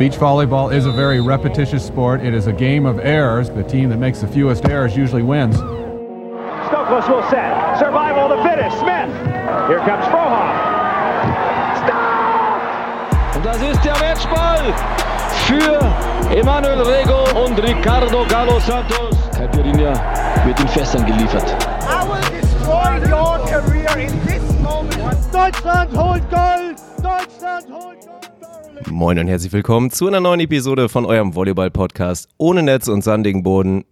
Beach volleyball is a very repetitious sport. It is a game of errors. The team that makes the fewest errors usually wins. Stokos will set. Survival of the fittest. Smith. Here comes Frohoff. Stop! Und das ist der Matchball für Emanuel Rego und Ricardo Galo Santos. Caipirinha wird in Fässern geliefert. I will destroy your career in this moment. Deutschland holt Gold! Deutschland holt Gold! Moin und herzlich willkommen zu einer neuen Episode von eurem Volleyball-Podcast ohne Netz und sandigen Boden.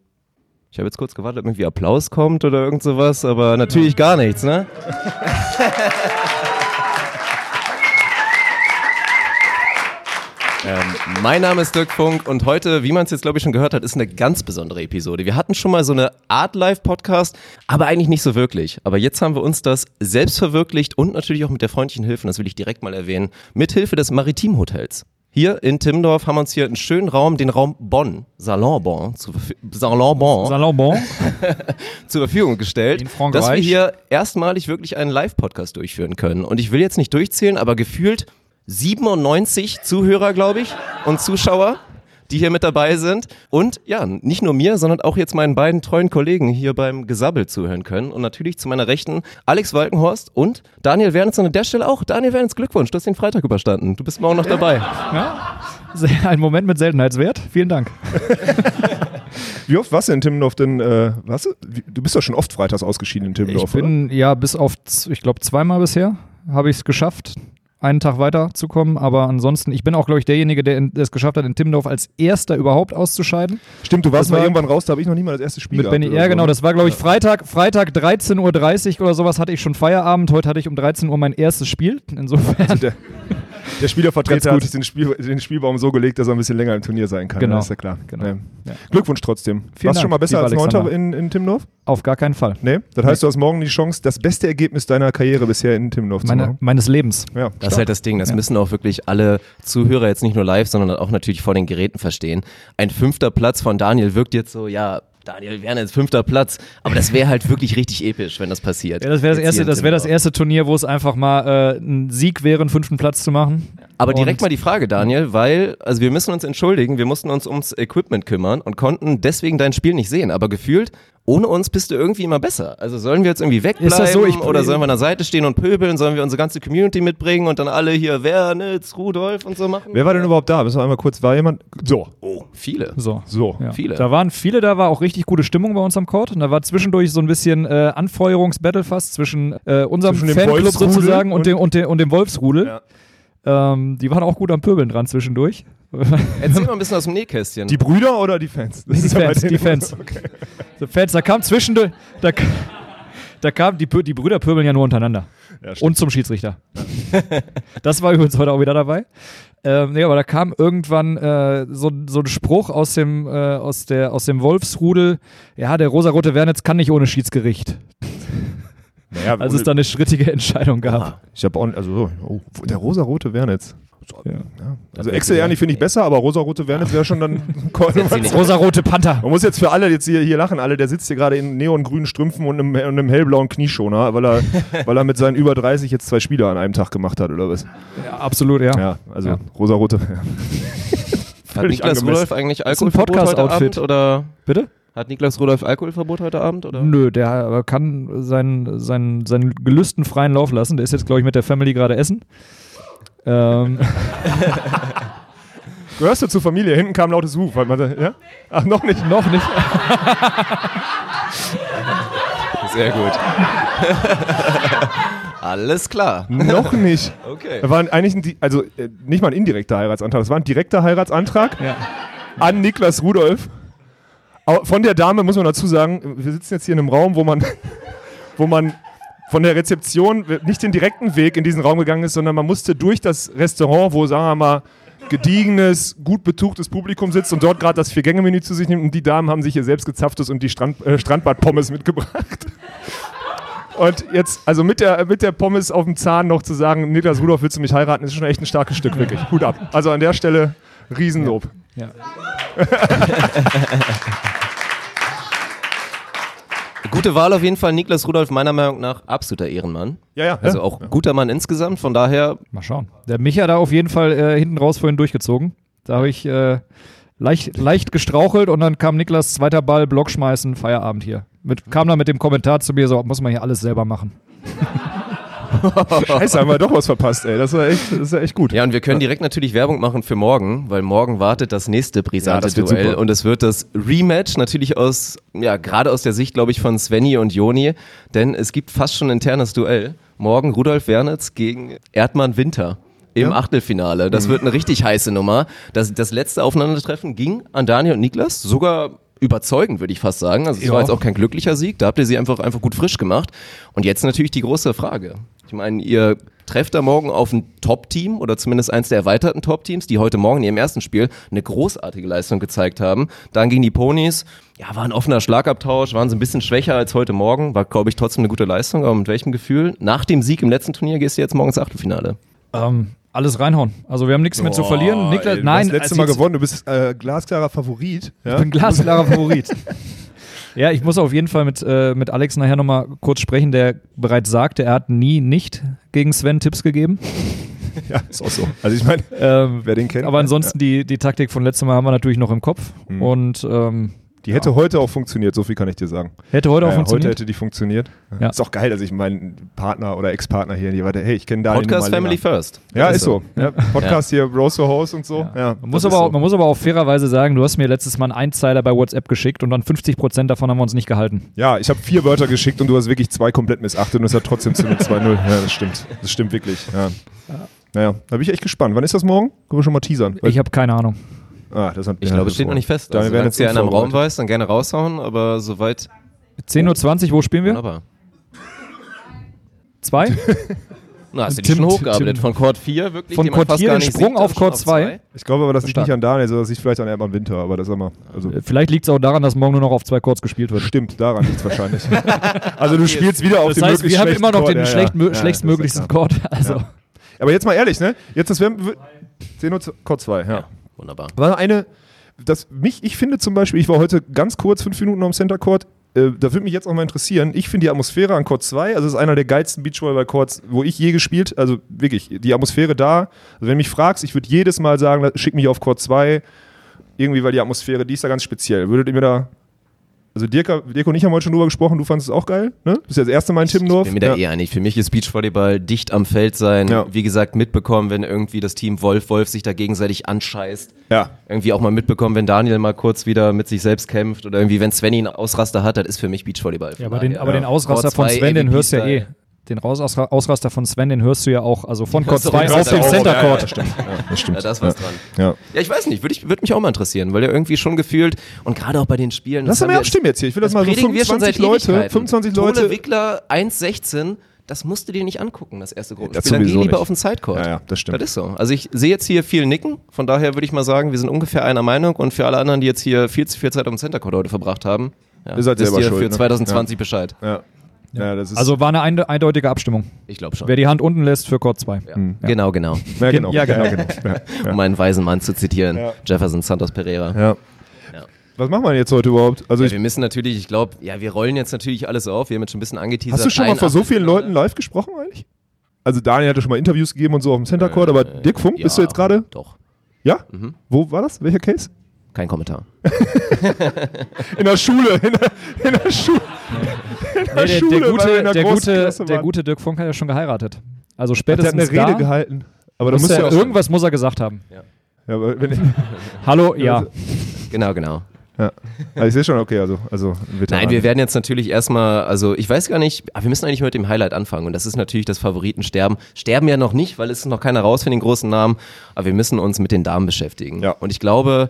Ich habe jetzt kurz gewartet, ob irgendwie Applaus kommt oder irgend sowas, aber natürlich gar nichts, ne? Ähm, mein Name ist Dirk Funk und heute, wie man es jetzt glaube ich schon gehört hat, ist eine ganz besondere Episode. Wir hatten schon mal so eine Art Live-Podcast, aber eigentlich nicht so wirklich. Aber jetzt haben wir uns das selbst verwirklicht und natürlich auch mit der freundlichen Hilfe, und das will ich direkt mal erwähnen, mit Hilfe des Maritim Hotels. Hier in Timmendorf haben wir uns hier einen schönen Raum, den Raum Bonn, Salon Bonn, zu, Salon Bonn, Salon Bon. zur Verfügung gestellt, dass wir hier erstmalig wirklich einen Live-Podcast durchführen können. Und ich will jetzt nicht durchzählen, aber gefühlt 97 Zuhörer, glaube ich, und Zuschauer, die hier mit dabei sind. Und ja, nicht nur mir, sondern auch jetzt meinen beiden treuen Kollegen hier beim Gesabbel zuhören können. Und natürlich zu meiner Rechten Alex Walkenhorst und Daniel Wernitz. Und an der Stelle auch, Daniel Wernitz, Glückwunsch, du hast den Freitag überstanden. Du bist morgen noch dabei. Ja? Ein Moment mit Seltenheitswert. Vielen Dank. Wie oft warst du in Timmendorf denn? Äh, warst du? Bist doch schon oft freitags ausgeschieden in Ich Timmendorf, bin ja bis auf, ich glaube, zweimal bisher habe ich es geschafft, einen Tag weiterzukommen. Aber ansonsten, ich bin auch, glaube ich, derjenige, der es geschafft hat, in Timmendorf als erster überhaupt auszuscheiden. Stimmt, du warst mal war- irgendwann raus, da habe ich noch nie mal das erste Spiel Mit Benny, ja, so, genau, ne? das war, glaube ich, Freitag, Freitag 13.30 Uhr oder sowas hatte ich schon Feierabend. Heute hatte ich um 13 Uhr mein erstes Spiel. Insofern. Der, der Spielervertreter hat gut. sich den, Spiel, den Spielbaum so gelegt, dass er ein bisschen länger im Turnier sein kann. Genau. Ja, ist ja klar. Genau. Ja. Ja. Glückwunsch trotzdem. Vielen warst du schon mal besser als Neunter in, in Timmendorf? Auf gar keinen Fall. Nee? Das heißt, du hast morgen die Chance, das beste Ergebnis deiner Karriere bisher in Timmendorf zu Meine, machen. meines Lebens. Ja, Das ist halt das Ding, das müssen auch wirklich alle Zuhörer jetzt nicht nur live, sondern auch natürlich vor den Geräten verstehen. Ein fünfter Platz von Daniel wirkt jetzt so, ja, Daniel wäre jetzt fünfter Platz, aber das wäre halt wirklich richtig episch, wenn das passiert. Ja, das wäre das, erste, das, wär das erste Turnier, wo es einfach mal äh, ein Sieg wäre, einen fünften Platz zu machen. Aber direkt Und- mal die Frage, Daniel, weil, also wir müssen uns entschuldigen, wir mussten uns ums Equipment kümmern und konnten deswegen dein Spiel nicht sehen, aber gefühlt, ohne uns bist du irgendwie immer besser. Also sollen wir jetzt irgendwie wegbleiben Ist das so? Ich- oder sollen wir an der Seite stehen und pöbeln, sollen wir unsere ganze Community mitbringen und dann alle hier Wernitz, Rudolf und so machen? Wer war denn überhaupt da? Müssen wir einmal kurz, war jemand? So. Oh, viele. So. So. Ja. Viele. Da waren viele, da war auch richtig gute Stimmung bei uns am Court. Und da war zwischendurch so ein bisschen äh, Anfeuerungsbattle fast zwischen äh, unserem Zwischen Fanclub sozusagen und, und- dem, und, dem, und dem Wolfsrudel. Ja. Ähm, die waren auch gut am Pöbeln dran zwischendurch. Erzähl mal ein bisschen aus dem Nähkästchen. Die Brüder oder die Fans? Das Nee, die ist ja bei Fans, die Fans. Okay. So Fans, da kam zwischendurch, da, da kam, die, die Brüder pöbeln ja nur untereinander. Ja, und zum Schiedsrichter. das war übrigens heute auch wieder dabei. Ähm, nee, aber da kam irgendwann äh, so, so ein Spruch aus dem, äh, aus, der, aus dem Wolfsrudel, ja, der rosarote Wernitz kann nicht ohne Schiedsgericht. Naja, Als es da eine strittige Entscheidung gab. Ah. Ich habe auch, also so, oh, der rosarote Wernitz. Ja. Ja. Also Excel Ernie finde ich besser, aber rosarote Wernitz wäre schon dann. nicht. Rosarote Panther. Man muss jetzt für alle jetzt hier, hier lachen, alle, der sitzt hier gerade in neongrünen Strümpfen und einem, und einem hellblauen Knieschoner, weil er, weil er mit seinen über 30 jetzt zwei Spiele an einem Tag gemacht hat, oder was? Ja, absolut, ja. Ja, also Ja. rosarote. Ja. Hat Niklas. Rudolf eigentlich Alkoholverbot heute Podcast-Outfit. Abend oder Bitte? Hat Niklas Rudolf Alkoholverbot heute Abend oder? Nö, der kann seinen, seinen, seinen Gelüsten freien Lauf lassen. Der ist jetzt, glaube ich, mit der Family gerade essen. Ähm, Gehörst du zur Familie? Hinten kam lautes Ruf. Weil man, ja? Ach, noch nicht. noch nicht. Sehr gut. Alles klar. noch nicht. Okay. Da war eigentlich ein, also äh, nicht mal ein indirekter Heiratsantrag, das war ein direkter Heiratsantrag Ja. an Niklas Rudolf. Von der Dame muss man dazu sagen, wir sitzen jetzt hier in einem Raum, wo man, wo man von der Rezeption nicht den direkten Weg in diesen Raum gegangen ist, sondern man musste durch das Restaurant, wo, sagen wir mal, gediegenes, gut betuchtes Publikum sitzt und dort gerade das Vier-Gänge-Menü zu sich nimmt und die Damen haben sich hier selbst gezapftes und die Strand, äh, Strandbad-Pommes mitgebracht. Und jetzt, also mit der, mit der Pommes auf dem Zahn noch zu sagen, Niklas Rudolf, willst du mich heiraten, ist schon echt ein starkes Stück, wirklich. Hut ab. Also an der Stelle Riesenlob. Ja. Gute Wahl auf jeden Fall. Niklas Rudolf, meiner Meinung nach, absoluter Ehrenmann. Ja, ja. Also ja. auch guter Mann insgesamt. Von daher, Mal schauen. Der Micha da auf jeden Fall äh, hinten raus vorhin durchgezogen. Da habe ich äh, leicht, leicht gestrauchelt und dann kam Niklas zweiter Ball, Block schmeißen, Feierabend hier. Mit, kam dann mit dem Kommentar zu mir so, muss man hier alles selber machen. Scheiße, haben wir doch was verpasst, ey. Das war echt, das ist ja echt gut. Ja, und wir können direkt natürlich Werbung machen für morgen, weil morgen wartet das nächste Ja, brisante das wird Duell und es wird das Rematch natürlich aus, ja, gerade aus der Sicht, glaube ich, von Svenny und Joni, denn es gibt fast schon ein internes Duell. Morgen Rudolf Wernitz gegen Erdmann Winter. Im Achtelfinale. Das wird eine richtig heiße Nummer. Das, das letzte Aufeinandertreffen ging an Daniel und Niklas. Sogar überzeugend, würde ich fast sagen. Also es Ja. war jetzt auch kein glücklicher Sieg. Da habt ihr sie einfach, einfach gut frisch gemacht. Und jetzt natürlich die große Frage. Ich meine, ihr trefft da morgen auf ein Top-Team oder zumindest eins der erweiterten Top-Teams, die heute Morgen in ihrem ersten Spiel eine großartige Leistung gezeigt haben. Dann gegen die Ponys. Ja, war ein offener Schlagabtausch, waren sie ein bisschen schwächer als heute Morgen. War, glaube ich, trotzdem eine gute Leistung. Aber mit welchem Gefühl? Nach dem Sieg im letzten Turnier gehst du jetzt morgen ins Achtelfinale. Ähm, alles reinhauen. Also wir haben nichts mehr zu verlieren. Niklas, ey, nein, du hast letztes also Mal gewonnen, du bist äh, glasklarer Favorit. Ja? Ich bin glasklarer Favorit. Ja, ich muss auf jeden Fall mit, äh, mit Alex nachher nochmal kurz sprechen, der bereits sagte, er hat nie nicht gegen Sven Tipps gegeben. ja, ist auch so. Also ich meine, Ähm, wer den kennt. aber ansonsten die, die Taktik von letztem Mal haben wir natürlich noch im Kopf. Mhm. Und ähm, Die hätte heute auch funktioniert, so viel kann ich dir sagen. hätte heute auch funktioniert. Heute hätte die funktioniert. Ja. Ist auch geil, dass ich meinen Partner oder Ex-Partner hier, die war der, hey, ich kenne Daniel Podcast Family länger. First. Ja, ist so. Ja, Podcast hier, Rose the Host und so. Ja. man, muss aber so. man muss aber auch fairerweise sagen, du hast mir letztes Mal einen Einzeiler bei WhatsApp geschickt und dann 50% davon haben wir uns nicht gehalten. Ja, ich habe vier Wörter geschickt und du hast wirklich zwei komplett missachtet und es hat trotzdem zu einem 2-0. Ja, das stimmt. Das stimmt wirklich. Ja. Naja, da bin ich echt gespannt. Wann ist das morgen? Können wir schon mal teasern? Ich habe keine Ahnung. Ah, das hat, Ich ja, glaube, das es steht noch nicht fest. Also, werden wenn jetzt es hier einer im Raum weiß, dann gerne raushauen, aber soweit 10.20 Uhr, wo spielen wir? wunderbar. Zwei? Na, hast du Tim- schon hochgearbeitet? Von Chord 4 wirklich? Von Chord fast 4 gar den Sprung sieht, auf Chord 2. Ich glaube aber, das liegt nicht an Daniel, sondern das liegt vielleicht an Erdmann Winter, aber das sag mal. Also, Vielleicht liegt es auch daran, dass morgen nur noch auf zwei Chords gespielt wird. stimmt, daran liegt es wahrscheinlich. also du spielst wieder auf Das den heißt, möglichst wir haben immer noch Chord. den Ja, ja. schlecht, Ja, schlechtstmöglichsten klar. Chord. Also, Aber jetzt mal ehrlich, ne? Jetzt das wäre 10 Uhr Chord 2, ja. Wunderbar. War eine, das mich, ich finde zum Beispiel, ich war heute ganz kurz fünf Minuten am Center Court. Äh, da würde mich jetzt auch mal interessieren. Ich finde die Atmosphäre an Court 2, also ist einer der geilsten Beachvolleyball-Courts, wo ich je gespielt. Also wirklich, die Atmosphäre da. Also wenn du mich fragst, ich würde jedes Mal sagen, schick mich auf Court 2. Irgendwie, weil die Atmosphäre, die ist da ganz speziell. Würdet ihr mir da. Also Dirk, Dirk und ich haben heute schon drüber gesprochen, du fandest es auch geil, ne? Bist ja das erste Mal in Ich Timmendorf. bin mir da ja. eh einig. Für mich ist Beachvolleyball dicht am Feld sein. Ja. Wie gesagt, mitbekommen, wenn irgendwie das Team Wolf-Wolf sich da gegenseitig anscheißt. ja. Irgendwie auch mal mitbekommen, wenn Daniel mal kurz wieder mit sich selbst kämpft oder irgendwie, wenn Svenny einen Ausraster hat, das ist für mich Beachvolleyball. ja, aber den, aber den. Ausraster von 2, Sven, den hörst du ja eh. Den Raus- Ausraster von Sven, den hörst du ja auch. Also von Chord hörst du 2 auch, auf dem Center ja, ja, Court. das stimmt. Ja, das stimmt. Ja, da ist was dran. Ja. Ja, ich weiß nicht, würde würd mich auch mal interessieren, weil ja irgendwie schon gefühlt und gerade auch bei den Spielen. Lass das mal abstimmen jetzt hier. Ich will das, Das mal so predigen wir schon 25 seit Leute, Ewigkeiten. 25 Tone Leute. Wickler 1,16, das musst du dir nicht angucken, das erste das Gruppenspiel. Dann geh lieber nicht. auf den Sidecourt. Ja, ja, das stimmt. Das ist so. Also ich sehe jetzt hier viel Nicken, von daher würde ich mal sagen, wir sind ungefähr einer Meinung und für alle anderen, die jetzt hier viel zu viel Zeit auf dem Centercourt heute verbracht haben, ja, Ihr seid wisst selber ihr schuld, für ne? 2020 Bescheid. Ja. Ja, das ist. Also war eine einde- eindeutige Abstimmung. Ich glaube schon. Wer die Hand unten lässt für Chord 2. ja. Genau, genau. ja, genau. Ja, genau. Ja, Um einen weisen Mann zu zitieren, Ja. Jefferson Santos Pereira. ja. Ja. Was machen wir denn jetzt heute überhaupt? Also Ja, wir müssen natürlich, ich glaube, ja, wir rollen jetzt natürlich alles auf. Wir haben jetzt schon ein bisschen angeteasert. hast du schon mal vor so vielen. Leuten live gesprochen eigentlich? Also Daniel hatte schon mal Interviews gegeben und so auf dem Center Court, aber Dirk Funk, bist du Äh, Ja, jetzt gerade? Doch, Ja? Mhm. Wo war das? Welcher Case? Kein Kommentar. In der Schule. In der, in der Schule. In der, Nee, Schule, der, gute, in der der, gute, der gute Dirk Funk hat ja schon geheiratet. Also Der hat spätestens eine Rede gehalten. Aber muss er, ja irgendwas muss er gesagt haben. Ja, aber wenn ich, Hallo, ja. Genau, genau. ja. Also ich sehe schon, okay, also, also Veteran. Nein, wir werden jetzt natürlich erstmal, also ich weiß gar nicht, aber wir müssen eigentlich mit dem Highlight anfangen und das ist natürlich das Favoritensterben. Sterben ja noch nicht, weil es ist noch keiner raus für den großen Namen, aber wir müssen uns mit den Damen beschäftigen. Ja. Und ich glaube,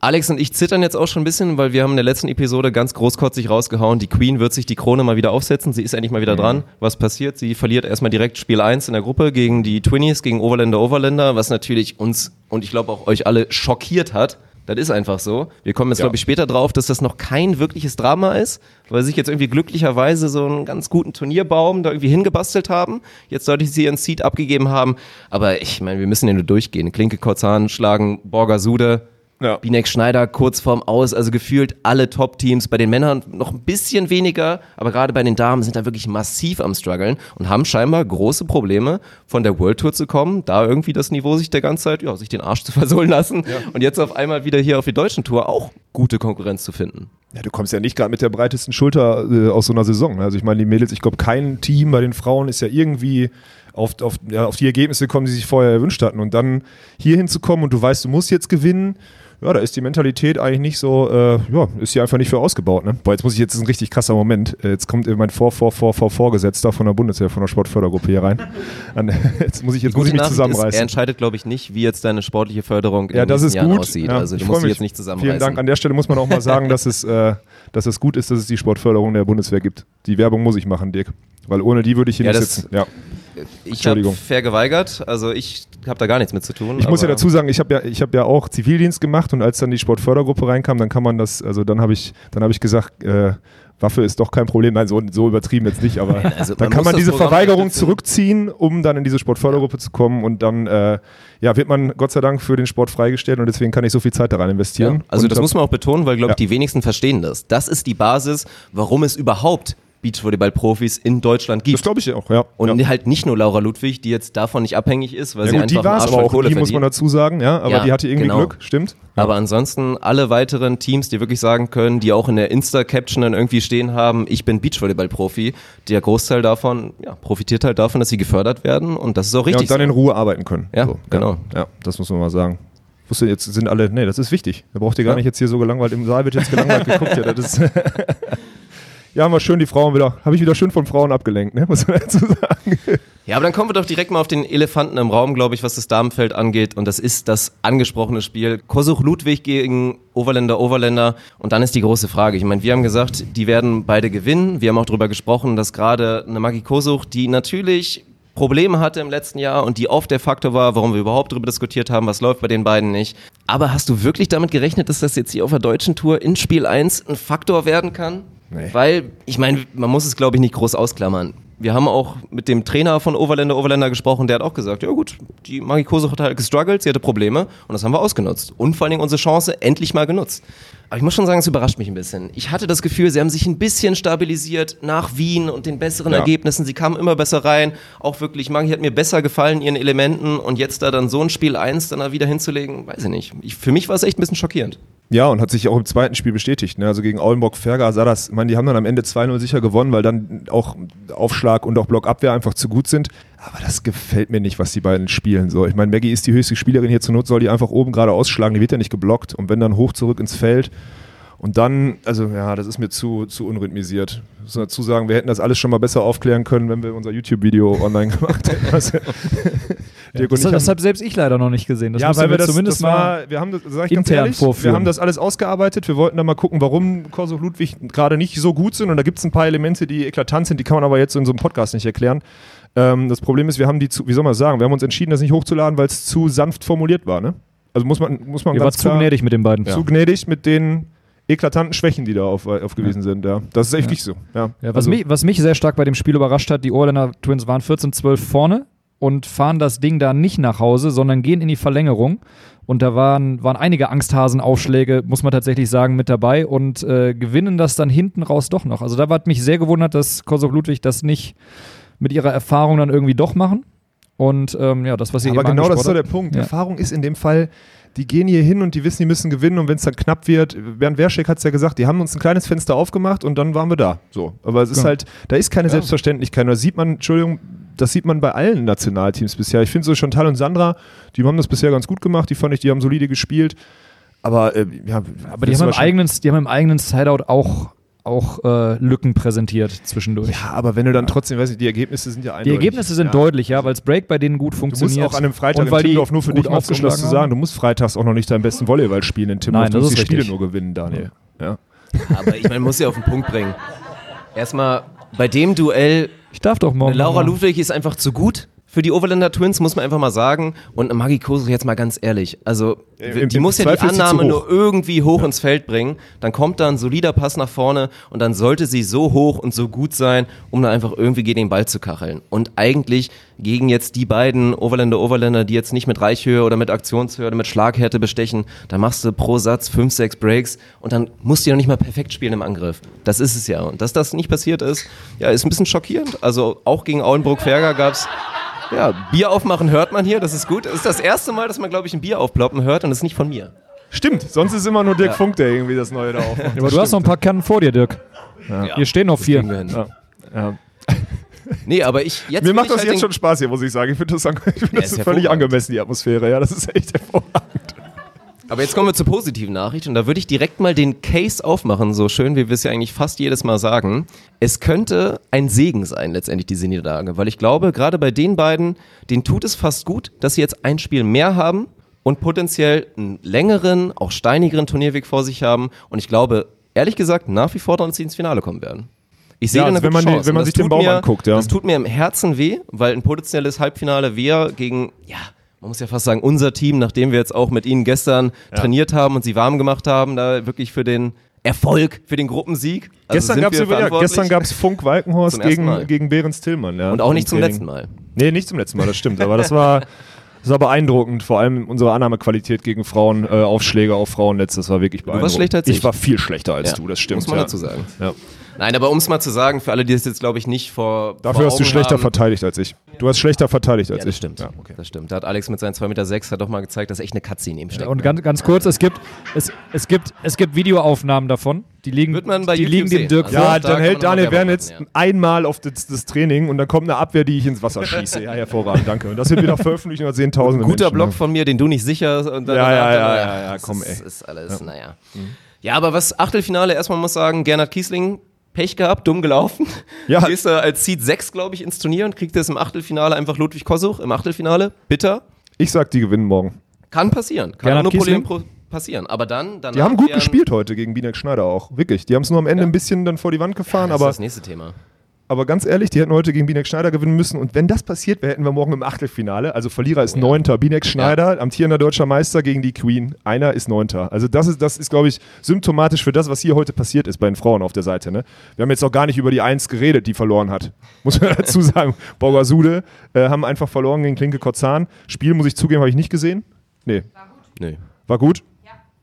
Alex und ich zittern jetzt auch schon ein bisschen, weil wir haben in der letzten Episode ganz großkotzig rausgehauen, die Queen wird sich die Krone mal wieder aufsetzen, sie ist endlich mal wieder dran. Was passiert? Sie verliert erstmal direkt Spiel 1 in der Gruppe gegen die Twinnies, gegen Overländer Overländer, was natürlich uns und ich glaube auch euch alle schockiert hat. Das ist einfach so. Wir kommen jetzt, Ja. glaube ich, später drauf, dass das noch kein wirkliches Drama ist, weil sich jetzt irgendwie glücklicherweise so einen ganz guten Turnierbaum da irgendwie hingebastelt haben. Jetzt sollte sie ihren Seed abgegeben haben. Aber ich meine, wir müssen ja nur durchgehen. Klinke Korzahn schlagen Borger Sude. Ja. Binek Schneider kurz vorm Aus, also gefühlt alle Top-Teams. Bei den Männern noch ein bisschen weniger, aber gerade bei den Damen sind da wirklich massiv am struggeln und haben scheinbar große Probleme, von der World Tour zu kommen, da irgendwie das Niveau sich der ganze Zeit, ja, sich den Arsch zu versohlen lassen und jetzt auf einmal wieder hier auf die deutschen Tour auch gute Konkurrenz zu finden. Ja, du kommst ja nicht gerade mit der breitesten Schulter äh, aus so einer Saison. ne? Also ich meine, die Mädels, ich glaube, kein Team bei den Frauen ist ja irgendwie auf, auf, ja, auf die Ergebnisse gekommen, die sie sich vorher erwünscht hatten. Und dann hier hinzukommen und du weißt, du musst jetzt gewinnen, ja, da ist die Mentalität eigentlich nicht so, äh, ja, ist hier einfach nicht für ausgebaut. Ne? Boah, jetzt muss ich, jetzt ist ein richtig krasser Moment. Äh, Jetzt kommt mein Vor, Vor, Vor, Vor, Vorgesetzter von der Bundeswehr, von der Sportfördergruppe hier rein. An, jetzt muss ich, jetzt muss ich mich Nachricht ist, zusammenreißen. er entscheidet, glaube ich, nicht, wie jetzt deine sportliche Förderung in Ja, den das nächsten ist Jahren gut. aussieht. Ja, also ich du musst mich. jetzt nicht zusammenreißen. Vielen Dank. An der Stelle muss man auch mal sagen, dass es, äh, dass es gut ist, dass es die Sportförderung der Bundeswehr gibt. Die Werbung muss ich machen, Dirk. Weil ohne die würde ich hier Ja, nicht sitzen. Ja. Ich habe geweigert, also ich habe da gar nichts mit zu tun. Ich muss ja dazu sagen, ich habe ja, ich habe ja auch Zivildienst gemacht und als dann die Sportfördergruppe reinkam, dann kann man das, also dann habe ich, dann habe ich gesagt, äh, Waffe ist doch kein Problem. Nein, so, so übertrieben jetzt nicht, aber also dann man kann man diese Verweigerung zurückziehen, um dann in diese Sportfördergruppe zu kommen und dann äh, ja, wird man Gott sei Dank für den Sport freigestellt und deswegen kann ich so viel Zeit da rein investieren. Ja, also und das muss man auch betonen, weil, glaube ich, Ja. die wenigsten verstehen das. Das ist die Basis, warum es überhaupt Beachvolleyball-Profis in Deutschland das gibt. glaube ich auch, ja. Und ja. halt nicht nur Laura Ludwig, die jetzt davon nicht abhängig ist, weil ja, sie gut, die einfach war einen es Arsch aber auch, Kohle die muss man verdient. dazu sagen, ja, aber Ja, die hatte irgendwie genau. Glück, stimmt. Ja. Aber ansonsten alle weiteren Teams, die wirklich sagen können, die auch in der Insta-Caption dann irgendwie stehen haben, ich bin Beachvolleyball-Profi, der Großteil davon ja, profitiert halt davon, dass sie gefördert werden und das ist auch ja, richtig. und dann so. in Ruhe arbeiten können. Ja, genau. Ja, das muss man mal sagen. Wusste, jetzt sind alle, nee, das ist wichtig. Da braucht ihr gar Ja. nicht jetzt hier so gelangweilt, im Saal wird jetzt gelangweilt geguckt. Ja, das ist ja, haben wir schön die Frauen wieder, habe ich wieder schön von Frauen abgelenkt, ne? muss man dazu sagen. Ja, aber dann kommen wir doch direkt mal auf den Elefanten im Raum, glaube ich, was das Damenfeld angeht. Und das ist das angesprochene Spiel. Kosuch Ludwig gegen Overländer Overländer. Und dann ist die große Frage. Ich meine, wir haben gesagt, die werden beide gewinnen. Wir haben auch darüber gesprochen, dass gerade eine Maggie Kosuch, die natürlich Probleme hatte im letzten Jahr und die oft der Faktor war, warum wir überhaupt darüber diskutiert haben, was läuft bei den beiden nicht. Aber hast du wirklich damit gerechnet, dass das jetzt hier auf der deutschen Tour in Spiel 1 ein Faktor werden kann? Nee. Weil, ich meine, man muss es, glaube ich, nicht groß ausklammern. Wir haben auch mit dem Trainer von Overländer Overländer gesprochen, der hat auch gesagt, ja gut, die Maggie Kosuch hat halt gestruggelt, sie hatte Probleme und das haben wir ausgenutzt. Und vor allen Dingen unsere Chance endlich mal genutzt. Aber ich muss schon sagen, es überrascht mich ein bisschen. Ich hatte das Gefühl, sie haben sich ein bisschen stabilisiert nach Wien und den besseren Ja. Ergebnissen. Sie kamen immer besser rein. Auch wirklich, Maggie hat mir besser gefallen, ihren Elementen. Und jetzt da dann so ein Spiel 1 dann da wieder hinzulegen, weiß ich nicht. Ich, für mich war es echt ein bisschen schockierend. Ja, und hat sich auch im zweiten Spiel bestätigt. Ne? Also gegen Aulenburg-Ferger sah das, ich meine, die haben dann am Ende 2-0 sicher gewonnen, weil dann auch Aufschlag und auch Blockabwehr einfach zu gut sind. Aber das gefällt mir nicht, was die beiden spielen. So, ich meine, Maggie ist die höchste Spielerin hier zur Not, soll die einfach oben gerade ausschlagen, die wird ja nicht geblockt. Und wenn dann hoch zurück ins Feld. Und dann, also ja, das ist mir zu, zu unrhythmisiert. Ich muss dazu sagen, wir hätten das alles schon mal besser aufklären können, wenn wir unser YouTube-Video online gemacht hätten. Also, und Das, ich das habe selbst ich leider noch nicht gesehen. Das ja, weil wir das, zumindest das mal. war, wir haben das, sag ich ganz intern ehrlich, vorführen. wir haben das alles ausgearbeitet. Wir wollten dann mal gucken, warum Korsuch Ludwig gerade nicht so gut sind. Und da gibt es ein paar Elemente, die eklatant sind, die kann man aber jetzt in so einem Podcast nicht erklären. Ähm, das Problem ist, wir haben die zu, wie soll man das sagen, wir haben uns entschieden, das nicht hochzuladen, weil es zu sanft formuliert war. Ne? Also muss man, muss man Ihr ganz zu klar, gnädig mit den beiden. zu gnädig mit den eklatanten Schwächen, die da auf, aufgewiesen sind. Ja. Das ist echt nicht so. Ja. Ja, was, Also- mich, was mich sehr stark bei dem Spiel überrascht hat, die Orlander Twins waren 14-12 vorne und fahren das Ding da nicht nach Hause, sondern gehen in die Verlängerung. Und da waren, waren einige Angsthasenaufschläge, muss man tatsächlich sagen, mit dabei und äh, gewinnen das dann hinten raus doch noch. Also da hat mich sehr gewundert, dass Kosow Ludwig das nicht mit ihrer Erfahrung dann irgendwie doch machen. Und ähm, ja, das, was sie Aber eben genau das ist so der Punkt. Ja. Erfahrung ist in dem Fall, die gehen hier hin und die wissen, die müssen gewinnen und wenn es dann knapp wird, Bernd Werschek hat es ja gesagt, die haben uns ein kleines Fenster aufgemacht und dann waren wir da. So. Aber es ist Genau. halt, da ist keine Selbstverständlichkeit. Und Das sieht man, Entschuldigung, das sieht man bei allen Nationalteams bisher. Ich finde so Chantal und Sandra, die haben das bisher ganz gut gemacht, die fand ich, die haben solide gespielt. Aber, äh, ja, Aber die haben, im eigenen, die haben im eigenen Sideout auch, auch äh, Lücken präsentiert zwischendurch. Ja, aber wenn du dann trotzdem, weiß ich, die Ergebnisse sind ja Die eindeutig. Ergebnisse sind ja. deutlich, ja, weil das Break bei denen gut Du funktioniert. musst auch an einem Freitag und weil die Timmendorf nur für dich mal, um das zu sagen, du musst freitags auch noch nicht deinen besten Volleyball spielen in Timmendorf. Nein, du das musst die Spiele nur gewinnen, Daniel. Ja. Aber ich meine, muss ja auf den Punkt bringen. Erstmal, bei dem Duell, Ich darf doch morgen. Laura. Ludwig ist einfach zu gut für die Overlander Twins, muss man einfach mal sagen. Und Maggie Koso, jetzt mal ganz ehrlich, also im- die muss ja die Annahme nur irgendwie hoch ins Feld bringen. Dann kommt da ein solider Pass nach vorne und dann sollte sie so hoch und so gut sein, um dann einfach irgendwie gegen den Ball zu kacheln. Und eigentlich gegen jetzt die beiden Overlander Overlander, die jetzt nicht mit Reichhöhe oder mit Aktionshöhe oder mit Schlaghärte bestechen, da machst du pro Satz fünf, sechs Breaks und dann musst du ja noch nicht mal perfekt spielen im Angriff. Das ist es ja. Und dass das nicht passiert ist, ja, ist ein bisschen schockierend. Also auch gegen Auenbrook-Ferger gab's ja, Bier aufmachen hört man hier, das ist gut. Das ist das erste Mal, dass man, glaube ich, ein Bier aufploppen hört und das ist nicht von mir. Stimmt, sonst ist immer nur Dirk Funk, der irgendwie das Neue da aufmacht. Aber du hast noch ein paar Kannen vor dir, Dirk. Hier stehen noch vier. Kriegen wir hin. Ja. Ja. Nee, aber ich jetzt Mir macht ich das halt jetzt schon Spaß hier, muss ich sagen. Ich finde das, ich find Ja, das ist völlig angemessen, die Atmosphäre. Ja, das ist echt hervorragend. Aber jetzt kommen wir zur positiven Nachricht und da würde ich direkt mal den Case aufmachen, so schön wie wir es ja eigentlich fast jedes Mal sagen. Es könnte ein Segen sein, letztendlich diese Niederlage, weil ich glaube, gerade bei den beiden, denen tut es fast gut, dass sie jetzt ein Spiel mehr haben und potenziell einen längeren, auch steinigeren Turnierweg vor sich haben. Und ich glaube, ehrlich gesagt, nach wie vor dass sie ins Finale kommen werden. Ich sehe Ja, da eine also wenn man wenn man sich den Baum mir, anguckt, ja. Das tut mir im Herzen weh, weil ein potenzielles Halbfinale wäre gegen, ja, man muss ja fast sagen, unser Team, nachdem wir jetzt auch mit ihnen gestern trainiert haben und sie warm gemacht haben, da wirklich für den Erfolg, für den Gruppensieg. Also gestern gab es ja, Funk Walkenhorst gegen, gegen Behrens Tillmann. Ja, Und auch nicht zum Training. letzten Mal. Nee, nicht zum letzten Mal, das stimmt. Aber das war, das war beeindruckend. Vor allem unsere Annahmequalität gegen Frauen, äh, Aufschläge auf Frauennetz, das war wirklich beeindruckend. warst schlechter als ich. ich. war viel schlechter als Ja, du, das stimmt. muss man ja. dazu sagen. Ja. Nein, aber um es mal zu sagen, für alle, die das jetzt, glaube ich, nicht vor. Dafür vor hast du schlechter haben, verteidigt als ich. Du hast schlechter verteidigt als Ja, das ich. stimmt. Ja, okay. Das stimmt. Da hat Alex mit seinen 2,6 Meter sechs hat doch mal gezeigt, dass echt eine Katze in ihm steckt. Und ganz, ganz kurz, es gibt, es, es, gibt, es gibt Videoaufnahmen davon. Die liegen, Wird man bei die YouTube liegen dem. Dirk Also- vor. Ja, da dann hält Daniel Wernitz einmal auf das, das Training und dann kommt eine Abwehr, die ich ins Wasser schieße. Ja, hervorragend, danke. Und das wird wieder veröffentlicht über Zehntausende Guter Menschen. Block von mir, den du nicht sicher. Und dann Ja, ja, dann- ja, ja, ja, das komm, ey. ist alles, naja. Ja, aber was Achtelfinale, erstmal muss sagen, Gernot Kiesling, Pech gehabt, dumm gelaufen. Ja. Gehst du als Seed 6, glaube ich, ins Turnier und kriegt jetzt im Achtelfinale einfach Ludwig Kosuch im Achtelfinale. Bitter. Ich sag, die gewinnen morgen. Kann passieren. Kann Gernot nur Problem passieren. Aber dann, danach Die haben gut gespielt heute gegen Binek Schneider auch. Wirklich. Die haben es nur am Ende ein bisschen dann vor die Wand gefahren, Das ist aber, das nächste Thema. Aber ganz ehrlich, die hätten heute gegen Binek Schneider gewinnen müssen. Und wenn das passiert wäre, hätten wir morgen im Achtelfinale. Also Verlierer ist Neunter. Binek Schneider, amtierender deutscher Meister gegen die Queen. Einer ist Neunter. Also das ist, das ist glaube ich, symptomatisch für das, was hier heute passiert ist bei den Frauen auf der Seite. Ne? Wir haben jetzt auch gar nicht über die Eins geredet, die verloren hat. Muss man dazu sagen. Borgasude äh, haben einfach verloren gegen Klinke Kotzahn. Spiel, muss ich zugeben, habe ich nicht gesehen. Nee. Nö. War gut?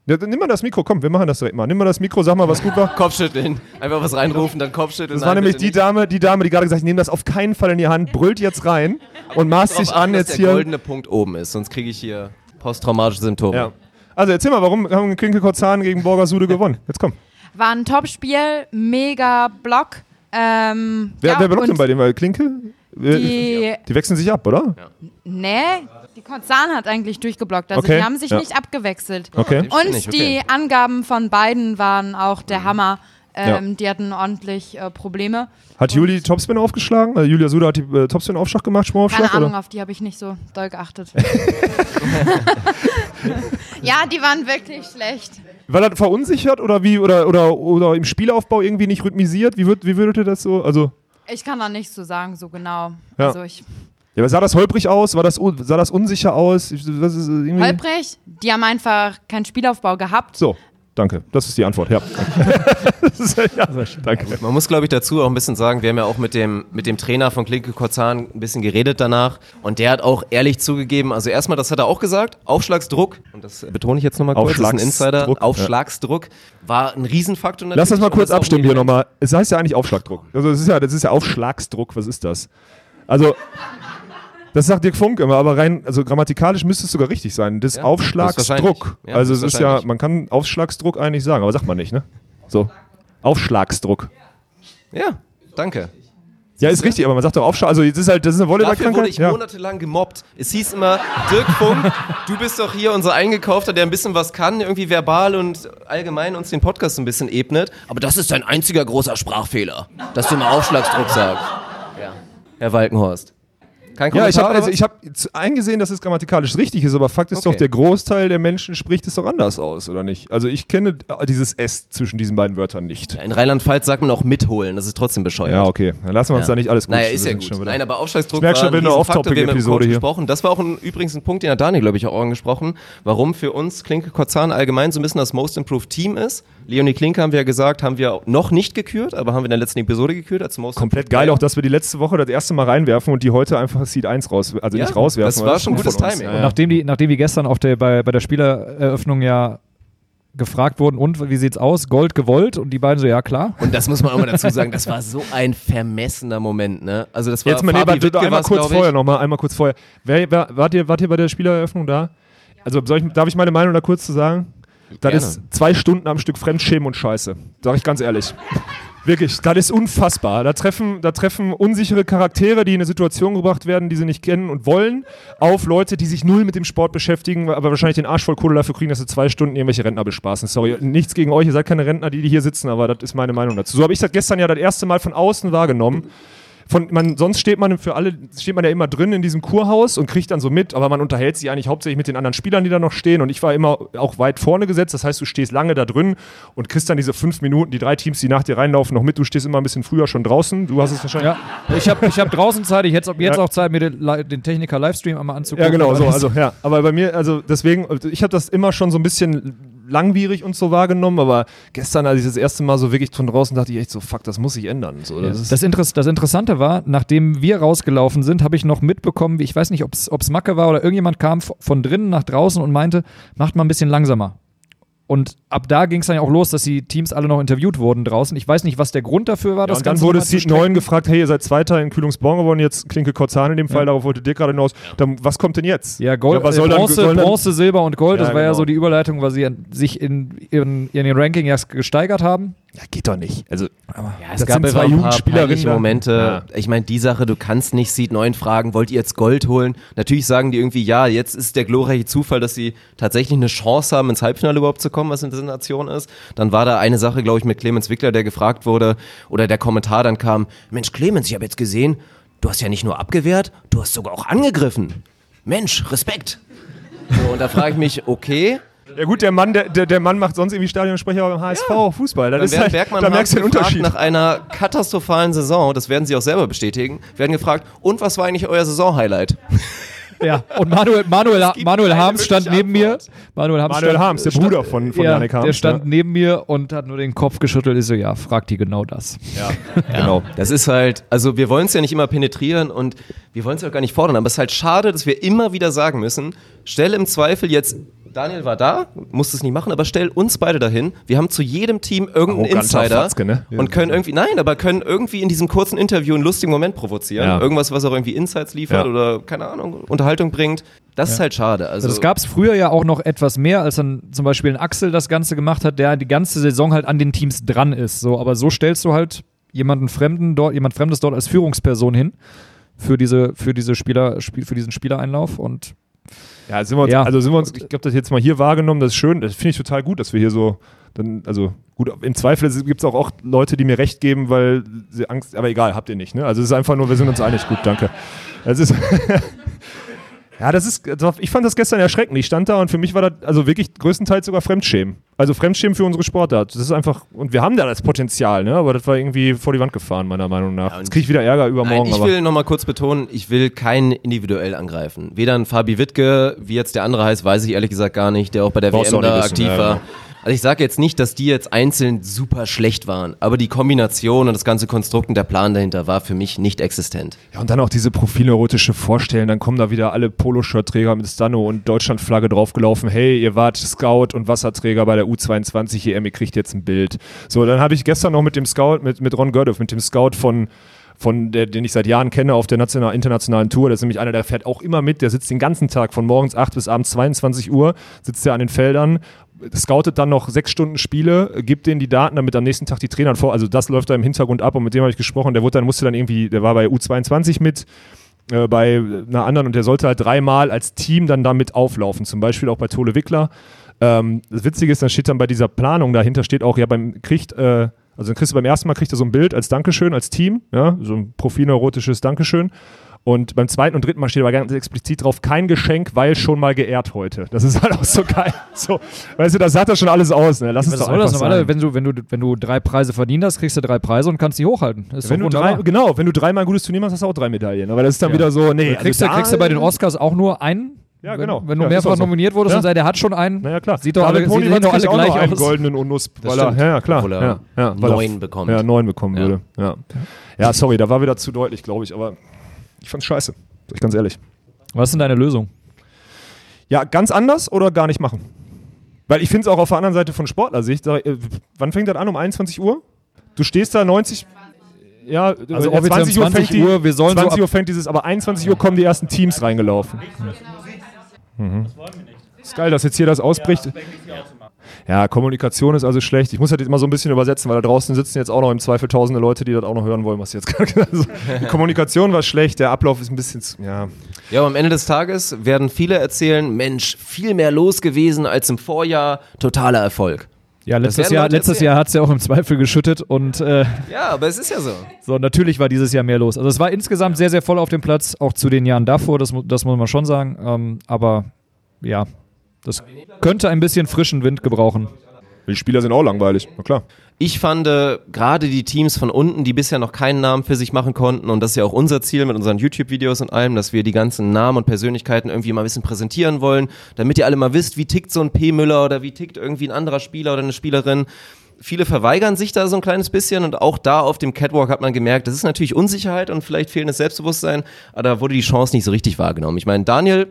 Ja. dann nimm mal das Mikro, komm, wir machen das direkt mal. Nimm mal das Mikro, sag mal, was gut war. Kopfschütteln. Einfach was reinrufen, dann Kopfschütteln. Das war nämlich die Dame, die Dame, die gerade gesagt hat, ich nehme das auf keinen Fall in die Hand, brüllt jetzt rein und maßt sich an, jetzt der hier. goldene Punkt oben ist, sonst kriege ich hier posttraumatische Symptome. Ja. Also erzähl mal, warum haben Klinke Kotzahn gegen Borgasude gewonnen? Jetzt komm. War ein Top-Spiel, mega Block. Ähm, Wer, ja, wer blockt denn bei dem? Weil Klinke? Äh, Die, Die wechseln sich ab, oder? nee, die Konzern hat eigentlich durchgeblockt. Also Okay, die haben sich ja. nicht abgewechselt. Okay. Und die okay. Angaben von beiden waren auch der Hammer. Ähm, Ja. Die hatten ordentlich äh, Probleme. Hat Juli Topspin aufgeschlagen? Also Julia Suda hat die äh, Topspin-Aufschlag gemacht? Keine Ahnung, oder? auf die habe ich nicht so doll geachtet. ja, die waren wirklich schlecht. War das verunsichert oder wie? Oder, oder, oder im Spielaufbau irgendwie nicht rhythmisiert? Wie, würd, wie würdet ihr das so? Also, Ich kann da nichts zu sagen, so genau. Ja. Also ich, ja, aber sah das holprig aus? War das, sah das unsicher aus? Das ist irgendwie holprig, die haben einfach keinen Spielaufbau gehabt. So, danke. Das ist die Antwort, ja. das ist, ja danke. Man muss, glaube ich, dazu auch ein bisschen sagen, wir haben ja auch mit dem, mit dem Trainer von Klinke Korzahn ein bisschen geredet danach und der hat auch ehrlich zugegeben, also erstmal, das hat er auch gesagt, Aufschlagsdruck, und das betone ich jetzt nochmal kurz, das ist ein Insider, Aufschlagsdruck, Aufschlagsdruck war ein Riesenfaktor natürlich. Lass das mal kurz ein abstimmen hier nochmal. Es heißt ja eigentlich Aufschlagdruck. Also das ist ja, das ist ja Aufschlagsdruck. Was ist das? Also, das sagt Dirk Funk immer, aber rein, also grammatikalisch müsste es sogar richtig sein. Das Ja, Aufschlagsdruck. Ja, also es ist ja, man kann Aufschlagsdruck eigentlich sagen, aber sagt man nicht, ne? So. Aufschlagsdruck. Ja, danke. Ja, ist richtig, aber man sagt doch Aufschlag. Also, das ist halt, das ist eine Dafür wurde Volleyballkrankheit. ich Ja. monatelang gemobbt. Es hieß immer, Dirk Funk, du bist doch hier unser Eingekaufter, der ein bisschen was kann, irgendwie verbal und allgemein uns den Podcast ein bisschen ebnet. Aber das ist dein einziger großer Sprachfehler, dass du immer Aufschlagsdruck sagst. Ja. Herr Walkenhorst. Kein Ja, ich habe also, ich hab eingesehen, dass es grammatikalisch richtig ist, aber Fakt ist Okay. doch, der Großteil der Menschen spricht es doch anders aus, oder nicht? Also ich kenne dieses S zwischen diesen beiden Wörtern nicht. In Rheinland-Pfalz sagt man auch mitholen, das ist trotzdem bescheuert. Ja, okay. Dann lassen wir uns Ja. da nicht alles gut. Naja, ist ja gut. schon wieder- Nein, aber Aufschlagsdruck Ich schon, war wir haben eine Riesenfaktor. Wir Coach hier. gesprochen. Das war auch ein, übrigens ein Punkt, den hat Daniel, glaube ich, auch angesprochen, warum für uns Klinke Kotzan allgemein so ein bisschen das Most Improved Team ist. Leonie Klinke haben wir ja gesagt, haben wir noch nicht gekürt, aber haben wir in der letzten Episode gekürt als Most Komplett geil auch, dass wir die letzte Woche das erste Mal reinwerfen und die heute einfach Seed 1 raus, also Ja, nicht rauswerfen. das war schon gut gutes. Timing. Ja. Nachdem die, nachdem die gestern auf der, bei, bei der Spielereröffnung ja gefragt wurden, und wie sieht's aus? Gold gewollt? Und die beiden so, ja klar. Und das muss man auch mal dazu sagen, das war so ein vermessener Moment, ne? Also das war Jetzt mal, nee, Fabi Wittke einmal kurz vorher nochmal, einmal kurz vorher. Wer, wer, wart, ihr, wart ihr bei der Spielereröffnung da? Also soll ich, darf ich meine Meinung da kurz zu sagen? Das Gerne. ist zwei Stunden am Stück Fremdschämen und Scheiße. Sag ich ganz ehrlich. Wirklich, das ist unfassbar. Da treffen, da treffen unsichere Charaktere, die in eine Situation gebracht werden, die sie nicht kennen und wollen, auf Leute, die sich null mit dem Sport beschäftigen, aber wahrscheinlich den Arsch voll Kohle dafür kriegen, dass sie zwei Stunden irgendwelche Rentner bespaßen. Sorry, nichts gegen euch, ihr seid keine Rentner, die, die hier sitzen, aber das ist meine Meinung dazu. So habe ich das gestern ja das erste Mal von außen wahrgenommen. Von, man, sonst steht man für alle, steht man ja immer drin in diesem Kurhaus und kriegt dann so mit, aber man unterhält sich eigentlich hauptsächlich mit den anderen Spielern, die da noch stehen. Und ich war immer auch weit vorne gesetzt, das heißt, du stehst lange da drin und kriegst dann diese fünf Minuten, die drei Teams, die nach dir reinlaufen, noch mit. Du stehst immer ein bisschen früher schon draußen. Du hast es wahrscheinlich. Ja, ich habe ich hab draußen Zeit, ich hätte jetzt Ja. auch Zeit, mir den, den Techniker-Livestream einmal anzugucken. Ja, genau, so, also ja. Aber bei mir, also deswegen, ich habe das immer schon so ein bisschen langwierig und so wahrgenommen, aber gestern, als ich das erste Mal so wirklich von draußen dachte ich echt so, fuck, das muss sich ändern. So, das ist, Das, Interess das Interessante war, nachdem wir rausgelaufen sind, habe ich noch mitbekommen, wie ich weiß nicht, ob es Macke war oder irgendjemand kam von drinnen nach draußen und meinte, macht mal ein bisschen langsamer. Und ab da ging es dann ja auch los, dass die Teams alle noch interviewt wurden draußen. Ich weiß nicht, was der Grund dafür war. Ja, das und dann Ganze wurde Seed 9 strecken. gefragt, hey, ihr seid Zweiter in Kühlungsborn geworden, jetzt Klinke Kotzahn in dem Fall, darauf wollte Dirk gerade hinaus. Dann, was kommt denn jetzt? Ja, Gold, was äh, Bronze, dann- Bronze, Silber und Gold, Ja, das war ja genau. so die Überleitung, weil sie sich in ihren, in ihren Ranking ja gesteigert haben. Ja, geht doch nicht. Also, Ja, es Das gab sind zwei auch ein paar Jugendspielerinnen. Momente. Ja. Ich meine, die Sache, du kannst nicht Seed 9 fragen, wollt ihr jetzt Gold holen? Natürlich sagen die irgendwie, ja, jetzt ist der glorreiche Zufall, dass sie tatsächlich eine Chance haben, ins Halbfinale überhaupt zu kommen, was eine Sensation ist. Dann war da eine Sache, glaube ich, mit Clemens Wickler, der gefragt wurde, oder der Kommentar dann kam, Mensch, Clemens, ich habe jetzt gesehen, du hast ja nicht nur abgewehrt, du hast sogar auch angegriffen. Mensch, Respekt. So, und da frage ich mich, okay, ja gut, der Mann, der, der, Mann macht sonst irgendwie Stadionsprecher beim HSV, Fußball. Das Dann ist werden halt, Bergmann da merkst du den Unterschied. nach einer katastrophalen Saison, das werden sie auch selber bestätigen, werden gefragt, und was war eigentlich euer Saisonhighlight? Ja, und Manuel, Manuel, Manuel Harms stand neben mir. Manuel Harms, Manuel stand, Harms, der stand- Bruder von- von ja, Yannick Harms, Der stand ja. neben mir und hat nur den Kopf geschüttelt. Ich so, ja, frag die genau das. Genau. Das ist halt, also wir wollen es ja nicht immer penetrieren und wir wollen es ja auch gar nicht fordern, aber es ist halt schade, dass wir immer wieder sagen müssen, stell im Zweifel jetzt, Daniel war da, musste es nicht machen, aber stell uns beide dahin. Wir haben zu jedem Team irgendeinen Insider Fatzke, ne? und können irgendwie, nein, aber können irgendwie in diesem kurzen Interview einen lustigen Moment provozieren. Ja. Irgendwas, was auch irgendwie Insights liefert Ja. oder, keine Ahnung, Unterhaltung bringt. Das ist halt schade. Also, Das gab es früher ja auch noch etwas mehr, als dann zum Beispiel ein Axel das Ganze gemacht hat, der die ganze Saison halt an den Teams dran ist. So, aber so stellst du halt jemanden Fremden dort, jemand Fremdes dort als Führungsperson hin für diese, für diese Spieler, Spiel, für diesen Spielereinlauf und Ja, sind wir uns, Ja. also sind wir uns, ich glaube, das jetzt mal hier wahrgenommen, das ist schön, das finde ich total gut, dass wir hier so, dann, also gut, im Zweifel gibt es auch, auch Leute, die mir recht geben, weil sie Angst, aber egal, habt ihr nicht, ne? Also es ist einfach nur, wir sind uns einig, gut, danke. Es ist, ja, das ist, ich fand das gestern erschreckend. Ich stand da und für mich war das also wirklich größtenteils sogar Fremdschämen. Also Fremdschämen für unsere Sportart. Das ist einfach, und wir haben da das Potenzial, ne? Aber das war irgendwie vor die Wand gefahren, meiner Meinung nach. und- Jetzt kriege ich wieder Ärger übermorgen, Nein, ich aber. will nochmal kurz betonen, ich will keinen individuell angreifen. Weder ein Fabi Wittke, wie jetzt der andere heißt, weiß ich ehrlich gesagt gar nicht, der auch bei der Brauchst WM da wissen, aktiv ja, war. ja. Also ich sage jetzt nicht, dass die jetzt einzeln super schlecht waren, aber die Kombination und das ganze Konstrukt und der Plan dahinter war für mich nicht existent. Ja, und dann auch diese profilerotische Vorstellen, dann kommen da wieder alle Poloshirt-Träger mit Stano und Deutschlandflagge draufgelaufen, hey, ihr wart Scout und Wasserträger bei der U22 EM, ihr kriegt jetzt ein Bild. So, dann habe ich gestern noch mit dem Scout, mit, mit Ron Gördorf, mit dem Scout von von der, den ich seit Jahren kenne auf der national, internationalen Tour. Das ist nämlich einer, der fährt auch immer mit. Der sitzt den ganzen Tag von morgens 8 bis abends 22 Uhr, sitzt er an den Feldern, scoutet dann noch sechs Stunden Spiele, gibt denen die Daten, damit am nächsten Tag die Trainer vor. Also das läuft da im Hintergrund ab und mit dem habe ich gesprochen. Der wurde dann, musste dann irgendwie, der war bei U22 mit, äh, bei einer anderen und der sollte halt dreimal als Team dann damit auflaufen. Zum Beispiel auch bei Tole Wickler. Ähm, das Witzige ist, dann steht dann bei dieser Planung dahinter steht auch, ja, beim kriegt, äh, also dann kriegst du beim ersten Mal kriegt er so ein Bild als Dankeschön, als Team, ja, so ein profilneurotisches Dankeschön. Und beim zweiten und dritten Mal steht aber ganz explizit drauf, kein Geschenk, weil schon mal geehrt heute. Das ist halt auch so geil. So, weißt du, das sagt ja schon alles aus. Ne? Lass es Was doch einfach sein. Wenn du, wenn, du, wenn du drei Preise verdient hast, kriegst du drei Preise und kannst die hochhalten. Ist Wenn du drei, genau, wenn du dreimal ein gutes Turnier machst, hast du auch drei Medaillen. Aber das ist dann Ja. wieder so, nee. Du kriegst, also du, kriegst du bei den Oscars auch nur einen? Ja, genau. Wenn, wenn du Ja, ist mehrfach so. nominiert wurdest Ja. und sagst, der hat schon einen. Naja, klar. Sieht doch alle, sehen doch alle gleich noch einen aus. goldenen Unnus, Das weil er, ja, ja, klar. Obwohl er ja, ja, weil er- neun bekommt. Ja, neun bekommen Ja. würde. Ja. ja, sorry, da war wieder zu deutlich, glaube ich, aber ich fand's scheiße. Sag ich ganz ehrlich. Was ist denn deine Lösung? Ja, ganz anders oder gar nicht machen? Weil ich finde es auch auf der anderen Seite von Sportlersicht, sag ich, äh, wann fängt das an? Um 21 Uhr? Du stehst da 90. Ja, Also ja, offiziell um 20 Uhr 20 fängt die, Uhr, wir sollen so 20 ab- Uhr fängt dieses, aber 21 Uhr kommen die ersten Teams reingelaufen. Mhm. Ist geil, dass jetzt hier das ausbricht. Ja, Kommunikation ist also schlecht. Ich muss das jetzt immer so ein bisschen übersetzen, weil da draußen sitzen jetzt auch noch im Zweifel tausende Leute, die das auch noch hören wollen, was jetzt gerade gesagt also, Die Kommunikation war schlecht, der Ablauf ist ein bisschen, zu- ja. Ja, aber am Ende des Tages werden viele erzählen, Mensch, viel mehr los gewesen als im Vorjahr, totaler Erfolg. Ja, letztes Jahr, letztes. Jahr hat es ja auch im Zweifel geschüttet und äh, Ja, aber es ist ja so. so, natürlich war dieses Jahr mehr los. Also es war insgesamt sehr, sehr voll auf dem Platz, auch zu den Jahren davor, das, das muss man schon sagen. Ähm, aber ja, das könnte ein bisschen frischen Wind gebrauchen. Die Spieler sind auch langweilig, na klar. Ich fand äh, gerade die Teams von unten, die bisher noch keinen Namen für sich machen konnten, und das ist ja auch unser Ziel mit unseren YouTube-Videos und allem, dass wir die ganzen Namen und Persönlichkeiten irgendwie mal ein bisschen präsentieren wollen, damit ihr alle mal wisst, wie tickt so ein P. Müller oder wie tickt irgendwie ein anderer Spieler oder eine Spielerin. Viele verweigern sich da so ein kleines bisschen und auch da auf dem Catwalk hat man gemerkt, das ist natürlich Unsicherheit und vielleicht fehlendes Selbstbewusstsein, aber da wurde die Chance nicht so richtig wahrgenommen. Ich meine, Daniel,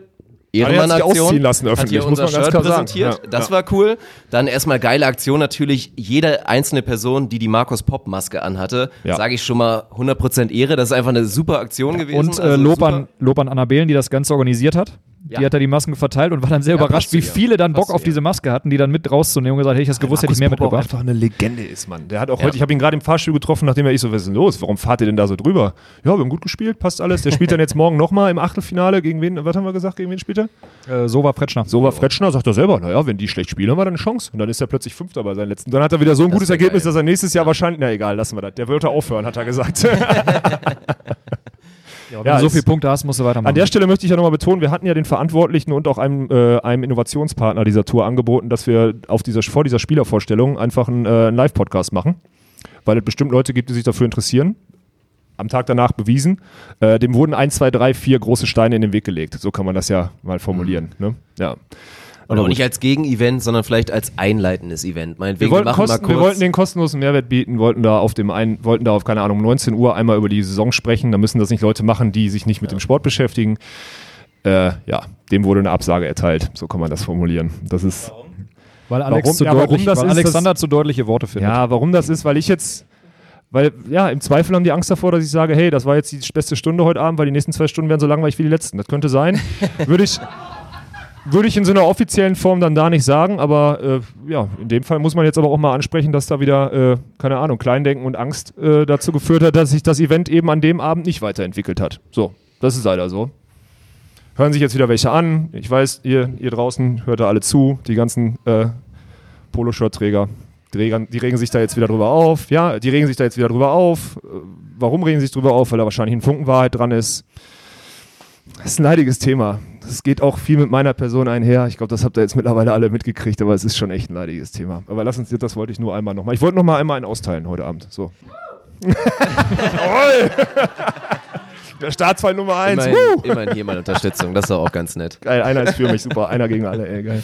Ehrenmann-Aktion, ausziehen lassen hat öffentlich, hier muss unser man ganz Shirt klar sagen. präsentiert. Ja, das ja. war cool. Dann erstmal geile Aktion natürlich. Jede einzelne Person, die die Markus Pop Maske anhatte, Ja. sage ich schon mal 100% Ehre. Das ist einfach eine super Aktion gewesen. Und äh, Also Lob, an, Lob an Annabelen, die das Ganze organisiert hat. Ja. Die hat da die Masken verteilt und war dann sehr Ja, überrascht, wie viele dann Bock auf diese Maske hatten, die dann mit rauszunehmen und gesagt, hätte ich das gewusst, hätte ich mehr auch mitgebracht. einfach eine Legende ist, Mann. Der hat auch heute, ich habe ihn gerade im Fahrstuhl getroffen, nachdem er ich so, was ist denn los? Warum fahrt ihr denn da so drüber? Ja, wir haben gut gespielt, passt alles. Der spielt dann jetzt morgen nochmal im Achtelfinale. Gegen wen, was haben wir gesagt, gegen wen spielt er? Äh, so war Pretschner. So war Fretschner, sagt er selber, naja, wenn die schlecht spielen, haben wir dann eine Chance. Und dann ist er plötzlich Fünfter bei seinen letzten. Dann hat er wieder so ein gutes wär Ergebnis, geil. dass er nächstes Jahr wahrscheinlich, na egal, lassen wir das. Der wollte aufhören, hat er gesagt. Ja, wenn Ja, du so viele Punkte hast, musst du weitermachen. An der Stelle möchte ich ja nochmal betonen, wir hatten ja den Verantwortlichen und auch einem, äh, einem Innovationspartner dieser Tour angeboten, dass wir auf dieser, vor dieser Spielervorstellung einfach einen, äh, einen Live-Podcast machen, weil es bestimmt Leute gibt, die sich dafür interessieren. Am Tag danach bewiesen. Äh, dem wurden ein, zwei, drei, vier große Steine in den Weg gelegt. So kann man das ja mal formulieren. Ne? Ja. Und Aber auch nicht als Gegenevent, sondern vielleicht als einleitendes Event. Meinetwegen, wir, wollten machen kosten, mal wir wollten den kostenlosen Mehrwert bieten, wollten da auf dem einen, wollten da auf, keine Ahnung, um 19 Uhr einmal über die Saison sprechen. Da müssen das nicht Leute machen, die sich nicht mit dem Sport beschäftigen. Äh, ja, dem wurde eine Absage erteilt. So kann man das formulieren. Das ist. weil Alex warum- zu ja, warum deutlich, das weil ist, Alexander zu deutliche Worte findet. Ja, warum das ist, weil ich jetzt. Weil, ja, im Zweifel haben die Angst davor, dass ich sage, hey, das war jetzt die beste Stunde heute Abend, weil die nächsten zwei Stunden werden so langweilig wie die letzten. Das könnte sein. Würde ich, würde ich in so einer offiziellen Form dann da nicht sagen, aber äh, ja, in dem Fall muss man jetzt aber auch mal ansprechen, dass da wieder, äh, keine Ahnung, Kleindenken und Angst äh, dazu geführt hat, dass sich das Event eben an dem Abend nicht weiterentwickelt hat. So, das ist leider so. Hören sich jetzt wieder welche an. Ich weiß, ihr, ihr draußen hört da alle zu, die ganzen äh, Poloshirt-Träger. Die regen, sich da jetzt wieder drüber auf. Ja, die regen sich da jetzt wieder drüber auf. Äh, Warum regen sie sich drüber auf? Weil da wahrscheinlich ein Funken Wahrheit dran ist. Das ist ein leidiges Thema. Das geht auch viel mit meiner Person einher. Ich glaube, das habt ihr jetzt mittlerweile alle mitgekriegt, aber es ist schon echt ein leidiges Thema. Aber lass uns, das wollte ich nur einmal nochmal. Ich wollte noch mal einmal einen austeilen heute Abend. So. Der Staatsfall Nummer eins. Immerhin, immerhin hier meine Unterstützung. Das ist doch auch ganz nett. Geil, einer ist für mich super, einer gegen alle, ey, geil.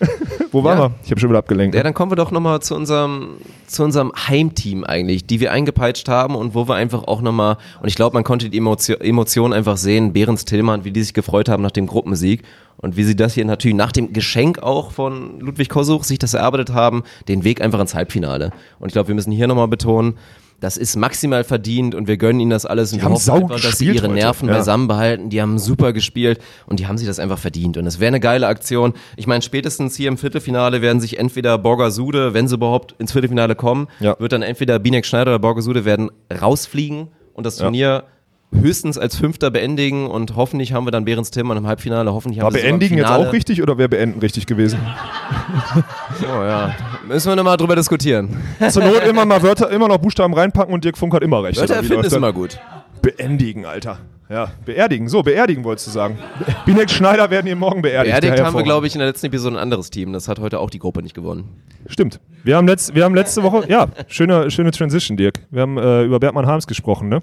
Wo waren Ja. wir? Ich habe schon wieder abgelenkt. Ja, dann kommen wir doch nochmal zu unserem, zu unserem Heimteam eigentlich, die wir eingepeitscht haben und wo wir einfach auch nochmal, und ich glaube, man konnte die Emotio Emotionen einfach sehen, Behrens Tillmann, wie die sich gefreut haben nach dem Gruppensieg und wie sie das hier natürlich nach dem Geschenk auch von Ludwig Kosuch sich das erarbeitet haben, den Weg einfach ins Halbfinale. Und ich glaube, wir müssen hier nochmal betonen, das ist maximal verdient und wir gönnen ihnen das alles und Die wir haben hoffen einfach, dass sie ihre heute. Nerven Ja. beisammen behalten. Die haben super gespielt und die haben sich das einfach verdient. Und es wäre eine geile Aktion. Ich meine, spätestens hier im Viertelfinale werden sich entweder Borgasude, wenn sie überhaupt ins Viertelfinale kommen, Ja. wird dann entweder Binek Schneider oder Borgasude werden rausfliegen und das. Turnier höchstens als Fünfter beendigen und hoffentlich haben wir dann Behrens Tillmann im Halbfinale. Hoffentlich War haben im beendigen jetzt auch richtig oder wäre beenden richtig gewesen? Oh ja, müssen wir nochmal drüber diskutieren. Zur Not immer mal Wörter, immer noch Buchstaben reinpacken und Dirk Funk hat immer recht. Wörter erfinden ist immer gut. Beendigen, Alter. Ja, beerdigen. So, beerdigen wolltest du sagen. Binek Schneider werden hier morgen beerdigt. Beerdigt haben wir, glaube ich, in der letzten Episode ein anderes Team. Das hat heute auch die Gruppe nicht gewonnen. Stimmt. Wir haben, letzt, wir haben letzte Woche, ja, schöne, schöne Transition, Dirk. Wir haben äh, über Bergmann Harms gesprochen, ne?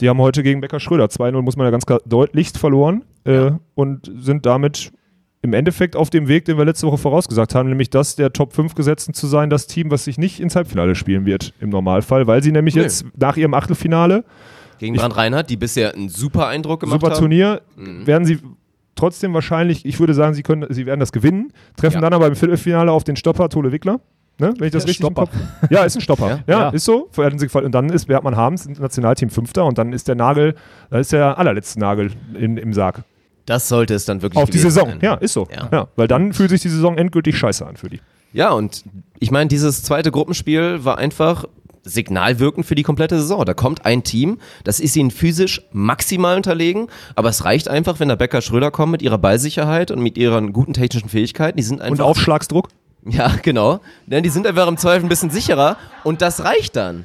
Die haben heute gegen Becker Schröder 2-0, muss man ja ganz klar deutlichst verloren äh, und sind damit im Endeffekt auf dem Weg, den wir letzte Woche vorausgesagt haben, nämlich das der Top 5 Gesetzten zu sein, das Team, was sich nicht ins Halbfinale spielen wird im Normalfall, weil sie nämlich Nee. jetzt nach ihrem Achtelfinale, Gegen Brand Reinhardt, die bisher einen super Eindruck gemacht super haben. Turnier, Mhm. werden sie trotzdem wahrscheinlich, ich würde sagen, sie, können, sie werden das gewinnen, treffen Ja. dann aber im Viertelfinale auf den Stopper Tole Wickler. Ne, wenn ich das Ja, richtig Stopper. Kopf. Ja, ist ein Stopper. Ja? Ja, Ja. ist so. Und dann ist Bergmann Harms Nationalteam Fünfter und dann ist der Nagel, da ist der allerletzte Nagel in, im Sarg. Das sollte es dann wirklich Auf die Saison. sein. Ja, ist so. Ja. Ja. weil dann fühlt sich die Saison endgültig scheiße an für die. Ja, und ich meine, dieses zweite Gruppenspiel war einfach signalwirkend für die komplette Saison. Da kommt ein Team, das ist ihnen physisch maximal unterlegen, aber es reicht einfach, wenn der Becker Schröder kommt mit ihrer Ballsicherheit und mit ihren guten technischen Fähigkeiten. Die sind Und einfach. Aufschlagsdruck? Ja, genau. Denn die sind einfach im Zweifel ein bisschen sicherer und das reicht dann.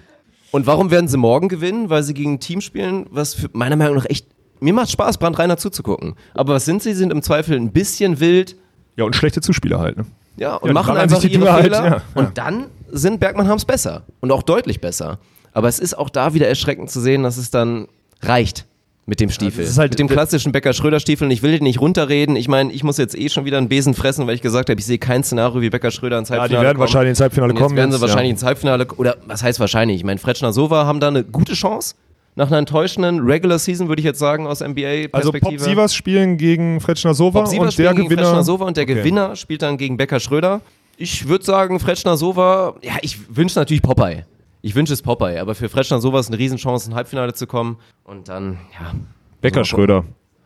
Und warum werden sie morgen gewinnen? Weil sie gegen ein Team spielen, was für meiner Meinung nach echt. Mir macht Spaß, Brandreiner zuzugucken. Aber was sind sie? Sie sind im Zweifel ein bisschen wild, Ja, und schlechte Zuspieler halt. Ne? ja, und Ja, machen einfach ihre halt, Fehler. ja, ja. Und dann sind Bergmann Harms besser. Und auch deutlich besser. Aber es ist auch da wieder erschreckend zu sehen, dass es dann reicht mit dem Stiefel. ist halt- mit dem klassischen Becker-Schröder-Stiefel. Und ich will den nicht runterreden. Ich meine, ich muss jetzt eh schon wieder einen Besen fressen, weil ich gesagt habe, ich sehe kein Szenario, wie Becker-Schröder ins Ja, Halbfinale die werden kommen. wahrscheinlich ins Halbfinale Und jetzt kommen. werden sie jetzt, wahrscheinlich ja. ins Halbfinale, oder was heißt wahrscheinlich? Ich meine, Fretschner Sova haben da eine gute Chance. Nach einer enttäuschenden Regular Season, würde ich jetzt sagen, aus Also NBA-Perspektive. Pop Sievers spielen gegen Fretschner Sova und der Gewinner. Sova und der Okay. Gewinner spielt dann gegen Becker Schröder. Ich würde sagen, Fretschner Sova, ja, ich wünsche natürlich Popeye. Ich wünsche es Popeye, aber für Fretschner Sova ist eine Riesenchance, ins Halbfinale zu kommen. Und dann, ja, Becker Schröder.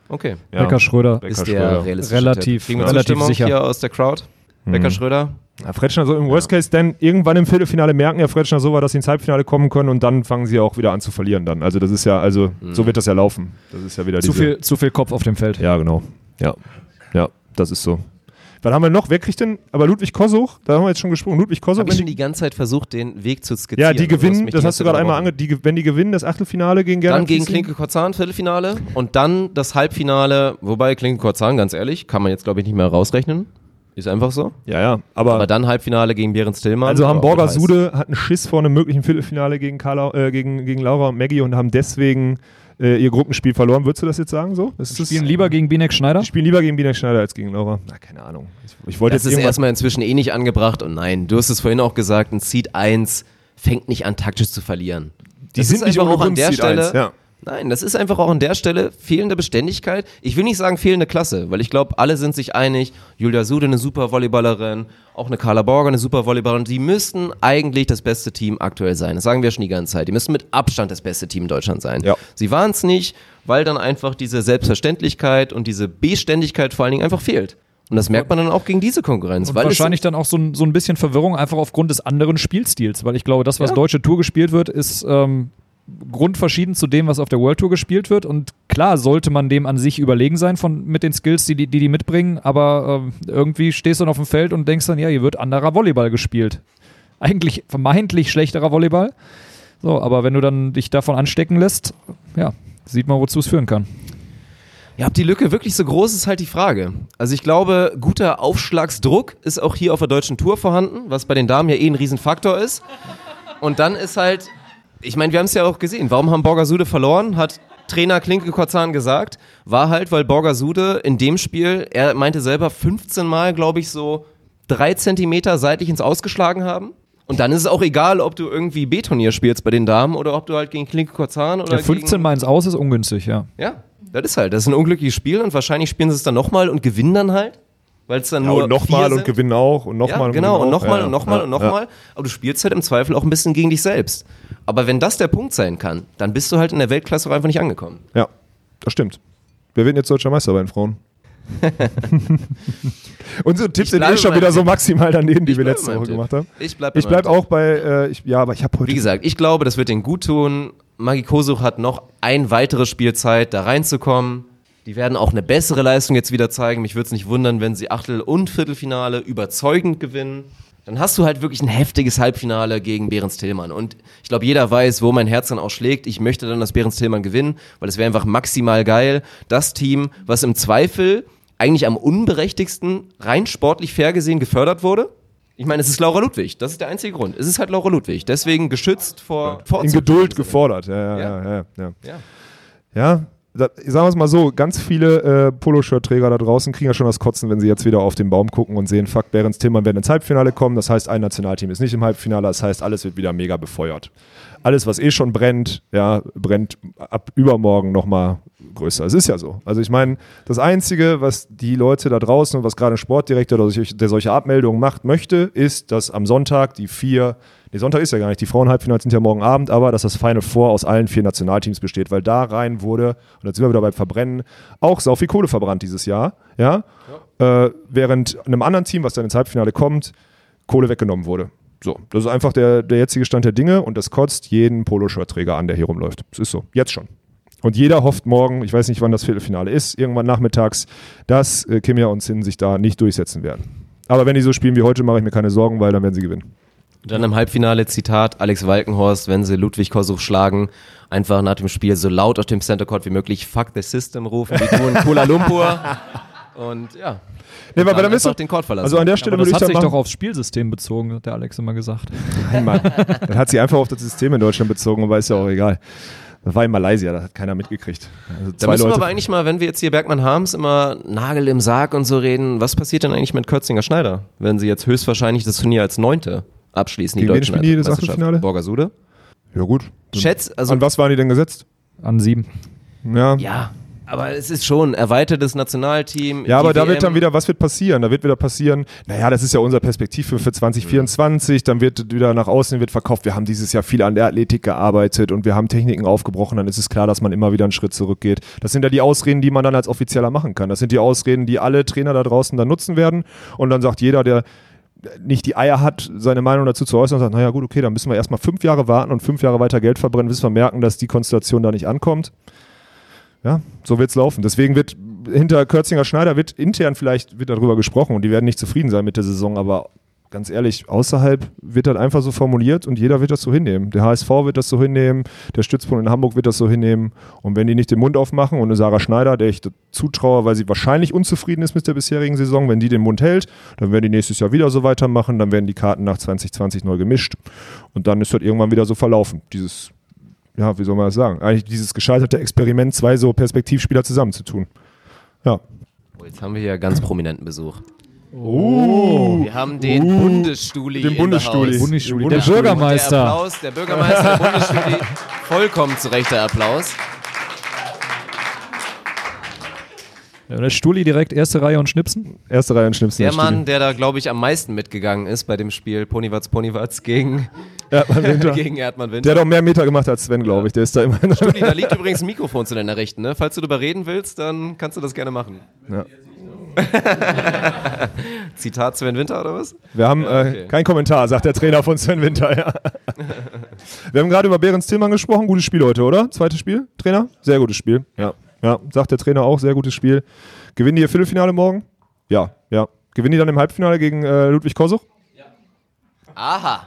okay. Ja. Becker Schröder. Becker Ist der Schröder. Relativ- Tipp. Kriegen wir relativ sicher. hier aus der Crowd? Mhm. Becker Schröder? Ja, Fretschner so im Worst Case, dann irgendwann im Viertelfinale merken ja Fretschner Sova, dass sie ins Halbfinale kommen können und dann fangen sie auch wieder an zu verlieren dann. Also das ist ja, also so wird das ja laufen. Das ist ja wieder Zu diese, viel, zu viel Kopf auf dem Feld. Ja, genau. Ja. Ja, das ist so. Was haben wir noch? Wer kriegt denn? Aber Ludwig Kosuch, da haben wir jetzt schon gesprochen. Ludwig Ich Kosuch. habe wenn schon die, die ganze Zeit versucht, den Weg zu skizzieren. ja, die hast gewinnen, das hast du gerade einmal ange, wenn die gewinnen, das Achtelfinale gegen Gernot Dann gegen. Klinke Korzahn Viertelfinale und dann das Halbfinale, wobei Klinke Korzahn, ganz ehrlich, kann man jetzt glaube ich nicht mehr rausrechnen. Ist einfach so. Ja, ja. Aber, Aber dann Halbfinale gegen Behrens Tillmann. also heiß. Sude hat einen Schiss vor einem möglichen Viertelfinale gegen, Carla, äh, gegen, gegen Laura und Maggie und haben deswegen äh, ihr Gruppenspiel verloren. Würdest du das jetzt sagen so? Ist das, Spielen lieber gegen Binek Schneider? die spielen lieber gegen Binek Schneider als gegen Laura. Na, keine Ahnung. Ich, ich wollte Das jetzt ist irgendwas. erstmal inzwischen eh nicht angebracht und nein, du hast es vorhin auch gesagt, ein Seed 1 fängt nicht an taktisch zu verlieren. Die Das sind ist nicht auch an der Seed Stelle. 1, ja. Nein, das ist einfach auch an der Stelle fehlende Beständigkeit. Ich will nicht sagen fehlende Klasse, weil ich glaube, alle sind sich einig. Julia Sude eine super Volleyballerin, auch eine Carla Borger eine super Volleyballerin. Sie müssten eigentlich das beste Team aktuell sein. Das sagen wir schon die ganze Zeit. Die müssen mit Abstand das beste Team in Deutschland sein. Ja. Sie waren es nicht, weil dann einfach diese Selbstverständlichkeit und diese Beständigkeit vor allen Dingen einfach fehlt. Und das merkt man dann auch gegen diese Konkurrenz. Und weil wahrscheinlich dann auch so ein, so ein bisschen Verwirrung einfach aufgrund des anderen Spielstils, weil ich glaube, das, was Ja. deutsche Tour gespielt wird, ist ähm, grundverschieden zu dem, was auf der World Tour gespielt wird. Und klar sollte man dem an sich überlegen sein von, mit den Skills, die die, die, mitbringen, aber ähm, irgendwie stehst du dann auf dem Feld und denkst dann, ja, hier wird anderer Volleyball gespielt. Eigentlich vermeintlich schlechterer Volleyball. So, aber wenn du dann dich davon anstecken lässt, ja, sieht man, wozu es führen kann. Ja, ob die Lücke wirklich so groß ist halt die Frage. Also ich glaube, guter Aufschlagsdruck ist auch hier auf der deutschen Tour vorhanden, was bei den Damen ja eh ein Riesenfaktor ist. Und dann ist halt, ich meine, wir haben es ja auch gesehen, warum haben Borgasude verloren, hat Trainer Klinke Korzahn gesagt, war halt, weil Borgasude in dem Spiel, er meinte selber 15 Mal, glaube ich, so drei Zentimeter seitlich ins Ausgeschlagen haben. Und dann ist es auch egal, ob du irgendwie B-Turnier spielst bei den Damen oder ob du halt gegen Klinke Korzahn oder Ja, 15 gegen, Mal ins Aus ist ungünstig, ja. ja, das ist halt, das ist ein unglückliches Spiel und wahrscheinlich spielen sie es dann nochmal und gewinnen dann halt, weil es dann Ja, nur und nochmal und gewinnen auch und Ja, nochmal genau, und nochmal Ja, und nochmal ja, und ja. nochmal. Aber du spielst halt im Zweifel auch ein bisschen gegen dich selbst. Aber wenn das der Punkt sein kann, dann bist du halt in der Weltklasse auch einfach nicht angekommen. Ja, das stimmt. Wer wird denn jetzt deutscher Meister bei den Frauen? Unsere Tipps sind eh schon wieder so maximal daneben, die wir letzte Woche gemacht haben. Ich bleib Ich bleib auch bei, äh, ich, ja, aber ich habe heute. Wie gesagt, ich glaube, das wird denen gut tun. Magi Kosuch hat noch ein weiteres Spiel Zeit, da reinzukommen. Die werden auch eine bessere Leistung jetzt wieder zeigen. Mich würde es nicht wundern, wenn sie Achtel- und Viertelfinale überzeugend gewinnen. dann hast du halt wirklich ein heftiges Halbfinale gegen Behrens Tillmann. Und ich glaube, jeder weiß, wo mein Herz dann auch schlägt. Ich möchte dann, dass Behrens Tillmann gewinnen, weil es wäre einfach maximal geil. Das Team, was im Zweifel eigentlich am unberechtigsten, rein sportlich fair gesehen, gefördert wurde. Ich meine, es ist Laura Ludwig. Das ist der einzige Grund. Es ist halt Laura Ludwig. Deswegen geschützt vor, vor In Geduld gefordert. Ja, ja, ja. ja, ja. Ja. Ja, da, sagen wir es mal so, ganz viele äh, Poloshirt-Träger da draußen kriegen ja schon das Kotzen, wenn sie jetzt wieder auf den Baum gucken und sehen, fuck, Behrens Tillmann werden ins Halbfinale kommen. Das heißt, ein Nationalteam ist nicht im Halbfinale. Das heißt, alles wird wieder mega befeuert. Alles, was eh schon brennt, ja, brennt ab übermorgen nochmal größer. Es ist ja so. Also ich meine, das Einzige, was die Leute da draußen und was gerade ein Sportdirektor, der solche, der solche Abmeldungen macht, möchte, ist, dass am Sonntag die vier Nee, Sonntag ist ja gar nicht. Die Frauenhalbfinals sind ja morgen Abend, aber dass das Final Four aus allen vier Nationalteams besteht, weil da rein wurde, und jetzt sind wir wieder beim Verbrennen, auch sau viel Kohle verbrannt dieses Jahr. Ja? Äh, während einem anderen Team, was dann ins Halbfinale kommt, Kohle weggenommen wurde. So, das ist einfach der, der jetzige Stand der Dinge und das kotzt jeden Poloshirt-Träger an, der hier rumläuft. Das ist so. Jetzt schon. Und jeder hofft morgen, ich weiß nicht, wann das Viertelfinale ist, irgendwann nachmittags, dass äh, Kimia und Sin sich da nicht durchsetzen werden. Aber wenn die so spielen wie heute, mache ich mir keine Sorgen, weil dann werden sie gewinnen. Und dann im Halbfinale Zitat Alex Walkenhorst, wenn sie Ludwig Kosuch schlagen, einfach nach dem Spiel so laut auf dem Center Court wie möglich Fuck the System rufen, wie du in Kuala Lumpur. Und ja. Nee, aber dann ist doch- den Court verlassen. Also an der Stelle Aber würde das ich hat sich machen, doch aufs Spielsystem bezogen, hat der Alex immer gesagt. Nein, Mann. Dann hat sie einfach auf das System in Deutschland bezogen, aber ist ja auch egal. Das war in Malaysia, das hat keiner mitgekriegt. Also Da müssen wir Leute. aber eigentlich mal, wenn wir jetzt hier Bergmann Harms immer Nagel im Sarg und so reden, was passiert denn eigentlich mit Kürzinger Schneider, wenn sie jetzt höchstwahrscheinlich das Turnier als Neunte abschließen, die Gegen wen deutschen spielen die das Meisterschaft? Achtelfinale? Borgasude. ja, gut. Schätz, also An was waren die denn gesetzt? An sieben. Ja. ja, aber es ist schon erweitertes Nationalteam. Ja, aber da wird dann WM. wieder, was wird passieren? Da wird wieder passieren, naja, das ist ja unser Perspektiv für, für 2024, dann wird wieder nach außen wird verkauft, wir haben dieses Jahr viel an der Athletik gearbeitet und wir haben Techniken aufgebrochen, dann ist es klar, dass man immer wieder einen Schritt zurückgeht. Das sind ja die Ausreden, die man dann als Offizieller machen kann. Das sind die Ausreden, die alle Trainer da draußen dann nutzen werden und dann sagt jeder, der nicht die Eier hat, seine Meinung dazu zu äußern und sagt, naja gut, okay, dann müssen wir erstmal fünf Jahre warten und fünf Jahre weiter Geld verbrennen, bis wir merken, dass die Konstellation da nicht ankommt. Ja, so wird's laufen. Deswegen wird hinter Kürzinger Schneider wird intern vielleicht wird darüber gesprochen und die werden nicht zufrieden sein mit der Saison, aber ganz ehrlich, außerhalb wird das einfach so formuliert und jeder wird das so hinnehmen. Der HSV wird das so hinnehmen, der Stützpunkt in Hamburg wird das so hinnehmen und wenn die nicht den Mund aufmachen und eine Sarah Schneider, der ich zutraue, weil sie wahrscheinlich unzufrieden ist mit der bisherigen Saison, wenn die den Mund hält, dann werden die nächstes Jahr wieder so weitermachen, dann werden die Karten nach 2020 neu gemischt und dann ist das irgendwann wieder so verlaufen. Dieses ja, wie soll man das sagen? Eigentlich dieses gescheiterte Experiment, zwei so Perspektivspieler zusammenzutun. Ja. Oh, jetzt haben wir hier ganz prominenten Besuch. Oh. Wir haben den Bundesstuli. Den in Bundesstuli. Bundesstuli. Der Der Bundesstuli. Der Bürgermeister. Applaus, der Bürgermeister der Bundesstuli. Vollkommen zu Recht der Applaus. Ja, der Stuli direkt erste Reihe und Schnipsen. Erste Reihe und Schnipsen. Der das Mann, der da, glaube ich, am meisten mitgegangen ist bei dem Spiel Ponywatz Ponywatz gegen. Erdmann Winter. gegen Erdmann Der Winter. hat auch mehr Meter gemacht als Sven, glaube ich. Der ist da immer. Stuli, da liegt übrigens ein Mikrofon zu deiner Rechten. Ne? Falls du darüber reden willst, dann kannst du das gerne machen. Ja. Zitat Sven Winter oder was? Wir haben Ja, äh, okay. kein Kommentar, sagt der Trainer von Sven Winter. Ja. Wir haben gerade über Behrens Tillmann gesprochen. Gutes Spiel heute, oder? Zweites Spiel, Trainer? Sehr gutes Spiel. Ja. Ja, sagt der Trainer auch. Sehr gutes Spiel. Gewinnen die ihr Viertelfinale morgen? Ja, ja. Gewinnen die dann im Halbfinale gegen äh, Ludwig Kosuch? Aha.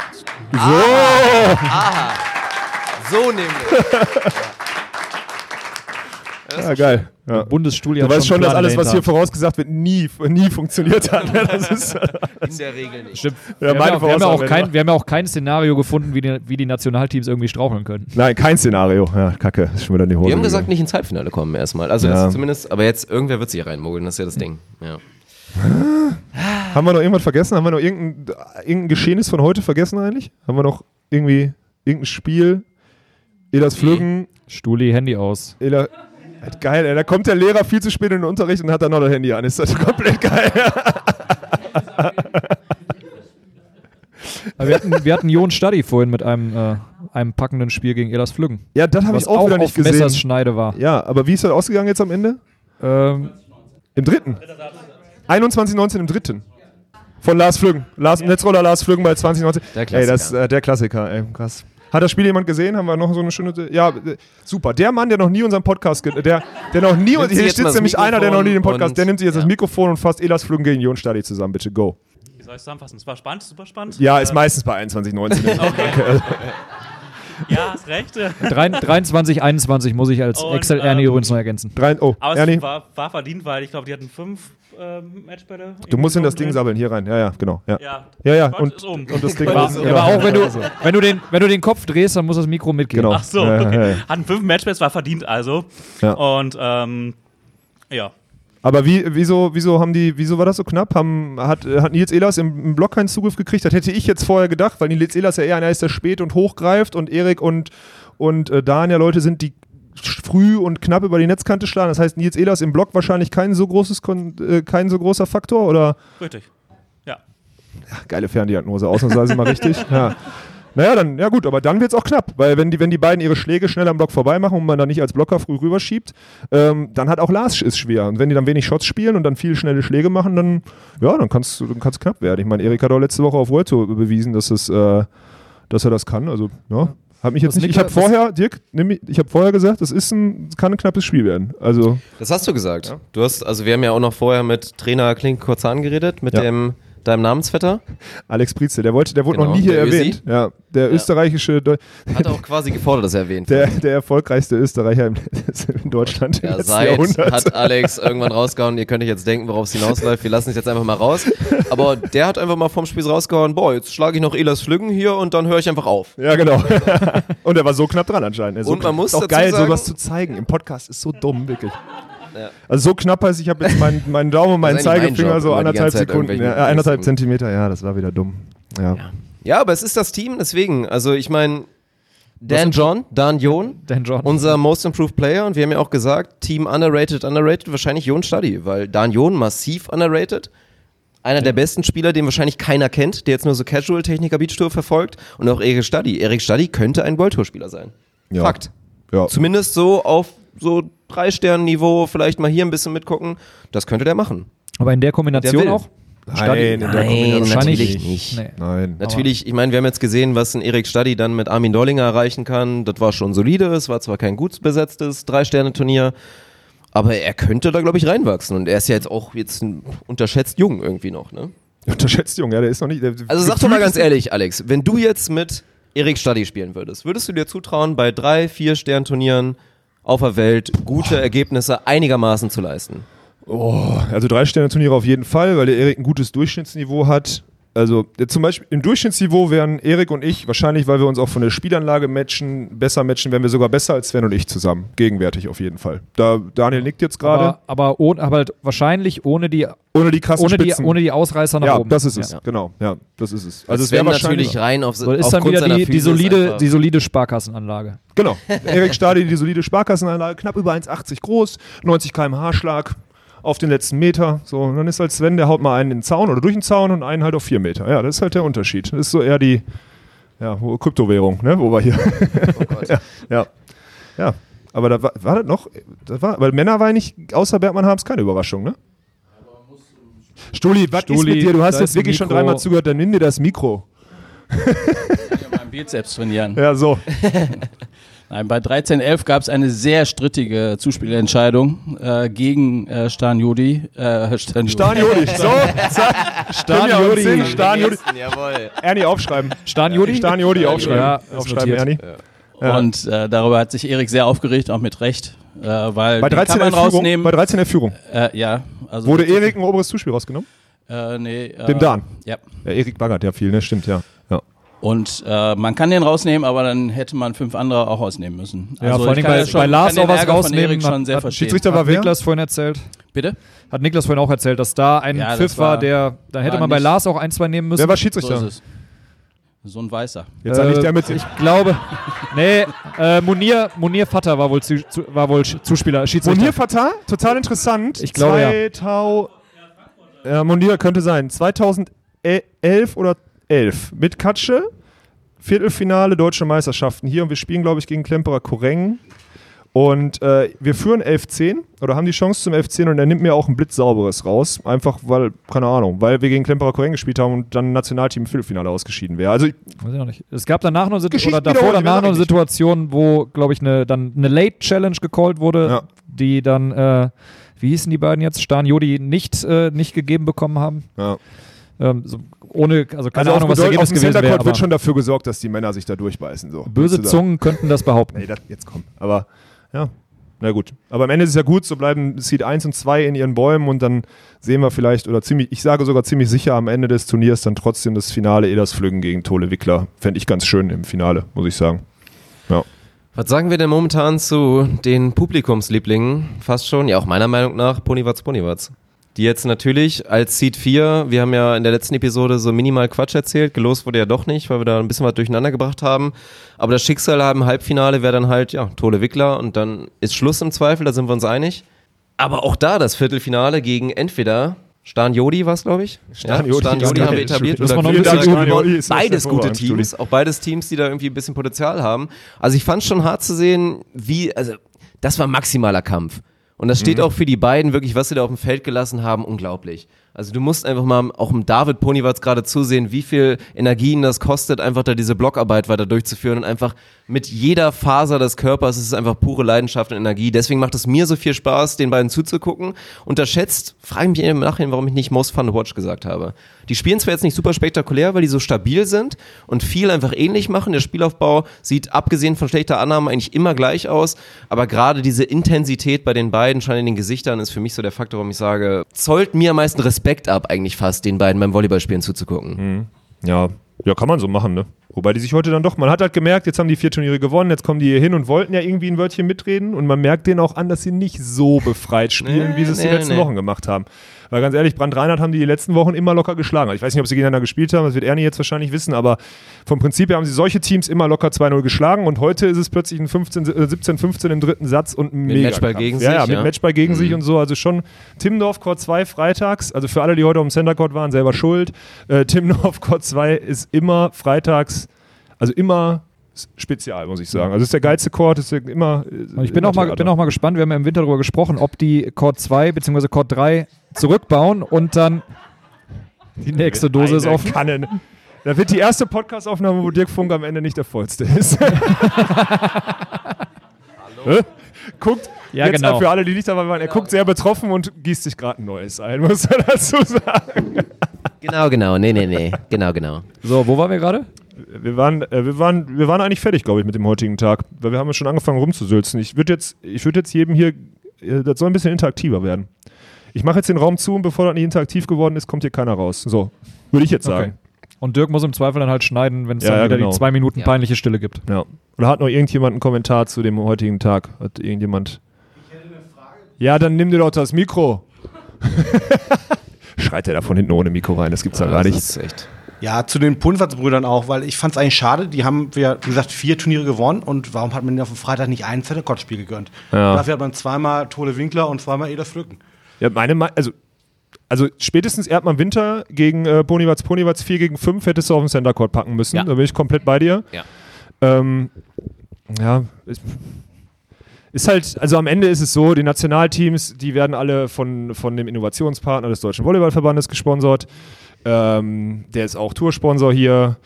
So! Aha. So nämlich. Ja, geil. Ja. Bundesstuli Du weißt schon, dass alles, was hier vorausgesagt wird, nie, nie funktioniert hat. Das ist In der Regel nicht. ja, wir, haben ja, auch- wir, haben ja auch Voraussage. kein, wir haben ja auch kein Szenario gefunden, wie die, wie die Nationalteams irgendwie straucheln können. Nein, kein Szenario. Ja, kacke. Ist schon wieder in die Hose. Wir haben gesagt, gegangen. nicht ins Halbfinale kommen erstmal. Also Ja. das ist zumindest, aber jetzt irgendwer wird sich hier reinmogeln, das ist ja das Ding. Ja. Haben wir noch irgendwas vergessen? Haben wir noch irgendein, irgendein Geschehnis von heute vergessen eigentlich? Haben wir noch irgendwie irgendein Spiel? Elas Flüggen, Stuli, Handy aus. Ela. Halt Geil, ey, da kommt der Lehrer viel zu spät in den Unterricht und hat dann noch das Handy an. Ist das komplett geil. Aber wir hatten, wir hatten Jon Stadi vorhin mit einem, äh, einem packenden Spiel gegen Elas Flüggen. Ja, das habe ich auch, wieder nicht gesehen. Messerschneide war. Ja, aber wie ist das ausgegangen jetzt am Ende? Ähm, Im dritten. 21-19 im dritten. Von Lars Flüggen. Lars, Netzroller Lars Flüggen bei 2019. Der Ey, das Klassiker. äh, der Klassiker, ey, krass. Hat das Spiel jemand gesehen? Haben wir noch so eine schöne. Ja, super. Der Mann, der noch nie unseren Podcast. Der, der noch nie. Nimmt Hier sitzt das nämlich einer, der noch nie den Podcast. Der nimmt sich jetzt das ja. Mikrofon und fasst Elas Flüggen gegen Jon Stadi zusammen. Bitte go. soll ich zusammenfassen? Es war spannend, super spannend. Ja, ist meistens bei 21,19. Okay. ja, hast recht. 23, 21 muss ich als Und, Excel Ernie ähm, übrigens noch ergänzen. Drei, oh, Aber Ernie, es war, war verdient, weil ich glaube, die hatten fünf ähm, Matchbälle. du musst in das Ding sammeln, hier rein. Ja, ja, genau. Ja, Ja, ja, ja. Und, ist um. und das Ding Aber, ist- aber auch wenn du, wenn, du den, wenn du den Kopf drehst, dann muss das Mikro mitgehen. Genau. Ach so, Ja, ja, okay. ja. Hatten fünf Matchbälls, war verdient also. Ja. Und ähm, ja. Aber wie, wieso, wieso haben die, wieso war das so knapp? Haben, hat, hat Nils Ehlers im, im Block keinen Zugriff gekriegt? Das hätte ich jetzt vorher gedacht, weil Nils Ehlers ja eher einer ist, der spät und hochgreift und Erik und, und äh, Dan ja Leute sind, die früh und knapp über die Netzkante schlagen. Das heißt, Nils Ehlers im Block wahrscheinlich kein so großes, äh, kein so großer Faktor oder? Richtig. Ja. Geile Ferndiagnose, ausnahmsweise mal richtig. Ja. Naja, dann, ja gut, aber dann wird es auch knapp, weil wenn die, wenn die beiden ihre Schläge schnell am Block vorbei machen und man dann nicht als Blocker früh rüberschiebt, ähm, dann hat auch Lars es schwer. Und wenn die dann wenig Shots spielen und dann viele schnelle Schläge machen, dann, ja, dann kann es dann kann's knapp werden. Ich meine, Erik hat auch letzte Woche auf World Tour bewiesen, dass, es, äh, dass er das kann. Also, ja. Hat mich jetzt nicht, ich habe vorher, Dirk, nimm mich, ich habe vorher gesagt, es ist ein, es kann ein knappes Spiel werden. Also, Das hast du gesagt. Du hast, also wir haben ja auch noch vorher mit Trainer Klink Kurzan geredet, mit Ja. dem deinem Namensvetter. Alex Prietze, der wollte, der wurde Genau, noch nie hier der erwähnt. Ja, der Ja. österreichische, Deu- Hat auch quasi gefordert, dass er erwähnt der, wird. der erfolgreichste Österreicher im, in Deutschland im Ja, letzten seit Jahrhundert. hat Alex irgendwann rausgehauen, ihr könnt euch jetzt denken, worauf es hinausläuft, wir lassen es jetzt einfach mal raus. Aber der hat einfach mal vom Spiel rausgehauen, boah, jetzt schlage ich noch Elas Flüggen hier und dann höre ich einfach auf. Ja, genau. und er war so knapp dran anscheinend. So Und man muss auch dazu geil, sagen- sowas zu zeigen. Im Podcast ist so dumm, wirklich. Ja. Also so knapp heißt, ich habe jetzt meinen, meinen Daumen und meinen mein Zeigefinger Job, so anderthalb Sekunden, ja, anderthalb Zentimeter. Ja, das war wieder dumm. Ja. Ja, aber es ist das Team, deswegen, also ich meine, Dan John, Dan Jon, Dan John. unser Most Improved Player und wir haben ja auch gesagt, Team underrated, underrated, wahrscheinlich Jon Stadi, weil Dan Jon massiv underrated, einer der besten Spieler, den wahrscheinlich keiner kennt, der jetzt nur so Casual Techniker Beach Tour verfolgt und auch Erik Stadi. Erik Stadi könnte ein World Tour Spieler sein. Ja. Fakt. Ja. Zumindest so auf so drei Sternen Niveau, vielleicht mal hier ein bisschen mitgucken, das könnte der machen. Aber in der Kombination will. auch? Nein, in der Nein, Kombination natürlich nicht. Nee. Nein. Natürlich, ich meine, wir haben jetzt gesehen, was ein Erik Stadi dann mit Armin Dollinger erreichen kann. Das war schon solide, es war zwar kein gut besetztes Drei-Sterne-Turnier, aber er könnte da, glaube ich, reinwachsen. Und er ist ja jetzt auch jetzt ein, unterschätzt jung irgendwie noch, ne? Unterschätzt, Junge, ja, der ist noch nicht. Der, Also sag doch mal ganz ehrlich, Alex, wenn du jetzt mit Erik Stadi spielen würdest, würdest du dir zutrauen, bei drei, vier Sternturnieren auf der Welt gute Ergebnisse einigermaßen zu leisten? Oh, also drei Sterne Turniere auf jeden Fall, weil der Erik ein gutes Durchschnittsniveau hat. Also zum Beispiel im Durchschnittsniveau wären Erik und ich wahrscheinlich, weil wir uns auch von der Spielanlage matchen, besser matchen, wären wir sogar besser als Sven und ich zusammen. Gegenwärtig auf jeden Fall. Da Daniel nickt jetzt gerade. Aber, aber, ohne, aber halt wahrscheinlich ohne die, Ohne die krassen ohne die, Spitzen. ohne die Ausreißer nach ja, oben. das ist es. Ja. Genau, ja, das ist es. Also Also es wäre wahrscheinlich natürlich rein auf So, ist dann aufgrund wieder die, die, solide, die solide Sparkassenanlage. Genau. Erik Stadi, die solide Sparkassenanlage, knapp über 1,80 groß, 90 km/h Schlag auf den letzten Meter. So, und dann ist halt Sven, der haut mal einen in den Zaun oder durch den Zaun und einen halt auf 4 Meter. Ja, das ist halt der Unterschied. Das ist so eher die ja, wo- Kryptowährung, ne, wo wir hier. Oh Gott. ja, ja. Ja. Aber da war, war das noch, das war, weil Männer war nicht, außer Bergmann haben es keine Überraschung, ne? Stuli, was ist Stuli, mit dir? Du hast jetzt ist wirklich schon dreimal zugehört, dann nimm dir das Mikro. meinen Bizeps trainieren. Ja, so. Nein, bei 13.11 gab es eine sehr strittige Zuspielentscheidung äh, gegen äh, Stan Jodi. Äh, Stan. Stan Jodi. So, zack. Stan Jodi. Stan Jodi. Ernie aufschreiben. Stan Jodi? Stan Jodi aufschreiben. Ja, aufschreiben, notiert. Ernie. Ja. Und äh, darüber hat sich Erik sehr aufgeregt, auch mit Recht. Äh, weil Bei den 13 kann man rausnehmen. bei 13 in Führung. äh, ja, also Wurde Erik ein oberes Zuspiel rausgenommen? Äh, nee, äh, Dem Dan. Ja. Ja, Erik baggert ja viel, ne? Stimmt, ja. Und äh, man kann den rausnehmen, aber dann hätte man fünf andere auch rausnehmen müssen. Ja, Also vor allem ich bei, schon- bei Lars auch was Ärger rausnehmen. Sehr hat, verstehen. Schiedsrichter war hat? Niklas vorhin erzählt. Bitte? Hat Niklas vorhin auch erzählt, dass da ein Ja, Pfiff war, war- der, da hätte man bei Lars auch ein, zwei nehmen müssen. Wer war So Schiedsrichter? es. So ein Weißer. Jetzt Äh, der mit. Ich glaube, nee, äh, Munir, Munir Vater war wohl, zu, zu, war wohl Zuspieler, Schiedsrichter. Munir Fatah, total interessant. Ich glaube, ja. 2000, ja. Munir könnte sein. 2011 oder 11 mit Katsche. Viertelfinale Deutsche Meisterschaften hier und wir spielen, glaube ich, gegen Klemperer Koreng. Und äh, wir führen 11-10 oder haben die Chance zum 11-10 und er nimmt mir auch ein blitzsauberes raus. Einfach weil, keine Ahnung, weil wir gegen Klemperer Koreng gespielt haben und dann Nationalteam im Viertelfinale ausgeschieden wäre. Also ich, Weiß ich noch nicht. Es gab danach noch Situ- oder davor danach noch eine. Situation, wo, glaube ich, eine, dann eine Late Challenge gecallt wurde, Ja. die dann, äh, wie hießen die beiden jetzt? Stan Jodi nicht, äh, nicht gegeben bekommen haben. ja. Ähm, so ohne, also keine Also Ahnung, auf, was das Ergebnis dem gewesen wäre. Court wird schon dafür gesorgt, dass die Männer sich da durchbeißen. So. Böse Zungen könnten das behaupten. Nee, das, jetzt komm. Aber ja, na gut. Aber am Ende ist es ja gut, so bleiben Seed 1 und 2 in ihren Bäumen und dann sehen wir vielleicht, oder ziemlich, ich sage sogar ziemlich sicher am Ende des Turniers dann trotzdem das Finale Edas Flüggen gegen Tole Wickler. Fände ich ganz schön im Finale, muss ich sagen. Ja. Was sagen wir denn momentan zu den Publikumslieblingen? Fast schon, ja auch meiner Meinung nach, Ponywatz Ponywatz. Die jetzt natürlich als Seed 4, wir haben ja in der letzten Episode so minimal Quatsch erzählt, gelost wurde ja doch nicht, weil wir da ein bisschen was durcheinander gebracht haben. Aber das Schicksal im Halbfinale wäre dann halt, ja, Tole Wickler und dann ist Schluss im Zweifel, da sind wir uns einig. Aber auch da das Viertelfinale gegen entweder Stan Jodi war es, glaube ich. Stan ja, Jodi, Stan das Jodi haben wir etabliert. Bisschen Stan googeln. Jodi. Beides gute Teams, auch beides Teams, die da irgendwie ein bisschen Potenzial haben. Also ich fand schon hart zu sehen, wie, also das war maximaler Kampf. Und das steht auch für die beiden wirklich, was sie da auf dem Feld gelassen haben, unglaublich. Also du musst einfach mal auch im David Ponywatz gerade zusehen, wie viel Energien das kostet, einfach da diese Blockarbeit weiter durchzuführen und einfach mit jeder Faser des Körpers ist es einfach pure Leidenschaft und Energie. Deswegen macht es mir so viel Spaß, den beiden zuzugucken. Unterschätzt, frage ich mich im Nachhinein, warum ich nicht Most Fun to Watch gesagt habe. Die spielen zwar jetzt nicht super spektakulär, weil die so stabil sind und viel einfach ähnlich machen. Der Spielaufbau sieht abgesehen von schlechter Annahme eigentlich immer gleich aus, aber gerade diese Intensität bei den beiden, schon in den Gesichtern, ist für mich so der Faktor, warum ich sage, zollt mir am meisten Respekt ab, eigentlich fast, den beiden beim Volleyballspielen zuzugucken. Ja, ja, kann man so machen, ne? Wobei die sich heute dann doch, man hat halt gemerkt, jetzt haben die vier Turniere gewonnen, jetzt kommen die hier hin und wollten ja irgendwie ein Wörtchen mitreden und man merkt denen auch an, dass sie nicht so befreit spielen, Nee, wie sie es die nee, letzten nee. Wochen gemacht haben. Weil ganz ehrlich, Brand Reinhardt haben die die letzten Wochen immer locker geschlagen. Ich weiß nicht, ob sie gegeneinander gespielt haben, das wird Ernie jetzt wahrscheinlich wissen, aber vom Prinzip her haben sie solche Teams immer locker 2-0 geschlagen und heute ist es plötzlich ein 15, äh, 17-15 im dritten Satz und ein Mit mega Matchball gegen ja, ja, sich, mit ja. Matchball gegen sich Mhm. und so. Also schon Timmendorf Court 2 freitags, also für alle, die heute auf dem Center Court waren, selber schuld. Äh, Timmendorf Court 2 ist immer freitags, also immer spezial, muss ich sagen. Also ist der geilste Court, ist immer. Und ich bin auch, mal, bin auch mal gespannt, wir haben ja im Winter darüber gesprochen, ob die Chord 2 bzw. Chord 3 zurückbauen und dann die nächste Dose ist offen. Kannen. Da wird die erste Podcast-Aufnahme, wo Dirk Funk am Ende nicht der vollste ist. Hallo? Guckt, Ja, jetzt genau. für alle, die nicht dabei waren, er guckt sehr betroffen und gießt sich gerade ein neues ein, muss er dazu sagen. Genau, genau, nee, nee, nee, genau, genau. So, wo waren wir gerade? Wir waren, äh, wir, waren, wir waren eigentlich fertig, glaube ich, mit dem heutigen Tag. Weil wir haben ja schon angefangen rumzusülzen. Ich würde jetzt, ich würd jetzt jedem hier, äh, das soll ein bisschen interaktiver werden. Ich mache jetzt den Raum zu und bevor das nicht interaktiv geworden ist, kommt hier keiner raus. So, würde ich jetzt sagen. Und Dirk muss im Zweifel dann halt schneiden, wenn es Ja, dann ja, wieder genau. die zwei Minuten Ja. peinliche Stille gibt. Ja. Oder hat noch irgendjemand einen Kommentar zu dem heutigen Tag? Hat irgendjemand. Ja, dann nimm dir doch das Mikro. Schreit er da von hinten ohne Mikro rein? Das gibt's ja gar Das nicht. ist echt. Ja, zu den Punwatz-Brüdern auch, weil ich fand es eigentlich schade. Die haben, wie gesagt, vier Turniere gewonnen und warum hat man ihnen auf dem Freitag nicht ein Center-Court-Spiel gegönnt? Ja. Dafür hat man zweimal Tole Winkler und zweimal Eder Flücken. Ja, meine, Me- also, also spätestens Erdmann Winter gegen äh, Ponywatz Ponywatz 4 gegen 5 hättest du auf den Center Court packen müssen. Ja. Da bin ich komplett bei dir. Ja. Ähm, ja, ist, ist halt, also am Ende ist es so, die Nationalteams, die werden alle von, von dem Innovationspartner des Deutschen Volleyballverbandes gesponsert. Ähm, der ist auch Toursponsor hier.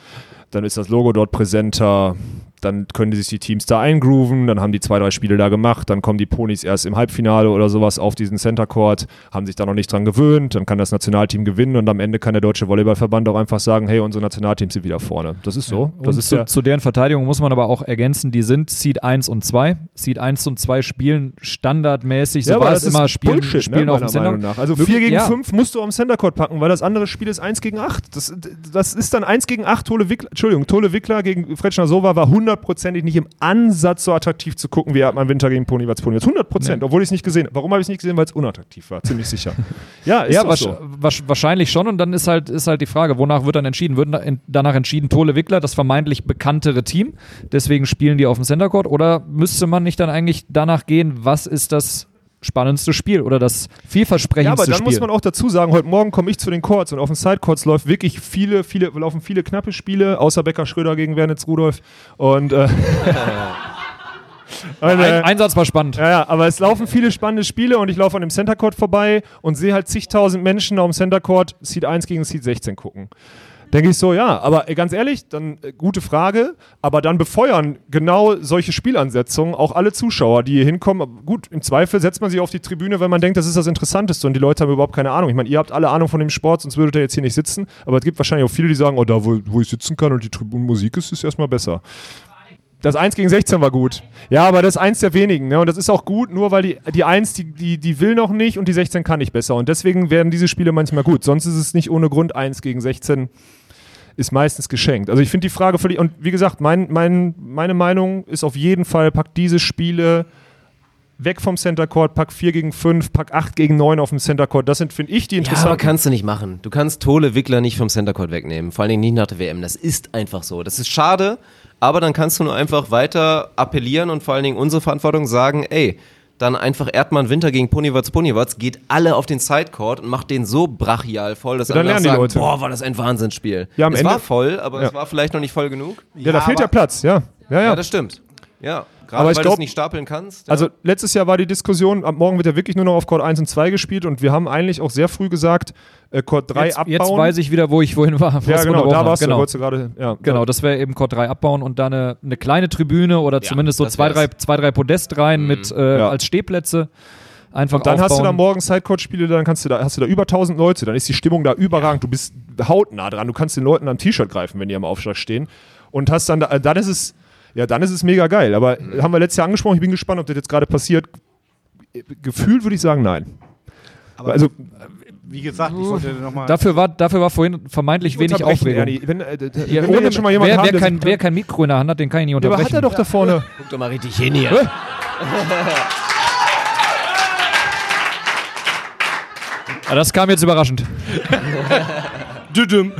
Dann ist das Logo dort präsenter. Dann können sich die Teams da eingrooven. Dann haben die zwei, drei Spiele da gemacht. Dann kommen die Ponys erst im Halbfinale oder sowas auf diesen Center Court, haben sich da noch nicht dran gewöhnt. Dann kann das Nationalteam gewinnen und am Ende kann der Deutsche Volleyballverband auch einfach sagen: Hey, unsere Nationalteams sind wieder vorne. Das ist so. Das und ist zu, der, zu deren Verteidigung muss man aber auch ergänzen, die sind Seed 1 und 2. Seed 1 und 2 spielen standardmäßig, so ja, war aber es das immer, spielen, Bullshit, spielen ne, auf dem Center. Nach. Also Wirklich, 4 gegen ja. 5 musst du am Center Court packen, weil das andere Spiel ist 1 gegen 8. Das, das ist dann 1 gegen 8. Tole Wickler, Entschuldigung, Tole Wickler gegen Fretschner Sova war hundertprozentig nicht im Ansatz so attraktiv zu gucken, wie Erdmann Winter gegen Ponywatz Ponywatz. 100 Prozent, obwohl ich es nicht gesehen habe. Warum habe ich es nicht gesehen? Weil es unattraktiv war, ziemlich sicher. Ja, ist Ja, wasch, so. wasch, wahrscheinlich schon. Und dann ist halt, ist halt die Frage, wonach wird dann entschieden? Wird da- danach entschieden Tole Wickler, das vermeintlich bekanntere Team, deswegen spielen die auf dem Center Court? Oder müsste man nicht dann eigentlich danach gehen, was ist das spannendste Spiel oder das Ja, vielversprechendste aber dann Spiel? muss man auch dazu sagen, heute Morgen komme ich zu den Courts und auf den Sidecourts läuft wirklich viele, viele, laufen viele knappe Spiele, außer Becker Schröder gegen Wernitz Rudolf. Und, äh, und, äh, Ein, Einsatz war spannend. Ja, ja, aber es laufen viele spannende Spiele und ich laufe an dem Center Court vorbei und sehe halt zigtausend Menschen auf dem Center Court Seed 1 gegen Seed 16 gucken. Denke ich so, ja, aber äh, ganz ehrlich, dann äh, gute Frage, aber dann befeuern genau solche Spielansetzungen auch alle Zuschauer, die hier hinkommen. Gut, im Zweifel setzt man sich auf die Tribüne, wenn man denkt, das ist das Interessanteste und die Leute haben überhaupt keine Ahnung. Ich meine, ihr habt alle Ahnung von dem Sport, sonst würdet ihr jetzt hier nicht sitzen, aber es gibt wahrscheinlich auch viele, die sagen, oh, da wo, wo ich sitzen kann und die Tribünenmusik ist, ist erstmal besser. Das 1 gegen 16 war gut. Ja, aber das ist eins der wenigen. Ne? Und das ist auch gut, nur weil die, die 1, die, die, die will noch nicht und die 16 kann nicht besser. Und deswegen werden diese Spiele manchmal gut. Sonst ist es nicht ohne Grund 1 gegen 16 ist meistens geschenkt. Also ich finde die Frage völlig, und wie gesagt, mein, mein, meine Meinung ist auf jeden Fall, pack diese Spiele weg vom Center Court, pack 4 gegen 5, pack 8 gegen 9 auf dem Center Court. Das sind, finde ich, die Ja, aber interessanten. kannst du nicht machen. Du kannst Tole Wickler nicht vom Center Court wegnehmen. Vor allen Dingen nicht nach der WM. Das ist einfach so. Das ist schade, aber dann kannst du nur einfach weiter appellieren und vor allen Dingen unsere Verantwortung sagen, ey, dann einfach Erdmann Winter gegen Ponywatz Ponywatz, geht alle auf den Sidecourt und macht den so brachial voll, dass Ja, dann alle sagen, Leute. boah, war das ein Wahnsinnsspiel. Ja, am es Ende- war voll, aber Ja. es war vielleicht noch nicht voll genug. ja, da fehlt ja Platz, ja. Ja, ja. Ja, das stimmt. Ja, gerade Aber ich weil du glaub- es nicht stapeln kannst. Also letztes Jahr war die Diskussion, ab morgen wird ja wirklich nur noch auf Court 1 und 2 gespielt und wir haben eigentlich auch sehr früh gesagt, äh, Court 3 Jetzt, abbauen. jetzt weiß ich wieder, wo ich vorhin war. ja, was genau, unterbrochen da hat. warst genau. du, gerade, ja. Genau, das wäre eben Court 3 abbauen und da eine, eine kleine Tribüne oder zumindest so zwei drei, zwei, drei Podestreihen mit äh, Ja. als Stehplätze. Einfach Und dann hast du aufbauen. da morgen Sidecourt-Spiele, dann kannst du da, hast du da über 1000 Leute, dann ist die Stimmung da überragend, du bist hautnah dran, du kannst den Leuten am T-Shirt greifen, wenn die am Aufschlag stehen und hast dann, da, äh, dann ist es, ja, dann ist es mega geil, aber Mhm. haben wir letztes Jahr angesprochen, ich bin gespannt, ob das jetzt gerade passiert. Gefühlt würde ich sagen, nein. Aber also, wie gesagt, ich wollte nochmal. Dafür war, dafür war vorhin vermeintlich wenig unterbrechen, Aufregung. Ernie. Wenn, äh, Ja, wenn schon mal jemanden wer, haben, wer, kein, wer kein Mikro in der Hand hat, den kann ich nicht Ja, aber unterbrechen. hat er doch da vorne. Guck doch mal richtig hin hier. Ja, das kam jetzt überraschend. Düdüm.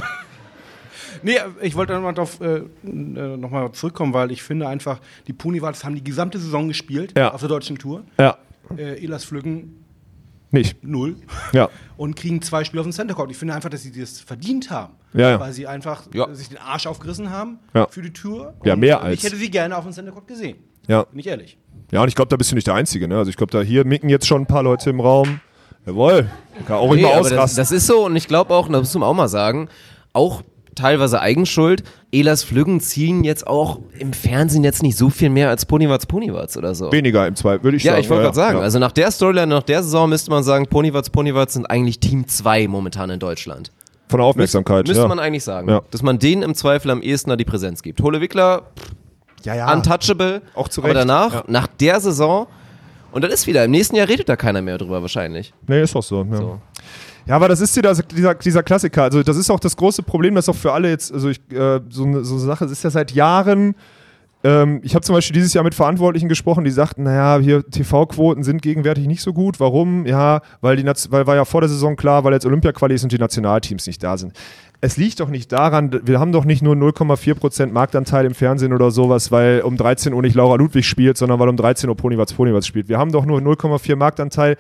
Nee, ich wollte nochmal darauf äh, äh, noch mal zurückkommen, weil ich finde einfach, die Ponywals haben die gesamte Saison gespielt Ja. auf der deutschen Tour. Ja, Äh, Elas Flüggen nicht. null. Ja. Und kriegen zwei Spiele auf dem Center Court. Ich finde einfach, dass sie das verdient haben. Ja, ja. Weil sie einfach Ja. sich den Arsch aufgerissen haben Ja. für die Tour. Ja, mehr als. Ich hätte sie gerne auf dem Center Court gesehen. Ja. Bin ich ehrlich. Ja, und ich glaube, da bist du nicht der Einzige. Ne? Also ich glaube, da hier micken jetzt schon ein paar Leute im Raum. Jawohl. Kann auch Nee, immer aber das, ausrasten. das ist so und ich glaube auch, und das muss man auch mal sagen, auch teilweise Eigenschuld. Elas Flüggen ziehen jetzt auch im Fernsehen jetzt nicht so viel mehr als Ponywatz Ponywatz oder so. Weniger im Zweifel, würde ich ja, sagen. ich wollte gerade sagen, ja. also nach der Storyline, nach der Saison müsste man sagen, Ponywatz Ponywatz sind eigentlich Team 2 momentan in Deutschland. Von der Aufmerksamkeit. Müsste ja. man eigentlich sagen, Ja. dass man denen im Zweifel am ehesten da die Präsenz gibt. Hole Wickler, ja, ja. untouchable, Auch zu aber Recht, danach, ja. nach der Saison, und dann ist wieder, im nächsten Jahr redet da keiner mehr drüber wahrscheinlich. Nee, ist auch so. Ja. So. Ja, aber das ist das, dieser, dieser Klassiker. Also, das ist auch das große Problem, das auch für alle jetzt, also ich, äh, so eine so eine Sache, es ist ja seit Jahren. Ähm, ich habe zum Beispiel dieses Jahr mit Verantwortlichen gesprochen, die sagten, naja, hier TV-Quoten sind gegenwärtig nicht so gut. Warum? Ja, weil die Naz- weil war ja vor der Saison klar, weil jetzt Olympia-Quali ist und die Nationalteams nicht da sind. Es liegt doch nicht daran, wir haben doch nicht nur 0,4% Marktanteil im Fernsehen oder sowas, weil um 13 Uhr nicht Laura Ludwig spielt, sondern weil um 13 Uhr Ponywatz Ponywatz spielt. Wir haben doch nur 0,4 Marktanteil,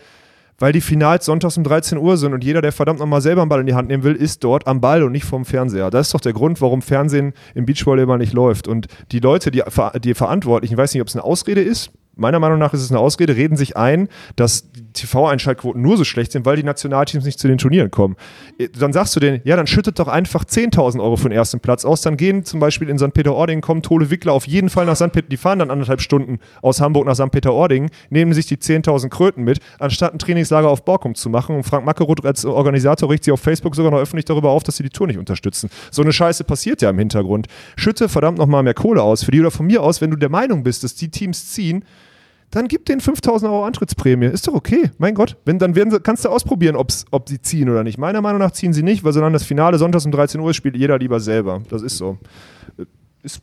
weil die Finals sonntags um 13 Uhr sind und jeder, der verdammt nochmal selber einen Ball in die Hand nehmen will, ist dort am Ball und nicht vom Fernseher. Das ist doch der Grund, warum Fernsehen im Beachvolleyball nicht läuft. Und die Leute, die, die Verantwortlichen, ich weiß nicht, ob es eine Ausrede ist, meiner Meinung nach ist es eine Ausrede, reden sich ein, dass TV-Einschaltquoten nur so schlecht sind, weil die Nationalteams nicht zu den Turnieren kommen. Äh, Dann sagst du denen, ja, dann schüttet doch einfach 10.000 Euro für den ersten Platz aus. Dann gehen zum Beispiel in St. Peter-Ording, kommen Tole Wickler auf jeden Fall nach St. Peter, die fahren dann anderthalb Stunden aus Hamburg nach St. Peter-Ording, nehmen sich die 10.000 Kröten mit, anstatt ein Trainingslager auf Borkum zu machen. Und Frank Mackeroth als Organisator regt sich auf Facebook sogar noch öffentlich darüber auf, dass sie die Tour nicht unterstützen. So eine Scheiße passiert ja im Hintergrund. Schütte verdammt nochmal mehr Kohle aus für die oder von mir aus, wenn du der Meinung bist, dass die Teams ziehen, dann gib denen 5000 Euro Antrittsprämie. Ist doch okay. Mein Gott. Wenn, dann werden sie, kannst du ausprobieren, ob's, ob sie ziehen oder nicht. Meiner Meinung nach ziehen sie nicht, weil solange das Finale sonntags um 13 Uhr ist, spielt jeder lieber selber. Das ist so. Ist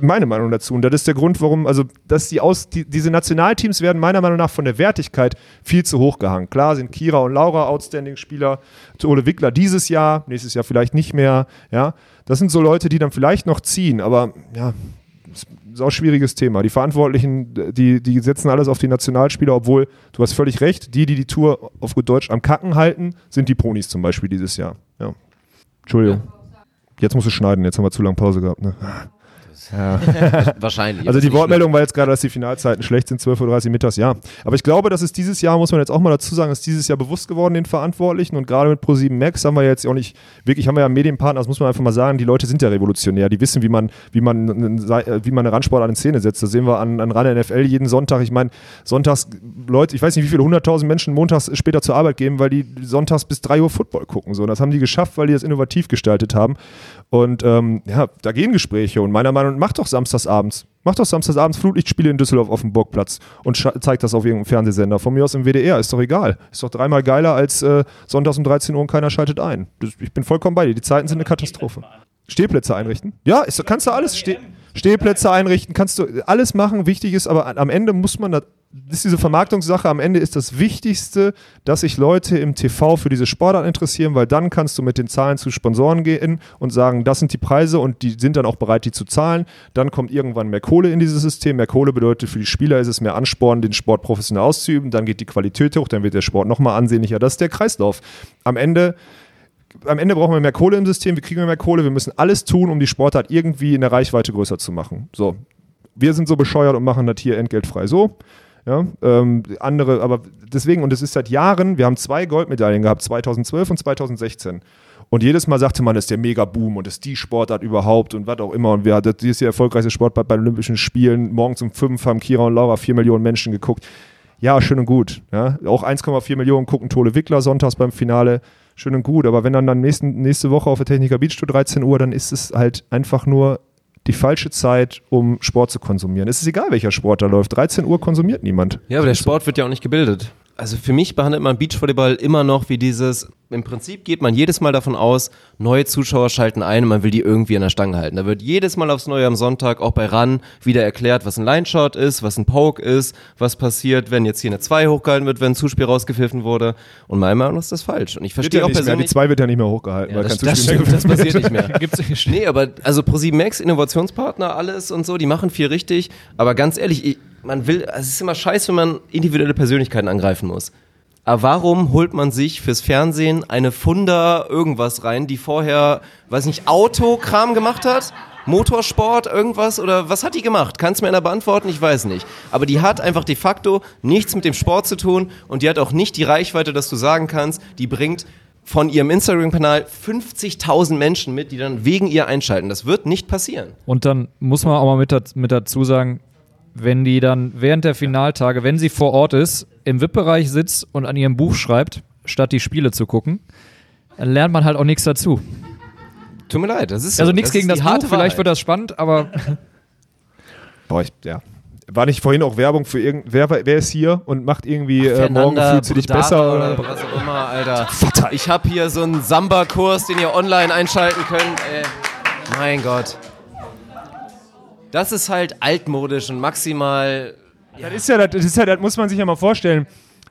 meine Meinung dazu. Und das ist der Grund, warum, also, dass die aus, die, diese Nationalteams werden meiner Meinung nach von der Wertigkeit viel zu hoch gehangen. Klar sind Kira und Laura Outstanding-Spieler, Ole Wickler dieses Jahr, nächstes Jahr vielleicht nicht mehr. Ja, das sind so Leute, die dann vielleicht noch ziehen, aber ja, ist auch ein schwieriges Thema. Die Verantwortlichen, die, die setzen alles auf die Nationalspieler, obwohl, du hast völlig recht, die, die die Tour auf gut Deutsch am Kacken halten, sind die Ponis zum Beispiel dieses Jahr. Ja. Entschuldigung. Jetzt musst du schneiden, jetzt haben wir zu lange Pause gehabt. Ne? Ja. Wahrscheinlich. Also die Wortmeldung war jetzt gerade, dass die Finalzeiten schlecht sind, 12.30 Uhr mittags, ja. Aber ich glaube, das ist dieses Jahr, muss man jetzt auch mal dazu sagen, ist dieses Jahr bewusst geworden den Verantwortlichen und gerade mit Pro7 Max haben wir jetzt auch nicht, wirklich haben wir ja Medienpartner, das muss man einfach mal sagen, die Leute sind ja revolutionär, die wissen, wie man, wie man, äh, wie man eine Randsportart in Szene setzt. Das sehen wir an, an Ran NFL jeden Sonntag. Ich meine, sonntags, Leute, ich weiß nicht, wie viele hunderttausend Menschen montags später zur Arbeit gehen, weil die sonntags bis 3 Uhr Football gucken. So, und das haben die geschafft, weil die das innovativ gestaltet haben. Und ähm, ja, da gehen Gespräche und meiner Meinung nach, macht doch samstagsabends. Macht doch samstagsabends Flutlichtspiele in Düsseldorf auf dem Burgplatz und zeigt das auf irgendeinem Fernsehsender. Von mir aus im WDR, ist doch egal. Ist doch dreimal geiler als äh, sonntags um 13 Uhr und keiner schaltet ein. Das, ich bin vollkommen bei dir. Die Zeiten sind eine Katastrophe. Stehplätze einrichten? Ja, ist, kannst du alles. Steh, Stehplätze einrichten, kannst du alles machen. Wichtig ist, aber am Ende muss man, das ist diese Vermarktungssache, am Ende ist das Wichtigste, dass sich Leute im TV für diese Sportart interessieren, weil dann kannst du mit den Zahlen zu Sponsoren gehen und sagen, das sind die Preise und die sind dann auch bereit, die zu zahlen. Dann kommt irgendwann mehr Kohle in dieses System. Mehr Kohle bedeutet für die Spieler ist es mehr Ansporn, den Sport professionell auszuüben. Dann geht die Qualität hoch, dann wird der Sport nochmal ansehnlicher. Das ist der Kreislauf. Am Ende am Ende brauchen wir mehr Kohle im System, wir kriegen mehr Kohle, wir müssen alles tun, um die Sportart irgendwie in der Reichweite größer zu machen. So, wir sind so bescheuert und machen das hier entgeltfrei so. Ja, ähm, andere, aber deswegen, und es ist seit Jahren, wir haben zwei Goldmedaillen gehabt, 2012 und 2016. Und jedes Mal sagte man, das ist der Mega-Boom und das ist die Sportart überhaupt und was auch immer. Und wir hatten dieses die erfolgreichste Sportart bei den Olympischen Spielen. Morgens um fünf haben Kira und Laura vier Millionen Menschen geguckt. Ja, schön und gut. Ja. Auch 1,4 Millionen gucken Tole Wickler sonntags beim Finale. Schön und gut. Aber wenn dann, dann nächsten, nächste Woche auf der Techniker Beach Tour 13 Uhr, dann ist es halt einfach nur die falsche Zeit, um Sport zu konsumieren. Es ist egal, welcher Sport da läuft. 13 Uhr konsumiert niemand. Ja, aber der Sport wird ja auch nicht gebildet. Also für mich behandelt man Beachvolleyball immer noch wie dieses, im Prinzip geht man jedes Mal davon aus, neue Zuschauer schalten ein und man will die irgendwie an der Stange halten. Da wird jedes Mal aufs Neue am Sonntag, auch bei RAN, wieder erklärt, was ein Line-Shot ist, was ein Poke ist, was passiert, wenn jetzt hier eine 2 hochgehalten wird, wenn ein Zuspiel rausgepfiffen wurde. Und meiner Meinung nach ist das falsch. Und ich verstehe auch nicht mehr. persönlich... Die 2 wird ja nicht mehr hochgehalten, Ja, weil das, kein das Zuspiel stimmt, mehr das passiert nicht mehr. Gibt's nee, aber also ProSieben Max, Innovationspartner, alles und so, die machen viel richtig. Aber ganz ehrlich, ich, man will, es ist immer scheiße, wenn man individuelle Persönlichkeiten angreifen muss. Aber warum holt man sich fürs Fernsehen eine Funda irgendwas rein, die vorher, weiß nicht, Autokram gemacht hat? Motorsport, irgendwas oder was hat die gemacht? Kannst du mir einer beantworten? Ich weiß nicht. Aber die hat einfach de facto nichts mit dem Sport zu tun und die hat auch nicht die Reichweite, dass du sagen kannst, die bringt von ihrem Instagram-Kanal 50.000 Menschen mit, die dann wegen ihr einschalten. Das wird nicht passieren. Und dann muss man auch mal mit dazu sagen, wenn die dann während der Finaltage, wenn sie vor Ort ist, im VIP-Bereich sitzt und an ihrem Buch schreibt, statt die Spiele zu gucken, dann lernt man halt auch nichts dazu. Tut mir leid, das ist so. Also nichts gegen das Buch, harte vielleicht wird das spannend, aber Boah, ich, ja. War nicht vorhin auch Werbung für irgend, wer, wer ist hier und macht irgendwie äh, morgen fühlst du dich besser oder oder, was auch immer, Alter. Ich habe hier so einen Samba-Kurs, den ihr online einschalten könnt. Ey. Mein Gott. Das ist halt altmodisch und maximal. Das ist ja, das, ist ja, das muss man sich ja mal vorstellen.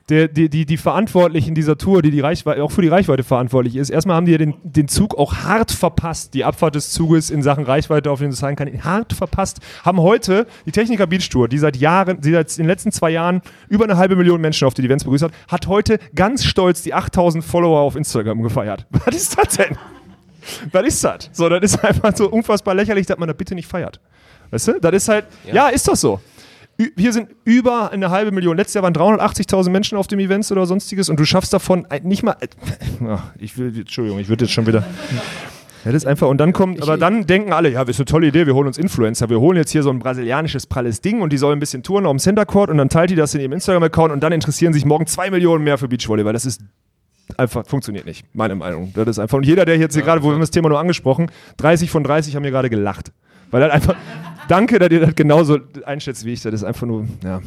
Der, die, die, die Verantwortlichen dieser Tour, die, die Reichweite, auch für die Reichweite verantwortlich ist, erstmal haben die ja den, den Zug auch hart verpasst, die Abfahrt des Zuges in Sachen Reichweite auf den sozialen Kanälen, hart verpasst, haben heute die Techniker Beach Tour, die seit Jahren, die seit den letzten zwei Jahren über eine halbe Million Menschen auf die Events begrüßt hat, hat heute ganz stolz die 8000 Follower auf Instagram gefeiert. Was ist das denn? Was ist das? So, das ist einfach so unfassbar lächerlich, dass man das bitte nicht feiert. Weißt du? Das ist halt, ja, ist doch so. Ü- Hier sind über eine halbe Million. Letztes Jahr waren 380.000 Menschen auf dem Event oder sonstiges und du schaffst davon nicht mal. Ich will, Entschuldigung, ich würde jetzt schon wieder. Ja, das ist einfach, und dann kommt, aber dann denken alle, ja, das ist eine tolle Idee, wir holen uns Influencer, wir holen jetzt hier so ein brasilianisches pralles Ding und die sollen ein bisschen touren auf dem Center Court und dann teilt die das in ihrem Instagram-Account und dann interessieren sich morgen zwei Millionen mehr für Beachvolleyball. Das ist einfach, funktioniert nicht, meine Meinung. Das ist einfach, und jeder, der jetzt hier gerade, wo wir haben das Thema nur angesprochen, 30 von 30 haben hier gerade gelacht. Weil das einfach, danke, dass ihr das genauso einschätzt wie ich, das ist einfach nur, ja.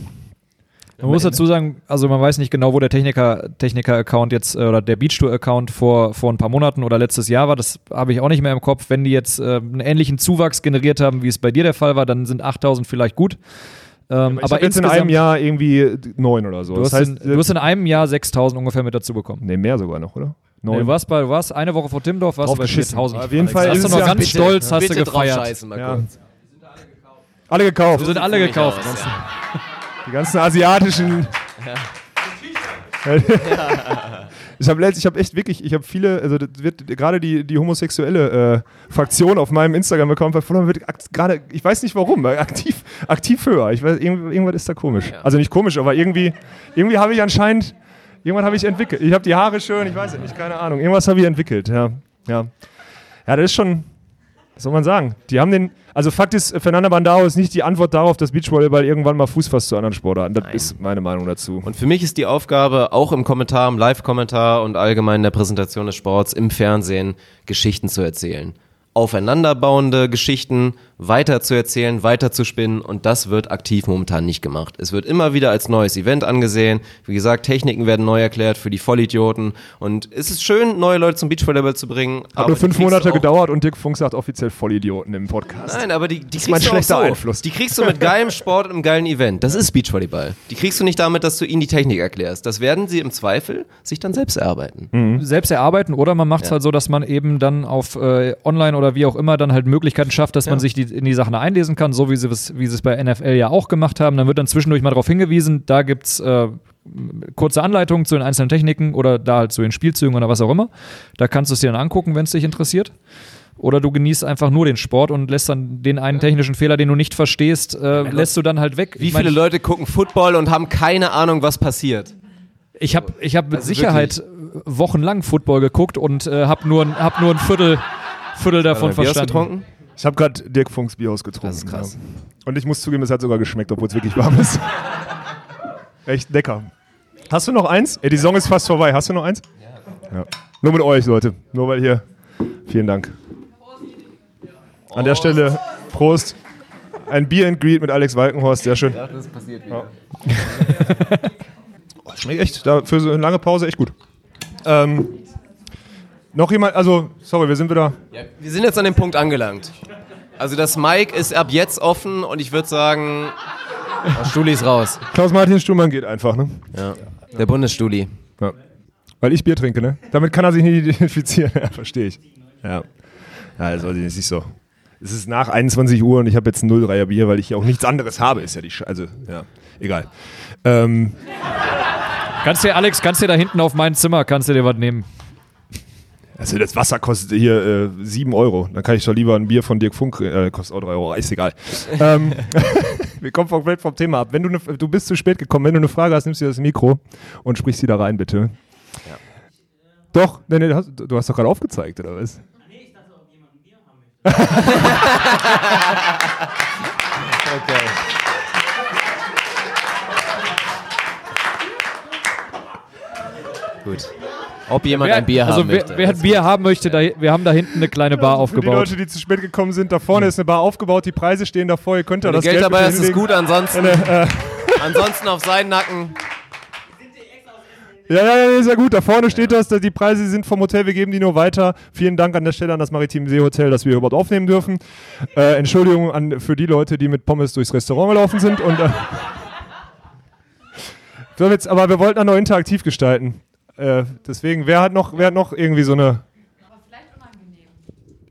Man muss dazu sagen, also man weiß nicht genau, wo der Techniker, Techniker-Account jetzt äh, oder der Beachtour-Account vor, vor ein paar Monaten oder letztes Jahr war. Das habe ich auch nicht mehr im Kopf. Wenn die jetzt äh, einen ähnlichen Zuwachs generiert haben, wie es bei dir der Fall war, dann sind 8000 vielleicht gut. Ähm, Ich aber jetzt in einem Jahr irgendwie neun oder so. du, hast das heißt, in, du hast in einem Jahr 6000 ungefähr mit dazu bekommen. nee, mehr sogar noch, oder? Nee, du warst bei, du warst eine Woche vor Timmendorf, warst du bei geschissen. 4000. Auf jeden Fall hast du es noch ganz bitte, stolz, hast Bitte du drauf gefeiert. scheißen, mal Ja. Alle gekauft. Wir sind alle gekauft. aus, Die ganzen asiatischen. Ich habe ich hab echt wirklich, ich habe viele, also das wird gerade die, die homosexuelle äh, Fraktion auf meinem Instagram-Account verfolgt, wird akt- gerade, ich weiß nicht warum, aktiv, aktiv höher. Ich weiß, irgend- irgendwas ist da komisch. Also nicht komisch, aber irgendwie, irgendwie habe ich anscheinend, irgendwas habe ich entwickelt. Ich habe die Haare schön, ich weiß es nicht, keine Ahnung. Irgendwas habe ich entwickelt, ja. Ja, ja das ist schon, was soll man sagen? Die haben den, also Fakt ist, Fernanda Bandao ist nicht die Antwort darauf, dass Beachvolleyball irgendwann mal Fuß fasst zu anderen Sportarten. Das ist meine Meinung dazu. Und für mich ist die Aufgabe, auch im Kommentar, im Live-Kommentar und allgemein in der Präsentation des Sports im Fernsehen Geschichten zu erzählen. Aufeinanderbauende Geschichten weiter zu erzählen, weiter zu spinnen und das wird aktiv momentan nicht gemacht. Es wird immer wieder als neues Event angesehen. Wie gesagt, Techniken werden neu erklärt für die Vollidioten und es ist schön, neue Leute zum Beachvolleyball zu bringen. Hat aber nur fünf Monate gedauert und Dirk Funk sagt offiziell Vollidioten im Podcast. Nein, aber die, die ist mein kriegst du auch schlechter so. Einfluss. Die kriegst du mit geilem Sport und einem geilen Event. Das ist Beachvolleyball. Die kriegst du nicht damit, dass du ihnen die Technik erklärst. Das werden sie im Zweifel sich dann selbst erarbeiten. selbst erarbeiten oder man macht es Ja. halt so, dass man eben dann auf äh, online oder wie auch immer dann halt Möglichkeiten schafft, dass man sich die, in die Sachen einlesen kann, so wie sie es, wie sie es bei NFL ja auch gemacht haben. Dann wird dann zwischendurch mal darauf hingewiesen, da gibt es äh, kurze Anleitungen zu den einzelnen Techniken oder da halt zu den Spielzügen oder was auch immer. Da kannst du es dir dann angucken, wenn es dich interessiert. Oder du genießt einfach nur den Sport und lässt dann den einen technischen Fehler, den du nicht verstehst, äh, lässt du dann halt weg. Wie Ich mein, viele Leute gucken Football und haben keine Ahnung, was passiert? Ich habe ich hab mit Also Sicherheit wochenlang Football geguckt und äh, habe nur, ein- hab nur ein Viertel, Viertel davon Bier hast du verstanden. getrunken? Ich habe gerade Dirk Funks Bier ausgetrunken. Das ist krass. Ja. Und ich muss zugeben, es hat sogar geschmeckt, obwohl es wirklich warm ist. Echt lecker. Hast du noch eins? Ey, die Saison ist fast vorbei. Hast du noch eins? Ja. Nur mit euch, Leute. Nur weil hier. Vielen Dank. An der Stelle Prost. Ein Bier and Greet mit Alex Walkenhorst. Sehr schön. das passiert wieder. Oh, schmeckt echt. Da für so eine lange Pause echt gut. Ähm, noch jemand? Also, sorry, wir sind wieder. Wir sind jetzt an dem Punkt angelangt. Also das Mic ist ab jetzt offen und ich würde sagen, oh, Stuli ist raus. Klaus-Martin Stuhlmann geht einfach, ne? Ja. Der Bundesstuli. Ja. Weil ich Bier trinke, ne? Damit kann er sich nicht identifizieren. Ja, verstehe ich. Ja. Ja, also das ist nicht so. Es ist nach 21 Uhr und ich habe jetzt ein 0,3er Bier, weil ich ja auch nichts anderes habe. Ist ja die Sch Also, ja, egal. Ähm, Kannst dir, Alex, kannst dir da hinten auf mein Zimmer, kannst du dir was nehmen. Also das Wasser kostet hier äh, 7 Euro. Dann kann ich doch lieber ein Bier von Dirk Funk, äh, kostet auch 3 Euro, ist egal. ähm, wir kommen komplett vom Thema ab. Wenn du, ne, du bist zu spät gekommen, wenn du eine Frage hast, nimmst du das Mikro und sprichst sie da rein, bitte. Doch, nee, nee, du hast, du hast doch gerade aufgezeigt, oder was? Okay. Gut. Ob jemand ein Bier also haben wer, möchte. wer ein Bier haben möchte, da, wir haben da hinten eine kleine Bar Also Für die aufgebaut. Leute, die zu spät gekommen sind, da vorne ist eine Bar aufgebaut, die Preise stehen davor, ihr könnt da das Geld Geld dabei ist, ist hinlegen. gut, ansonsten, Äh, ansonsten auf seinen Nacken. Ja, ja, ja, ist ja gut. Da vorne steht das, die Preise sind vom Hotel, wir geben die nur weiter. Vielen Dank an der Stelle an das Maritim Seehotel, dass wir hier überhaupt aufnehmen dürfen. Äh, Entschuldigung an, für die Leute, die mit Pommes durchs Restaurant gelaufen sind. Und, äh, so jetzt, aber wir wollten auch noch interaktiv gestalten. Äh, deswegen, wer hat noch, wer hat noch irgendwie so eine.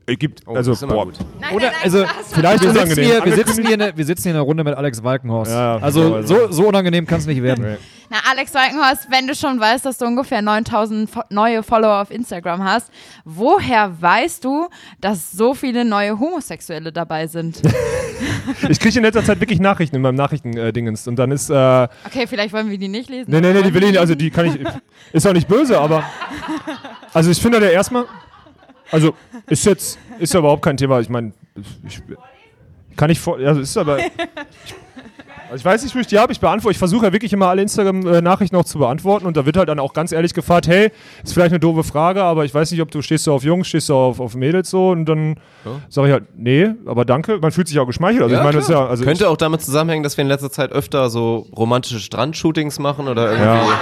Es gibt, Oh, also, das ist immer boah, gut. Oder, also, vielleicht wir sitzen, unangenehm. hier, wir, sitzen hier in der, wir sitzen hier in einer Runde mit Alex Walkenhorst. Ja, also so, so unangenehm kann es nicht werden. Nee. Na, Alex Walkenhorst, wenn du schon weißt, dass du ungefähr 9000 fo- neue Follower auf Instagram hast, woher weißt du, dass so viele neue Homosexuelle dabei sind? Ich kriege in letzter Zeit wirklich Nachrichten in meinem Nachrichtendingens. Und dann ist. Äh, Okay, vielleicht wollen wir die nicht lesen. Nee, nee, nee, die will ich Also, die kann ich. Ist auch nicht böse, aber. Also, ich finde ja erstmal. Also, ist jetzt. Ist ja überhaupt kein Thema. Ich meine. Ich, kann ich vor. Also, ist aber. Ich, also ich weiß nicht, wie ich die habe. Ich beantworte. Ich versuche ja wirklich immer alle Instagram-Nachrichten auch zu beantworten. Und da wird halt dann auch ganz ehrlich gefragt: hey, ist vielleicht eine doofe Frage, aber ich weiß nicht, ob du stehst du auf Jungs, stehst du auf, auf Mädels so. Und dann sage ich halt: nee, aber danke. Man fühlt sich auch geschmeichelt. Also, ich meine, das ja. Also Könnte auch damit zusammenhängen, dass wir in letzter Zeit öfter so romantische Strandshootings machen oder irgendwie.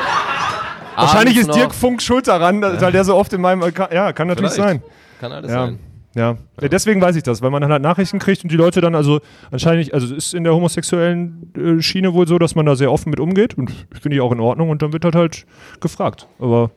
Wahrscheinlich abends ist. Dirk Funk schuld daran, weil der so oft in meinem. Ja, kann natürlich Vielleicht. sein. Kann alles ja. sein. Ja. ja, deswegen weiß ich das, weil man dann halt Nachrichten kriegt und die Leute dann also anscheinend, also es ist in der homosexuellen äh, Schiene wohl so, dass man da sehr offen mit umgeht und finde ich auch in Ordnung und dann wird halt halt gefragt. Aber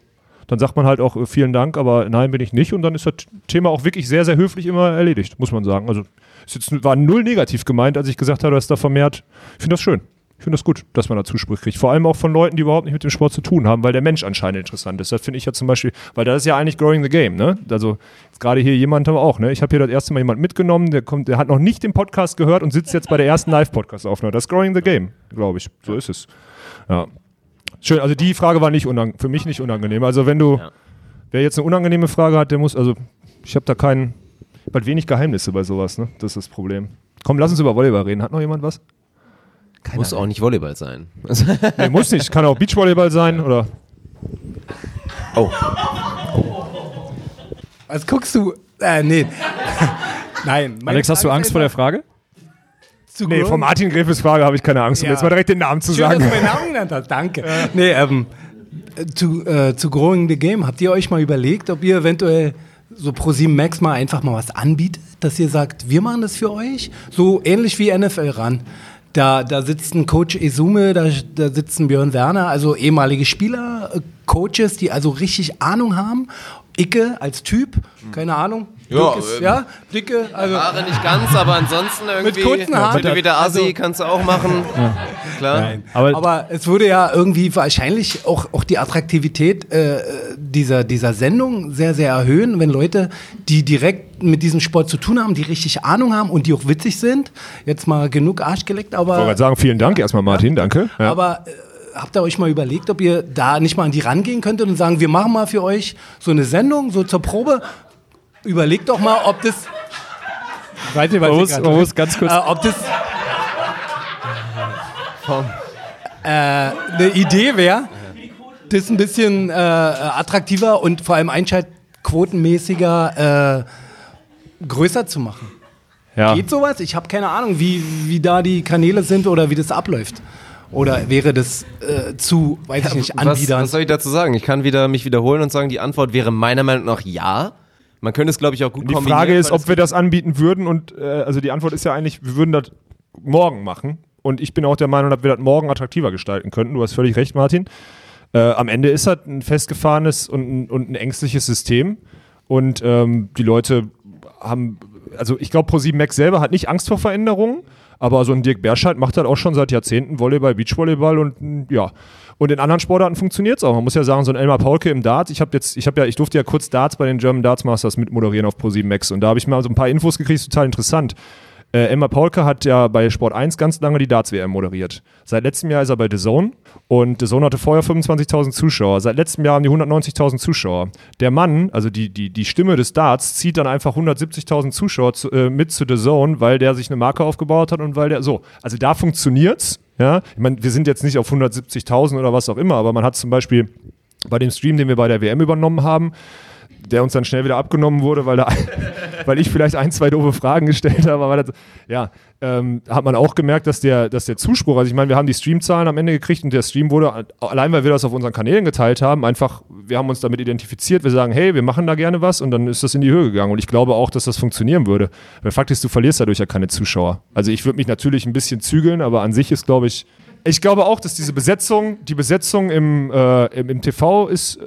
dann sagt man halt auch äh, vielen Dank, aber nein, bin ich nicht und dann ist das Thema auch wirklich sehr, sehr höflich immer erledigt, muss man sagen. Also es war null negativ gemeint, als ich gesagt habe, dass da vermehrt, ich finde das schön. Ich finde das gut, dass man da Zuspruch kriegt. Vor allem auch von Leuten, die überhaupt nicht mit dem Sport zu tun haben, weil der Mensch anscheinend interessant ist. Das finde ich ja zum Beispiel, weil das ist ja eigentlich growing the game, ne? Also gerade hier jemand haben wir auch, ne? Ich habe hier das erste Mal jemand mitgenommen, der kommt, der hat noch nicht den Podcast gehört und sitzt jetzt bei der ersten Live-Podcast-Aufnahme. Das ist growing the game, glaube ich. So ist es. Ja. Schön, also die Frage war nicht unang für mich nicht unangenehm. Also wenn du, wer jetzt eine unangenehme Frage hat, der muss, also ich habe da keinen, bald wenig Geheimnisse bei sowas, ne? Das ist das Problem. Komm, lass uns über Volleyball reden. Hat noch jemand was? Muss auch nicht Volleyball sein. nee, muss nicht. Kann auch Beachvolleyball sein oder. Oh. Was guckst du? Äh, nee. Nein. Alex, hast du Angst vor der einfach, Frage? zu Nee, von Martin Grefes Frage habe ich keine Angst, um Ja. jetzt mal direkt den Namen zu Schön, sagen. dass du meinen Namen genannt hast. Danke. Nee, ähm, äh, zu, äh, zu Growing the Game, habt ihr euch mal überlegt, ob ihr eventuell so Pro7 Max mal einfach mal was anbietet, dass ihr sagt, wir machen das für euch? So ähnlich wie NFL ran. Da, da sitzt ein Coach Esume, da, da sitzt ein Björn Werner, also ehemalige Spieler, äh, Coaches, die also richtig Ahnung haben. Icke als Typ, keine Ahnung. Ja, Dick ist, ähm, ja, dicke, also Haare nicht ganz, aber ansonsten irgendwie. kurzen Haaren. Wenn du wieder Assi, Also- kannst du auch machen. Klar. Nein. Aber- Aber, es würde ja irgendwie wahrscheinlich auch, auch die Attraktivität äh, dieser, dieser Sendung sehr, sehr erhöhen, wenn Leute, die direkt mit diesem Sport zu tun haben, die richtig Ahnung haben und die auch witzig sind, jetzt mal genug Arsch geleckt, Ich wollte aber, gerade sagen, vielen Dank erstmal, Martin, danke. Ja. aber äh, habt ihr euch mal überlegt, ob ihr da nicht mal an die rangehen könntet und sagen, wir machen mal für euch so eine Sendung, so zur Probe? Überlegt doch mal, ob das. Weiß nicht, was Man ich muss, grad- man muss ganz kurz. äh, ob das äh, eine Idee wäre, das ein bisschen äh, attraktiver und vor allem einschaltquotenmäßiger äh, größer zu machen. ja. Geht sowas? Ich habe keine Ahnung, wie, wie da die Kanäle sind oder wie das abläuft. Oder wäre das äh, zu, weiß ich nicht, Was, Anbietern? was soll ich dazu sagen? Ich kann wieder mich wiederholen und sagen, die Antwort wäre meiner Meinung nach ja. Man könnte es, glaube ich, auch gut Die kombinieren. Frage ist, ob wir das anbieten würden und äh, also die Antwort ist ja eigentlich, wir würden das morgen machen. Und ich bin auch der Meinung, dass wir das morgen attraktiver gestalten könnten. Du hast völlig recht, Martin. Äh, am Ende ist das ein festgefahrenes und ein, und ein ängstliches System. Und ähm, die Leute haben, also ich glaube, Pro7 Max selber hat nicht Angst vor Veränderungen, aber so ein Dirk Berscheid macht das auch schon seit Jahrzehnten Volleyball, Beachvolleyball und ja. Und in anderen Sportarten funktioniert es auch. Man muss ja sagen, so ein Elmar Paulke im Darts, ich habe jetzt, ich habe ja, ich durfte ja kurz Darts bei den German Darts Masters mitmoderieren auf Pro7 Max und da habe ich mal so ein paar Infos gekriegt, total interessant. Äh, Elmar Paulke hat ja bei Sport 1 ganz lange die Darts-WM moderiert. Seit letztem Jahr ist er bei The Zone und The Zone hatte vorher 25.000 Zuschauer. Seit letztem Jahr haben die 190.000 Zuschauer. Der Mann, also die, die, die Stimme des Darts, zieht dann einfach 170.000 Zuschauer zu, äh, mit zu The Zone, weil der sich eine Marke aufgebaut hat und weil der so. Also da funktioniert's. Ja, ich meine, wir sind jetzt nicht auf 170.000 oder was auch immer, aber man hat zum Beispiel bei dem Stream, den wir bei der WM übernommen haben, der uns dann schnell wieder abgenommen wurde, weil, da, weil ich vielleicht ein, zwei doofe Fragen gestellt habe. Aber das, ja, ähm, hat man auch gemerkt, dass der, dass der Zuspruch, also ich meine, wir haben die Streamzahlen am Ende gekriegt und der Stream wurde, allein weil wir das auf unseren Kanälen geteilt haben, einfach, wir haben uns damit identifiziert, wir sagen, hey, wir machen da gerne was und dann ist das in die Höhe gegangen. Und ich glaube auch, dass das funktionieren würde. Weil Fakt ist, du verlierst dadurch ja keine Zuschauer. Also ich würde mich natürlich ein bisschen zügeln, aber an sich ist, glaube ich, ich glaube auch, dass diese Besetzung, die Besetzung im, äh, im, im TV ist, äh,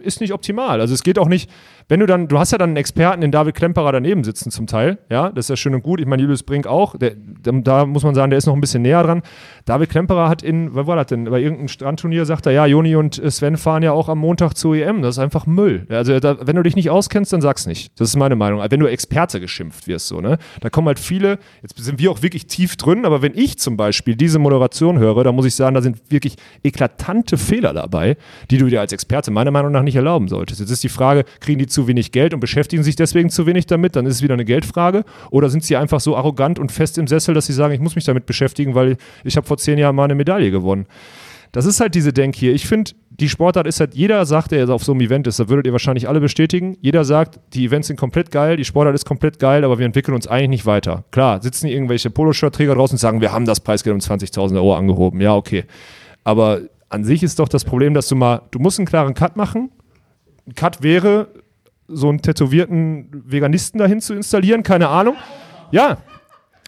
ist nicht optimal. Also es geht auch nicht, wenn du dann, du hast ja dann einen Experten, den David Klemperer daneben sitzen zum Teil, ja, das ist ja schön und gut. Ich meine, Julius Brink auch, der, der, da muss man sagen, der ist noch ein bisschen näher dran. David Klemperer hat in, was war das denn, bei irgendeinem Strandturnier sagt er, ja, Joni und äh, Sven fahren ja auch am Montag zur EM, das ist einfach Müll. Also da, wenn du dich nicht auskennst, dann sag's nicht. Das ist meine Meinung. Wenn du Experte geschimpft wirst, so, ne, da kommen halt viele, jetzt sind wir auch wirklich tief drin, aber wenn ich zum Beispiel diese Moderation höre, da muss ich sagen, da sind wirklich eklatante Fehler dabei, die du dir als Experte meiner Meinung nach nicht erlauben solltest. Jetzt ist die Frage, kriegen die zu wenig Geld und beschäftigen sich deswegen zu wenig damit? Dann ist es wieder eine Geldfrage. Oder sind sie einfach so arrogant und fest im Sessel, dass sie sagen, ich muss mich damit beschäftigen, weil ich habe vor zehn Jahren mal eine Medaille gewonnen. Das ist halt diese Denk hier. Ich finde, die Sportart ist halt, jeder sagt, der auf so einem Event ist, da würdet ihr wahrscheinlich alle bestätigen, jeder sagt, die Events sind komplett geil, die Sportart ist komplett geil, aber wir entwickeln uns eigentlich nicht weiter. Klar, sitzen irgendwelche Poloshirt-Träger draußen und sagen, wir haben das Preisgeld um 20.000 Euro angehoben. Ja, okay. Aber an sich ist doch das Problem, dass du mal, du musst einen klaren Cut machen. Ein Cut wäre, so einen tätowierten Veganisten dahin zu installieren, keine Ahnung. Ja,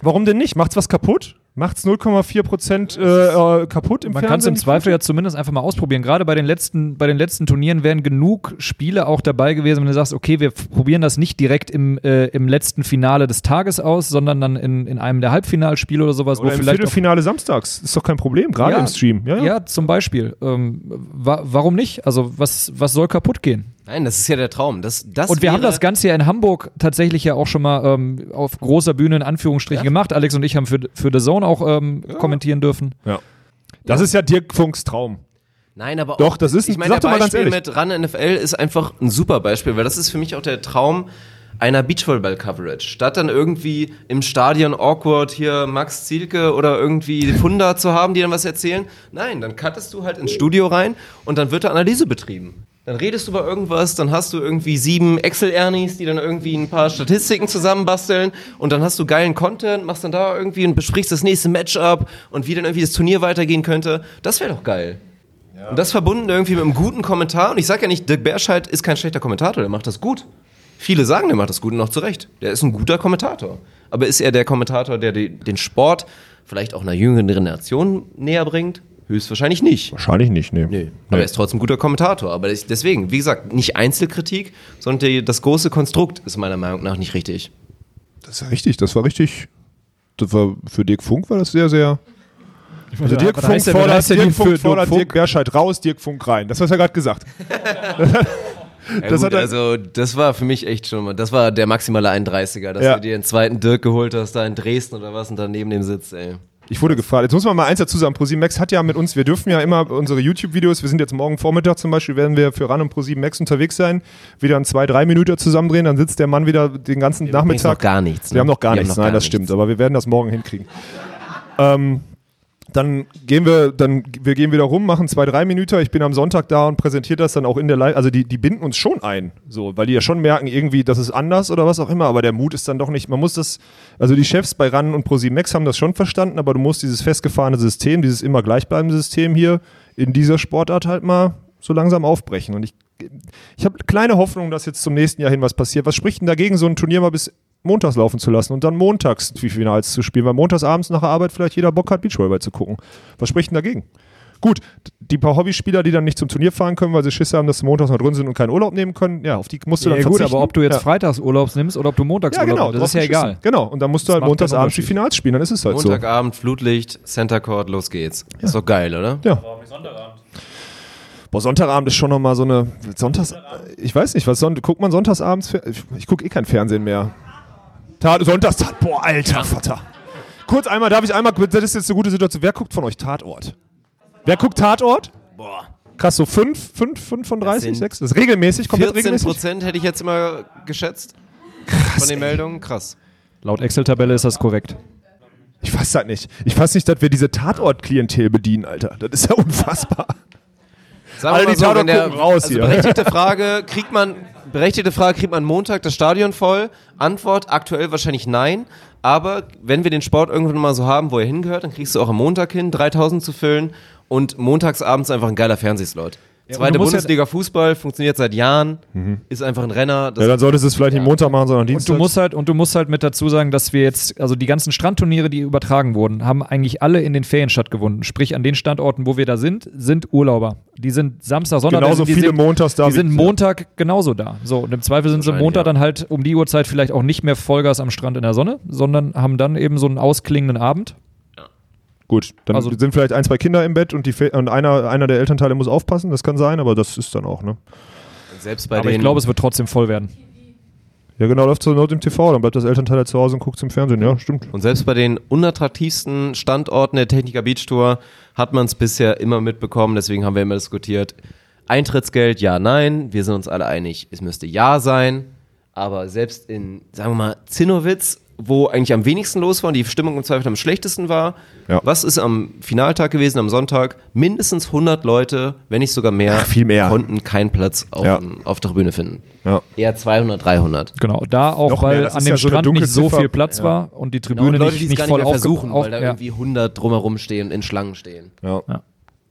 warum denn nicht? Macht's was kaputt? Macht's 0,4 Prozent äh, äh, kaputt im Man kann es im? Zweifel ja zumindest einfach mal ausprobieren. Gerade bei den letzten, bei den letzten Turnieren wären genug Spiele auch dabei gewesen, wenn du sagst, okay, wir probieren das nicht direkt im, äh, im letzten Finale des Tages aus, sondern dann in, in einem der Halbfinalspiele oder sowas, Oder wo im vielleicht Viertelfinale samstags. Ist doch kein Problem, gerade im Stream. Ja, ja. zum Beispiel. Ähm, wa warum nicht? Also was, was soll kaputt gehen? Nein, das ist ja der Traum. Das, das und wir haben das Ganze ja in Hamburg tatsächlich ja auch schon mal ähm, auf großer Bühne in Anführungsstrichen gemacht. Alex und ich haben für, für The Zone auch ähm, kommentieren dürfen. Ja. Das ist ja Dirk Funks Traum. Nein, aber Doch, auch, das ist ein- ich meine, ganz Beispiel ehrlich. mit Run NFL ist einfach ein super Beispiel, weil das ist für mich auch der Traum einer Beachvolleyball-Coverage. Statt dann irgendwie im Stadion awkward hier Max Zielke oder irgendwie Funda zu haben, die dann was erzählen. Nein, dann cuttest du halt ins Studio rein und dann wird da Analyse betrieben. Dann redest du über irgendwas, dann hast du irgendwie sieben Excel-Ernies, die dann irgendwie ein paar Statistiken zusammenbasteln und dann hast du geilen Content, machst dann da irgendwie und besprichst das nächste Matchup und wie dann irgendwie das Turnier weitergehen könnte. Das wäre doch geil. Und das verbunden irgendwie mit einem guten Kommentar. Und ich sage ja nicht, Dirk Berscheid ist kein schlechter Kommentator, der macht das gut. Viele sagen, der macht das gut und auch zu Recht. Der ist ein guter Kommentator. Aber ist er der Kommentator, der den Sport vielleicht auch einer jüngeren Generation näher bringt? Höchstwahrscheinlich nicht. Wahrscheinlich nicht, nee. Nee. Aber er ist trotzdem ein guter Kommentator. Aber deswegen, wie gesagt, nicht Einzelkritik, sondern die, das große Konstrukt ist meiner Meinung nach nicht richtig. Das ist richtig, das war richtig. Das war, für Dirk Funk war das sehr, sehr. Also Dirk was Funk fordert, Dirk für Funk Dirk fordert Funk? Dirk Berscheid raus, Dirk Funk rein. Das hast du ja gerade gesagt. Ja, Das gut, hat also, das war für mich echt schon mal, das war der maximale 31er, dass Ja. du dir den zweiten Dirk geholt hast, da in Dresden oder was und dann neben dem sitzt, ey. Ich wurde gefragt. Jetzt muss man mal eins dazu sagen. ProSieben Max hat ja mit uns, wir dürfen ja immer unsere YouTube-Videos, wir sind jetzt morgen Vormittag zum Beispiel, werden wir für RAN und ProSieben Max unterwegs sein, wieder ein zwei, drei Minuten zusammendrehen, dann sitzt der Mann wieder den ganzen übrigens Nachmittag. noch gar nichts, ne? Wir haben noch gar Wir haben nichts, noch nein, gar das nichts. stimmt, aber wir werden das morgen hinkriegen. ähm, dann gehen wir, dann, wir gehen wieder rum, machen zwei, drei Minuten. Ich bin am Sonntag da und präsentiere das dann auch in der Live. Also die, die binden uns schon ein, so, weil die ja schon merken, irgendwie, das ist anders oder was auch immer, aber der Mut ist dann doch nicht, man muss das, also die Chefs bei RAN und ProSieben haben das schon verstanden, aber du musst dieses festgefahrene System, dieses immer gleichbleibende System hier in dieser Sportart halt mal so langsam aufbrechen. Und ich, ich habe kleine Hoffnung, dass jetzt zum nächsten Jahr hin was passiert. Was spricht denn dagegen, so ein Turnier mal bis montags laufen zu lassen und dann montags die Finals zu spielen, weil montags abends nach der Arbeit vielleicht jeder Bock hat, Beachvolleyball zu gucken. Was spricht denn dagegen? Gut, die paar Hobbyspieler, die dann nicht zum Turnier fahren können, weil sie Schiss haben, dass sie montags noch drin sind und keinen Urlaub nehmen können, ja, auf die musst du Ja, dann gut, verzichten. aber ob du jetzt ja. freitags Urlaubs nimmst oder ob du montags ja, Urlaub genau, nimmst, das ist ja egal. Genau, und dann musst du Das halt montags abends die. Finals spielen, dann ist es halt so. Montagabend, Flutlicht, Center Court, los geht's. Ist doch geil, oder? Ja. Boah, Sonntagabend ist schon nochmal so eine. Sonntags. Ich weiß nicht, was Sonn guckt man sonntagsabends? Ich, ich gucke eh kein Fernsehen mehr. Tat, Sonntagstat. Boah, alter Vater. Kurz einmal, darf ich einmal. Das ist jetzt eine gute Situation. Wer guckt von euch Tatort? Wer guckt Tatort? Boah. Krass, so 5, 5, 5 von 30, sind 6? Das ist regelmäßig, komplett 14 regelmäßig. Prozent hätte ich jetzt immer geschätzt. Von den Meldungen, krass. Laut Excel-Tabelle ist das korrekt. Ich fass das nicht. Ich fass nicht, dass wir diese Tatort-Klientel bedienen, Alter. Das ist ja unfassbar. Sagen Alle die so, Tatort der, gucken raus also hier. berechtigte Frage, kriegt man, berechtigte Frage, kriegt man Montag das Stadion voll? Antwort, aktuell wahrscheinlich nein. Aber wenn wir den Sport irgendwann mal so haben, wo er hingehört, dann kriegst du auch am Montag hin, 3000 zu füllen und montagsabends einfach ein geiler Fernsehslot. Ja, und Zweite musst ja- Bundesliga Fußball funktioniert seit Jahren, ist einfach ein Renner. Das Ja, dann solltest du es vielleicht nicht Montag machen, sondern Und Dienstag. du musst halt und du musst halt mit dazu sagen, dass wir jetzt also die ganzen Strandturniere, die übertragen wurden, haben eigentlich alle in den Ferien stattgefunden. Sprich an den Standorten, wo wir da sind, sind Urlauber. Die sind Samstag, Sonntag, Genauso die viele sind, montags da Die sind Montag genauso da. So und im Zweifel sind sie Montag ja. dann halt um die Uhrzeit vielleicht auch nicht mehr Vollgas am Strand in der Sonne, sondern haben dann eben so einen ausklingenden Abend. Gut, dann Also- sind vielleicht ein, zwei Kinder im Bett und, die, und einer, einer der Elternteile muss aufpassen. Das kann sein, aber das ist dann auch, ne? selbst bei Aber ich glaube, es wird trotzdem voll werden. Ja, genau, läuft zur Not im TV, dann bleibt das Elternteil halt zu Hause und guckt im Fernsehen. Ja, stimmt. Und selbst bei den unattraktivsten Standorten der Techniker Beach Tour hat man es bisher immer mitbekommen, deswegen haben wir immer diskutiert. Eintrittsgeld, ja, nein. Wir sind uns alle einig, es müsste ja sein. Aber selbst in, sagen wir mal, Zinnowitz, wo eigentlich am wenigsten los war und die Stimmung im Zweifel am schlechtesten war, Ja. was ist am Finaltag gewesen, am Sonntag? Mindestens 100 Leute, wenn nicht sogar mehr, Ach, viel mehr. konnten keinen Platz auf, Ja. auf der Tribüne finden. Ja. Eher 200, 300. Genau, da auch, Noch weil an dem ja so Strand dunkle nicht so viel Platz Ja. war und die Genau, Tribüne und Leute, nicht, nicht voll nicht mehr aufge- versuchen, auf, weil da ja. irgendwie 100 drumherum stehen in Schlangen stehen. Ja.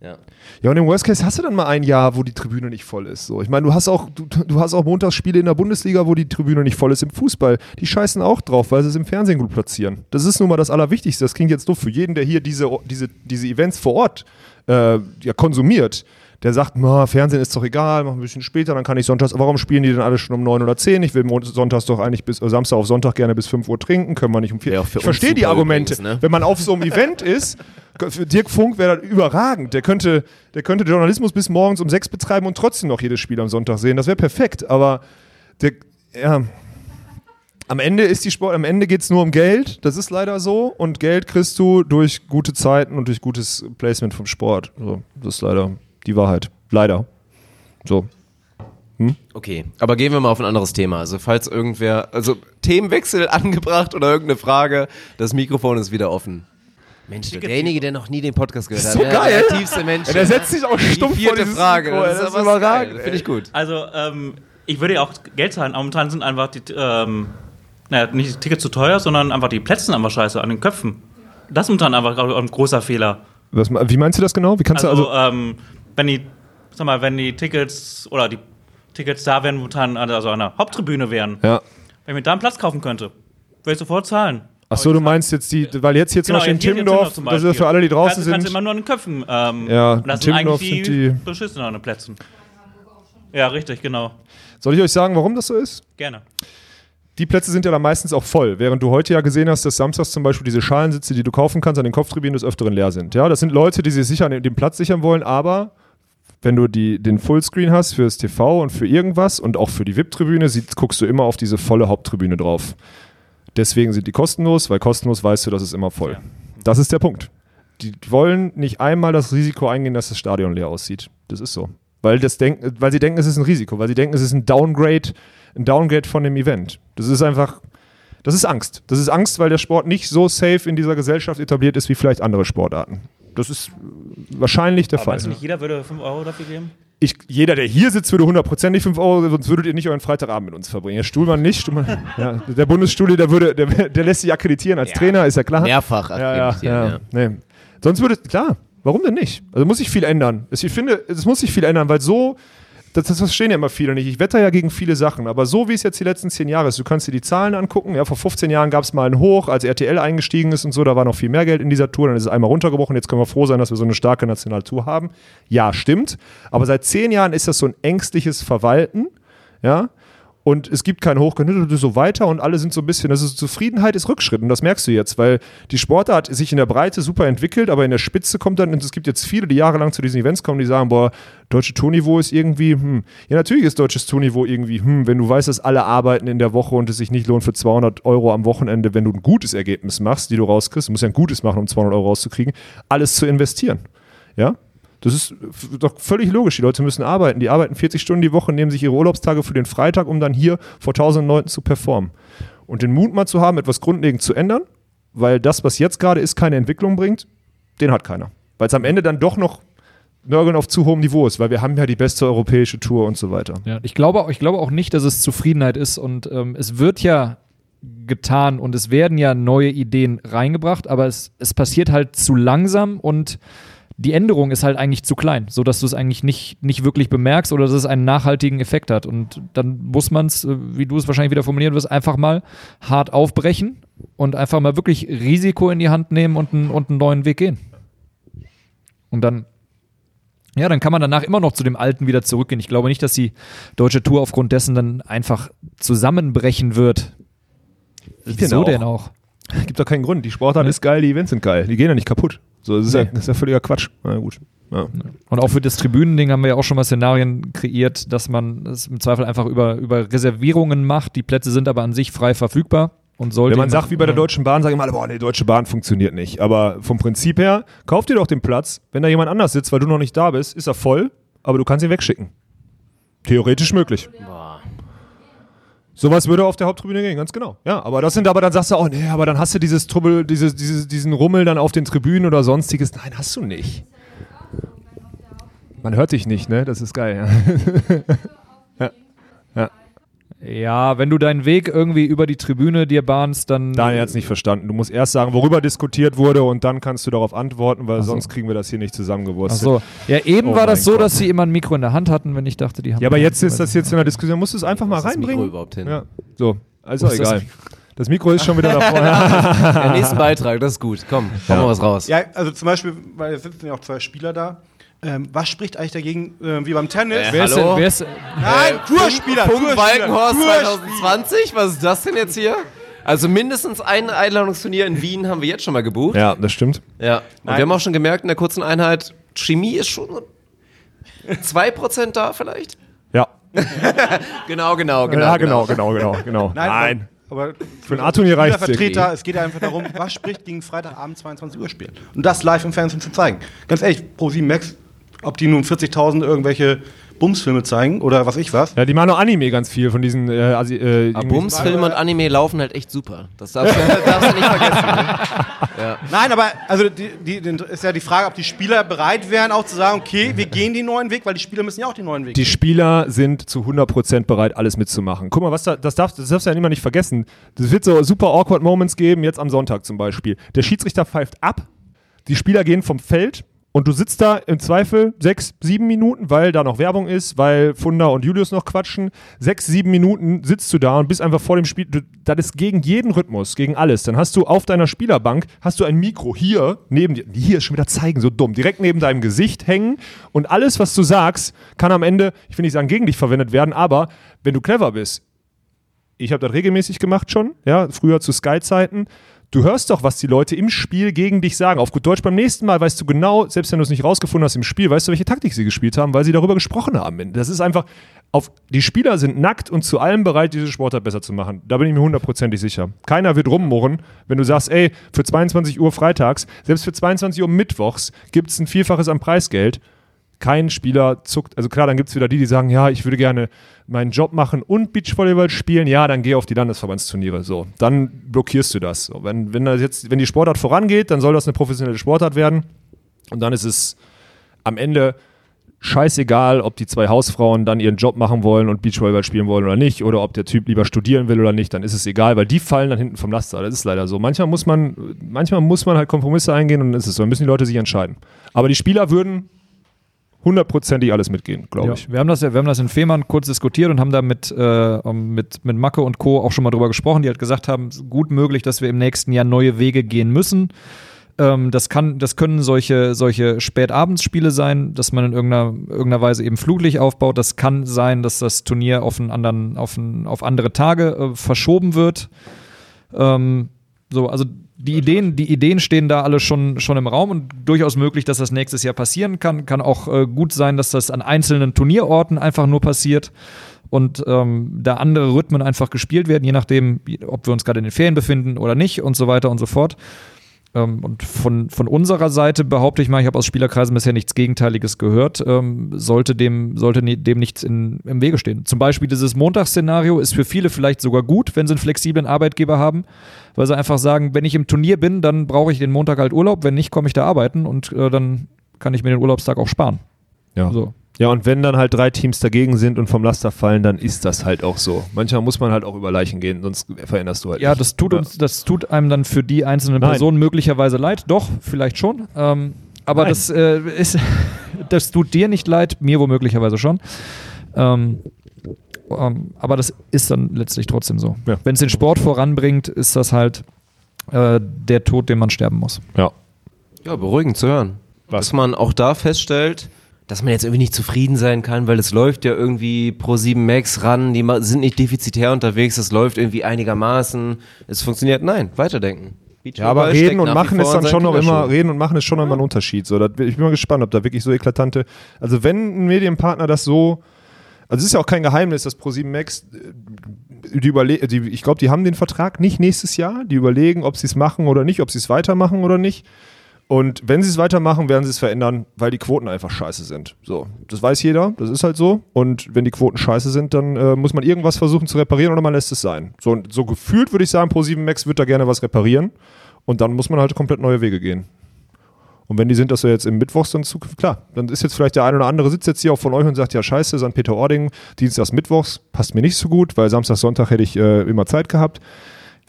Ja. Ja. Und im Worst Case hast du dann mal ein Jahr, wo die Tribüne nicht voll ist. So. Ich meine, du hast auch, du, du hast auch Montagsspiele in der Bundesliga, wo die Tribüne nicht voll ist. Im Fußball, die scheißen auch drauf, weil sie es im Fernsehen gut platzieren. Das ist nun mal das Allerwichtigste. Das klingt jetzt doof für jeden, der hier diese, diese, diese Events vor Ort äh, ja, konsumiert. Der sagt, na, Fernsehen ist doch egal, mach ein bisschen später, dann kann ich sonntags. Warum spielen die denn alle schon um 9 oder 10? Ich will sonntags doch eigentlich bis äh, Samstag auf Sonntag gerne bis 5 Uhr trinken, können wir nicht um 4 Wäre auch für Ich verstehe die Argumente. übrigens, ne? Wenn man auf so einem Event ist, für Dirk Funk wäre das überragend. Der könnte, der könnte Journalismus bis morgens um 6 betreiben und trotzdem noch jedes Spiel am Sonntag sehen. Das wäre perfekt. Aber der, ja, am Ende ist die Sport, am Ende geht es nur um Geld. Das ist leider so. Und Geld kriegst du durch gute Zeiten und durch gutes Placement vom Sport. Das ist leider die Wahrheit. Leider. So. Hm? Okay, aber gehen wir mal auf ein anderes Thema. Also falls irgendwer, also Themenwechsel angebracht oder irgendeine Frage, das Mikrofon ist wieder offen. Mensch, derjenige, der noch nie den Podcast gehört hat. So geil. Der tiefste Mensch. Ja, der setzt sich auch Die stumpf vor vierte dieses Frage. Mikro, ey, das ist aber überragend, geil. Finde ich gut. Also, ähm, ich würde ja auch Geld zahlen, aber momentan sind einfach die, ähm, naja, nicht die Tickets zu teuer, sondern einfach die Plätze sind einfach scheiße an den Köpfen. Das ist momentan einfach ein großer Fehler. Was, wie meinst du das genau? Wie kannst also, du also. ähm, wenn die, sag mal, wenn die Tickets oder die Tickets da wären, momentan also an der Haupttribüne wären, Ja. wenn ich mir da einen Platz kaufen könnte, würde ich sofort zahlen. Ach so, du meinst jetzt die, weil jetzt hier zum Genau, Beispiel in in Timmendorf, zum das ist für alle, die draußen kannst, Kannst sind. immer nur an den Köpfen. Ähm, Ja, und das in sind Timmendorf eigentlich sind die die- beschissenen Plätzen. Ja, richtig, genau. Soll ich euch sagen, warum das so ist? Gerne. Die Plätze sind ja dann meistens auch voll, während du heute ja gesehen hast, dass samstags zum Beispiel diese Schalensitze, die du kaufen kannst, an den Kopftribünen des Öfteren leer sind. Ja, das sind Leute, die sich sicher den Platz sichern wollen, aber wenn du die, den Fullscreen hast fürs TV und für irgendwas und auch für die VIP-Tribüne, guckst du immer auf diese volle Haupttribüne drauf. Deswegen sind die kostenlos, weil kostenlos weißt du, dass es immer voll. Das ist der Punkt. Die wollen nicht einmal das Risiko eingehen, dass das Stadion leer aussieht. Das ist so. Weil, das denk, weil sie denken, es ist ein Risiko, weil sie denken, es ist ein Downgrade, ein Downgrade von dem Event. Das ist einfach, das ist Angst. Das ist Angst, weil der Sport nicht so safe in dieser Gesellschaft etabliert ist wie vielleicht andere Sportarten. Das ist wahrscheinlich der Aber Fall. meinst du nicht, jeder würde 5 Euro dafür geben? Ich, jeder, der hier sitzt, würde hundertprozentig 5 Euro, sonst würdet ihr nicht euren Freitagabend mit uns verbringen. Der Stuhlmann nicht. Stuhlmann, ja, der Bundesstudie, der, würde, der, der lässt sich akkreditieren als Trainer, ist ja klar. Mehrfach ja, ja, akkreditieren, ja. Nee. Sonst würde, klar, warum denn nicht? Also muss sich viel ändern. Ich finde, es muss sich viel ändern, weil so, das, das verstehen ja immer viele nicht. Ich wetter ja gegen viele Sachen, aber so wie es jetzt die letzten zehn Jahre ist, du kannst dir die Zahlen angucken. Ja, vor 15 Jahren gab es mal einen Hoch, als RTL eingestiegen ist und so, da war noch viel mehr Geld in dieser Tour, dann ist es einmal runtergebrochen. Jetzt können wir froh sein, dass wir so eine starke Nationaltour haben. Ja, stimmt. Aber seit zehn Jahren ist das so ein ängstliches Verwalten. Ja, und es gibt kein Hochgenüttelte so weiter und alle sind so ein bisschen, also Zufriedenheit ist Rückschritt und das merkst du jetzt, weil die Sportart sich in der Breite super entwickelt, aber in der Spitze kommt dann, und es gibt jetzt viele, die jahrelang zu diesen Events kommen, die sagen, boah, deutsche Tourniveau ist irgendwie, hm. Ja, natürlich ist deutsches Tourniveau irgendwie, hm, wenn du weißt, dass alle arbeiten in der Woche und es sich nicht lohnt für 200 Euro am Wochenende, wenn du ein gutes Ergebnis machst, die du rauskriegst, du musst ja ein gutes machen, um 200 Euro rauszukriegen, alles zu investieren. Ja, das ist doch völlig logisch. Die Leute müssen arbeiten. Die arbeiten 40 Stunden die Woche, nehmen sich ihre Urlaubstage für den Freitag, um dann hier vor tausenden Leuten zu performen. Und den Mut mal zu haben, etwas grundlegend zu ändern, weil das, was jetzt gerade ist, keine Entwicklung bringt, den hat keiner. Weil es am Ende dann doch noch Nörgeln auf zu hohem Niveau ist, weil wir haben ja die beste europäische Tour und so weiter. Ja, ich glaube, ich glaube auch nicht, dass es Zufriedenheit ist und ähm, es wird ja getan und es werden ja neue Ideen reingebracht, aber es, es passiert halt zu langsam und die Änderung ist halt eigentlich zu klein, sodass du es eigentlich nicht, nicht wirklich bemerkst oder dass es einen nachhaltigen Effekt hat. Und dann muss man es, äh, wie du es wahrscheinlich wieder formulieren wirst, einfach mal hart aufbrechen und einfach mal wirklich Risiko in die Hand nehmen und, einen- und einen neuen Weg gehen. Und dann ja, dann kann man danach immer noch zu dem Alten wieder zurückgehen. Ich glaube nicht, dass die deutsche Tour aufgrund dessen dann einfach zusammenbrechen wird. Wieso denn auch? Gibt doch keinen Grund. Die Sportart ist geil, die Events sind geil. Die gehen ja nicht kaputt. So, das ist, ja, Nee. das ist ja völliger Quatsch. Na gut. Ja. Und auch für das Tribünending haben wir ja auch schon mal Szenarien kreiert, dass man es im Zweifel einfach über, über Reservierungen macht. Die Plätze sind aber an sich frei verfügbar und sollte. Wenn man sagt, wie bei der Ja. Deutschen Bahn, sagen immer alle, boah, nee, die Deutsche Bahn funktioniert nicht. Aber vom Prinzip her, kauf dir doch den Platz. Wenn da jemand anders sitzt, weil du noch nicht da bist, ist er voll, aber du kannst ihn wegschicken. Theoretisch möglich. Sowas würde auf der Haupttribüne gehen, ganz genau. Ja, aber das sind aber dann sagst du, oh nee, aber dann hast du dieses Trubbel, dieses, dieses, diesen Rummel dann auf den Tribünen oder sonstiges. Nein, hast du nicht. Man hört dich nicht, ne? Das ist geil, ja. ja. ja. Ja, wenn du deinen Weg irgendwie über die Tribüne dir bahnst, dann. Daniel hat es nicht verstanden. Du musst erst sagen, worüber diskutiert wurde und dann kannst du darauf antworten, weil sonst kriegen wir das hier nicht Ach zusammengewurzelt. so. Ja, eben Oh war das so, Gott. dass sie immer ein Mikro in der Hand hatten, wenn ich dachte, die haben. Ja, aber jetzt ist das jetzt in der Diskussion. Musst du es einfach mal ist das Mikro reinbringen? überhaupt hin? Ja. So, also Wo egal. Das Mikro ist schon wieder da vorne. Der nächste Beitrag, das ist gut. Komm, hau mal was raus. Ja, also zum Beispiel, weil es sitzen ja auch zwei Spieler da. Ähm, was spricht eigentlich dagegen, äh, wie beim Tennis? Äh, Wer ist, Hallo? wer ist, Nein, Tourspieler, Punkt Tourspieler, Walkenhorst Tourspieler. 2020? Was ist das denn jetzt hier? Also mindestens ein Einladungsturnier in Wien haben wir jetzt schon mal gebucht. ja, das stimmt. Ja. Und wir haben auch schon gemerkt in der kurzen Einheit, Chemie ist schon so 2% da vielleicht? Ja. Genau, genau, genau. ja, genau, genau, genau, genau. Nein. Aber Für ein A-Turnier reicht's Vertreter, es geht ja einfach darum, was spricht gegen Freitagabend 22 Uhr spielen. Und das live im Fernsehen zu zeigen. Ganz ehrlich, Pro7 Max, ob die nun 40.000 irgendwelche Bumsfilme zeigen oder was ich was. Ja, die machen auch Anime ganz viel von diesen. Äh, Asi äh, Bumsfilme und Anime laufen halt echt super. Das darfst du, darfst du nicht vergessen. Ne? Ja. Nein, aber also die, die, die, ist ja die Frage, ob die Spieler bereit wären, auch zu sagen, okay, wir gehen den neuen Weg, weil die Spieler müssen ja auch den neuen Weg Die gehen. Spieler sind zu 100% bereit, alles mitzumachen. Guck mal, was da, das, darf, das darfst du ja immer nicht vergessen. Es wird so super awkward Moments geben, jetzt am Sonntag zum Beispiel. Der Schiedsrichter pfeift ab, die Spieler gehen vom Feld und du sitzt da im Zweifel sechs, sieben Minuten, weil da noch Werbung ist, weil Funda und Julius noch quatschen. Sechs, sieben Minuten sitzt du da und bist einfach vor dem Spiel. Du, das ist gegen jeden Rhythmus, gegen alles. Dann hast du auf deiner Spielerbank hast du ein Mikro hier neben dir. Hier ist schon wieder zeigen, so dumm. Direkt neben deinem Gesicht hängen und alles, was du sagst, kann am Ende, ich will nicht sagen, gegen dich verwendet werden, aber wenn du clever bist, ich habe das regelmäßig gemacht schon, ja, früher zu Sky-Zeiten. Du hörst doch, was die Leute im Spiel gegen dich sagen. Auf gut Deutsch, beim nächsten Mal weißt du genau, selbst wenn du es nicht rausgefunden hast im Spiel, weißt du, welche Taktik sie gespielt haben, weil sie darüber gesprochen haben. Das ist einfach, auf, die Spieler sind nackt und zu allem bereit, diese Sportart besser zu machen. Da bin ich mir hundertprozentig sicher. Keiner wird rummurren, wenn du sagst, ey, für 22 Uhr freitags, selbst für 22 Uhr mittwochs gibt es ein Vielfaches am Preisgeld kein Spieler zuckt. Also klar, dann gibt es wieder die, die sagen, ja, ich würde gerne meinen Job machen und Beachvolleyball spielen. Ja, dann geh auf die Landesverbandsturniere. So, dann blockierst du das. So, wenn, wenn, das jetzt, wenn die Sportart vorangeht, dann soll das eine professionelle Sportart werden. Und dann ist es am Ende scheißegal, ob die zwei Hausfrauen dann ihren Job machen wollen und Beachvolleyball spielen wollen oder nicht, oder ob der Typ lieber studieren will oder nicht, dann ist es egal, weil die fallen dann hinten vom Laster. Das ist leider so. Manchmal muss man, manchmal muss man halt Kompromisse eingehen und dann ist es so. Dann müssen die Leute sich entscheiden. Aber die Spieler würden hundertprozentig alles mitgehen, glaube Ja, ich. wir, haben das, wir haben das in Fehmarn kurz diskutiert und haben da mit, äh, mit, mit Macke und Co. auch schon mal drüber gesprochen, die halt gesagt haben, es ist gut möglich, dass wir im nächsten Jahr neue Wege gehen müssen. Ähm, das, kann, das können solche, solche Spätabendsspiele sein, dass man in irgendeiner, irgendeiner Weise eben Fluglicht aufbaut. Das kann sein, dass das Turnier auf, einen anderen, auf, einen, auf andere Tage äh, verschoben wird. Ähm, so, also die Ideen, die Ideen stehen da alle schon, schon im Raum und durchaus möglich, dass das nächstes Jahr passieren kann. Kann auch äh, gut sein, dass das an einzelnen Turnierorten einfach nur passiert und ähm, da andere Rhythmen einfach gespielt werden, je nachdem, ob wir uns gerade in den Ferien befinden oder nicht und so weiter und so fort. Ähm, und von, von unserer Seite behaupte ich mal, ich habe aus Spielerkreisen bisher nichts Gegenteiliges gehört, ähm, sollte dem, sollte dem nichts in, im Wege stehen. Zum Beispiel dieses Montagsszenario ist für viele vielleicht sogar gut, wenn sie einen flexiblen Arbeitgeber haben, weil sie einfach sagen, wenn ich im Turnier bin, dann brauche ich den Montag halt Urlaub, wenn nicht, komme ich da arbeiten und äh, dann kann ich mir den Urlaubstag auch sparen. Ja. So. Ja, und wenn dann halt drei Teams dagegen sind und vom Laster fallen, dann ist das halt auch so. Manchmal muss man halt auch über Leichen gehen, sonst veränderst du halt Ja, nicht. das tut uns, das tut einem dann für die einzelnen Nein. Personen möglicherweise leid. Doch, vielleicht schon. Ähm, aber Nein. das äh, ist, das tut dir nicht leid, mir womöglicherweise schon. Ähm, ähm, aber das ist dann letztlich trotzdem so. Ja. Wenn es den Sport voranbringt, ist das halt äh, der Tod, den man sterben muss. Ja. Ja, beruhigend zu hören. Was? Dass man auch da feststellt, dass man jetzt irgendwie nicht zufrieden sein kann, weil es läuft ja irgendwie pro 7 Max ran, die sind nicht defizitär unterwegs, es läuft irgendwie einigermaßen, es funktioniert. Nein, weiterdenken. Ja, aber reden und machen ist dann schon noch immer, reden und machen ist schon noch immer ein Unterschied. So, das, ich bin mal gespannt, ob da wirklich so eklatante, also wenn ein Medienpartner das so, also es ist ja auch kein Geheimnis, dass Pro7 Max, äh, die überle die, ich glaube, die haben den Vertrag nicht nächstes Jahr, die überlegen, ob sie es machen oder nicht, ob sie es weitermachen oder nicht. Und wenn sie es weitermachen, werden sie es verändern, weil die Quoten einfach scheiße sind. So, das weiß jeder, das ist halt so. Und wenn die Quoten scheiße sind, dann äh, muss man irgendwas versuchen zu reparieren oder man lässt es sein. So, so gefühlt würde ich sagen, Pro7 Max wird da gerne was reparieren. Und dann muss man halt komplett neue Wege gehen. Und wenn die sind, dass wir jetzt im Mittwochs dann Zukunft, klar, dann ist jetzt vielleicht der eine oder andere sitzt jetzt hier auch von euch und sagt, ja scheiße, St. Peter-Ording, Dienstags, Mittwochs, passt mir nicht so gut, weil Samstag, Sonntag hätte ich äh, immer Zeit gehabt.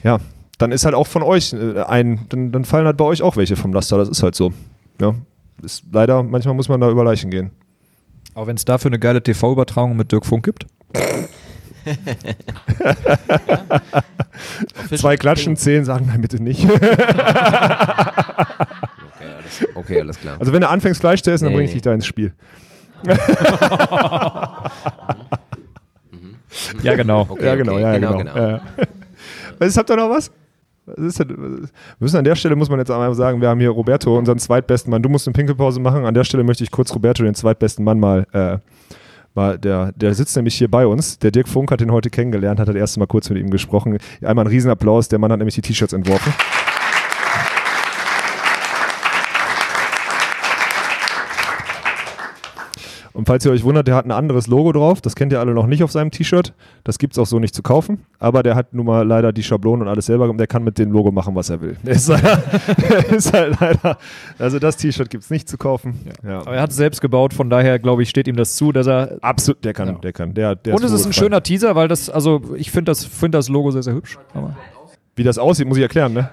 Ja, dann ist halt auch von euch äh, ein, dann, dann fallen halt bei euch auch welche vom Laster, das ist halt so. Ja, ist leider, manchmal muss man da über Leichen gehen. Auch wenn es dafür eine geile TV-Übertragung mit Dirk Funk gibt. Zwei klatschen, zehn sagen, nein, bitte nicht. Okay, alles klar. Also wenn du anfängst Fleisch zu essen, dann Nee, bringe ich dich da ins Spiel. Ja, genau. Okay, ja, genau, okay, ja, genau, genau. genau. Ja. Was ist, habt ihr noch was? Müssen an der Stelle, muss man jetzt einmal sagen, wir haben hier Roberto, unseren zweitbesten Mann. Du musst eine Pinkelpause machen. An der Stelle möchte ich kurz Roberto, den zweitbesten Mann, mal, äh, mal der, der sitzt nämlich hier bei uns. Der Dirk Funk hat ihn heute kennengelernt, hat das erste Mal kurz mit ihm gesprochen. Einmal einen Riesenapplaus, der Mann hat nämlich die T-Shirts entworfen. Und falls ihr euch wundert, der hat ein anderes Logo drauf. Das kennt ihr alle noch nicht auf seinem T-Shirt. Das gibt es auch so nicht zu kaufen. Aber der hat nun mal leider die Schablonen und alles selber gemacht. Der kann mit dem Logo machen, was er will. Der ist, leider, der ist halt leider. Also das T-Shirt gibt es nicht zu kaufen. Ja. Aber er hat es selbst gebaut, von daher glaube ich, steht ihm das zu, dass er. Absolut, der kann, Ja. der kann. Der, der Und es ist ein schöner Teaser, weil das, also ich finde das, find das Logo sehr, sehr hübsch. Aber Wie das aussieht, muss ich erklären, ne?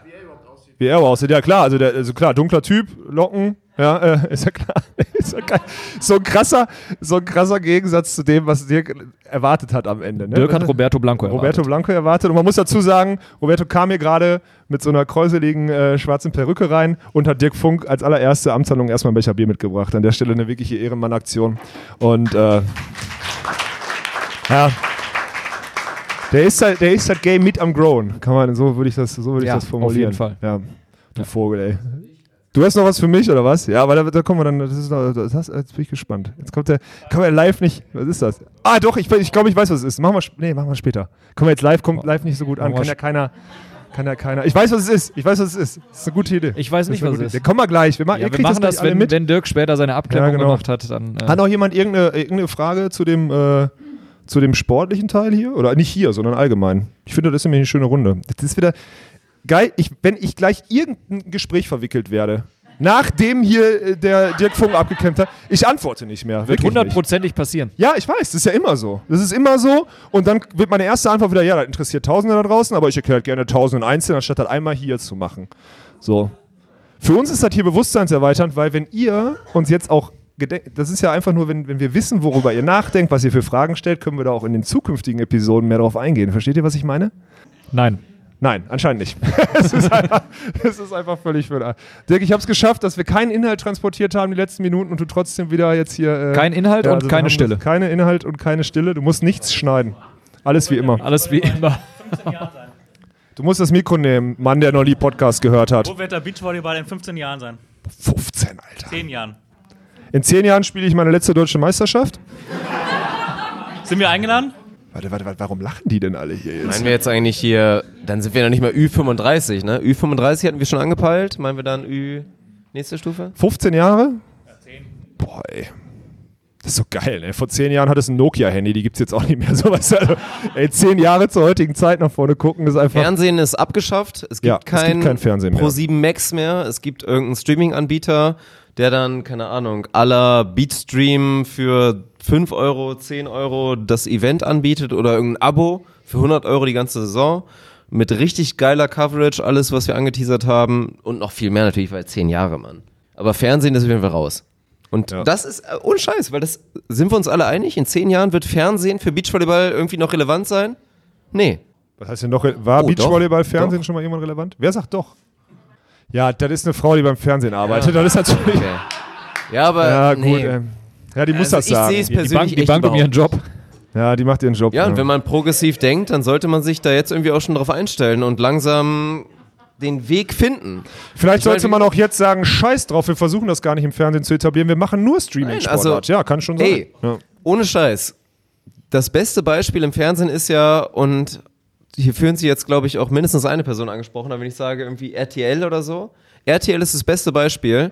Wie er aussieht. Ja klar, also, der, also klar, dunkler Typ, Locken, ja, äh, ist ja klar. ist ja geil. So ein krasser, so ein krasser Gegensatz zu dem, was Dirk erwartet hat am Ende. Ne? Dirk hat Roberto Blanco Roberto erwartet. Blanco erwartet. Und man muss dazu sagen, Roberto kam hier gerade mit so einer kräuseligen äh, schwarzen Perücke rein und hat Dirk Funk als allererste Amtshandlung erstmal ein Becher Bier mitgebracht. An der Stelle eine wirkliche Ehrenmann-Aktion. Und äh, ja. Der ist halt, der ist halt Game mit am Grown. Kann man, so würde ich das, so würde ich Ja, das auf formulieren. jeden Fall. Ja. Du Vogel, ey. Du hast noch was für mich, oder was? Ja, aber da, da kommen wir dann, das ist noch, das, jetzt bin ich gespannt. Jetzt kommt der, kann man live nicht, was ist das? Ah, doch, ich, ich glaube, ich weiß, was es ist. Machen wir, nee, machen wir später. Kommen wir jetzt live, kommt live nicht so gut an. Wir Kann ja keiner, kann ja keiner. Ich weiß, was es ist. Ich weiß, was es ist. Das ist eine gute Idee. Ich weiß Das nicht, was es ist. Idee. Kommen wir gleich. Wir, machen, Ja, wir machen das, alle wenn, mit. wenn Dirk später seine Abklärung Ja, genau. gemacht hat. Dann, äh, Hat noch jemand irgendeine, irgendeine Frage zu dem, äh, zu dem sportlichen Teil hier? Oder nicht hier, sondern allgemein? Ich finde, das ist nämlich eine schöne Runde. Das ist wieder geil, ich, wenn ich gleich irgendein Gespräch verwickelt werde, nachdem hier äh, der Dirk Funk abgekämpft hat, ich antworte nicht mehr. wird hundertprozentig passieren. Ja, ich weiß, das ist ja immer so. Das ist immer so. Und dann wird meine erste Antwort wieder, ja, das interessiert Tausende da draußen, aber ich erkläre gerne Tausende einzeln, anstatt das einmal hier zu machen. So. Für uns ist das hier bewusstseinserweiternd, weil wenn ihr uns jetzt auch das ist ja einfach nur, wenn, wenn wir wissen, worüber ihr nachdenkt, was ihr für Fragen stellt, können wir da auch in den zukünftigen Episoden mehr drauf eingehen. Versteht ihr, was ich meine? Nein. Nein, anscheinend nicht. es, ist einfach, es ist einfach völlig für Dirk, ich habe es geschafft, dass wir keinen Inhalt transportiert haben die letzten Minuten und du trotzdem wieder jetzt hier. Äh, Kein Inhalt und wir keine Stille. Keine Inhalt und keine Stille. Du musst nichts schneiden. Alles wie immer. Alles wie immer. Du musst das Mikro nehmen, Mann, der noch nie Podcast gehört hat. Wo wird der Beachvolleyball in 15 Jahren sein? 15, Alter. 10 Jahren. In zehn Jahren spiele ich meine letzte deutsche Meisterschaft. Sind wir eingeladen? Warte, warte, warte, warum lachen die denn alle hier jetzt? Meinen wir jetzt eigentlich hier, dann sind wir noch nicht mal Ü35, ne? Ü35 hatten wir schon angepeilt. Meinen wir dann Ü, nächste Stufe? 15 Jahre? Boah, ey. Das ist so geil, ey. Vor zehn Jahren hat es ein Nokia-Handy, die gibt es jetzt auch nicht mehr. So, weißt du, also, ey, zehn Jahre zur heutigen Zeit nach vorne gucken, ist einfach. Fernsehen ist abgeschafft. Es gibt, Ja, es kein, gibt kein Fernsehen mehr. Pro7 Max mehr. Es gibt irgendeinen Streaming-Anbieter, der dann, keine Ahnung, aller Beatstream für 5 Euro, 10 Euro das Event anbietet oder irgendein Abo für 100 Euro die ganze Saison. Mit richtig geiler Coverage, alles, was wir angeteasert haben. Und noch viel mehr natürlich, weil 10 Jahre, Mann. Aber Fernsehen ist auf jeden Fall raus. Und das ist äh, ohne Scheiß, weil das sind wir uns alle einig. In 10 Jahren wird Fernsehen für Beachvolleyball irgendwie noch relevant sein? Nee. Was heißt denn noch? War Oh, Beachvolleyball-Fernsehen doch. schon mal irgendwann relevant? Wer sagt doch? Ja, das ist eine Frau, die beim Fernsehen arbeitet. Das ist natürlich. Okay. Ja, aber Ja, gut. nee. Ähm, ja, die muss Also das ich sagen. sehe es Die persönlich Bank, die Bank um ihren Job. Ja, die macht ihren Job. Ja, und wenn man progressiv denkt, dann sollte man sich da jetzt irgendwie auch schon drauf einstellen und langsam den Weg finden. Vielleicht Ich meine, sollte man auch jetzt sagen, scheiß drauf, wir versuchen das gar nicht im Fernsehen zu etablieren, wir machen nur streaming Nein, also, Ja, kann schon sein. Ey, Ja. ohne Scheiß. Das beste Beispiel im Fernsehen ist ja, und hier führen Sie jetzt, glaube ich, auch mindestens eine Person angesprochen, aber wenn ich sage irgendwie RTL oder so. RTL ist das beste Beispiel,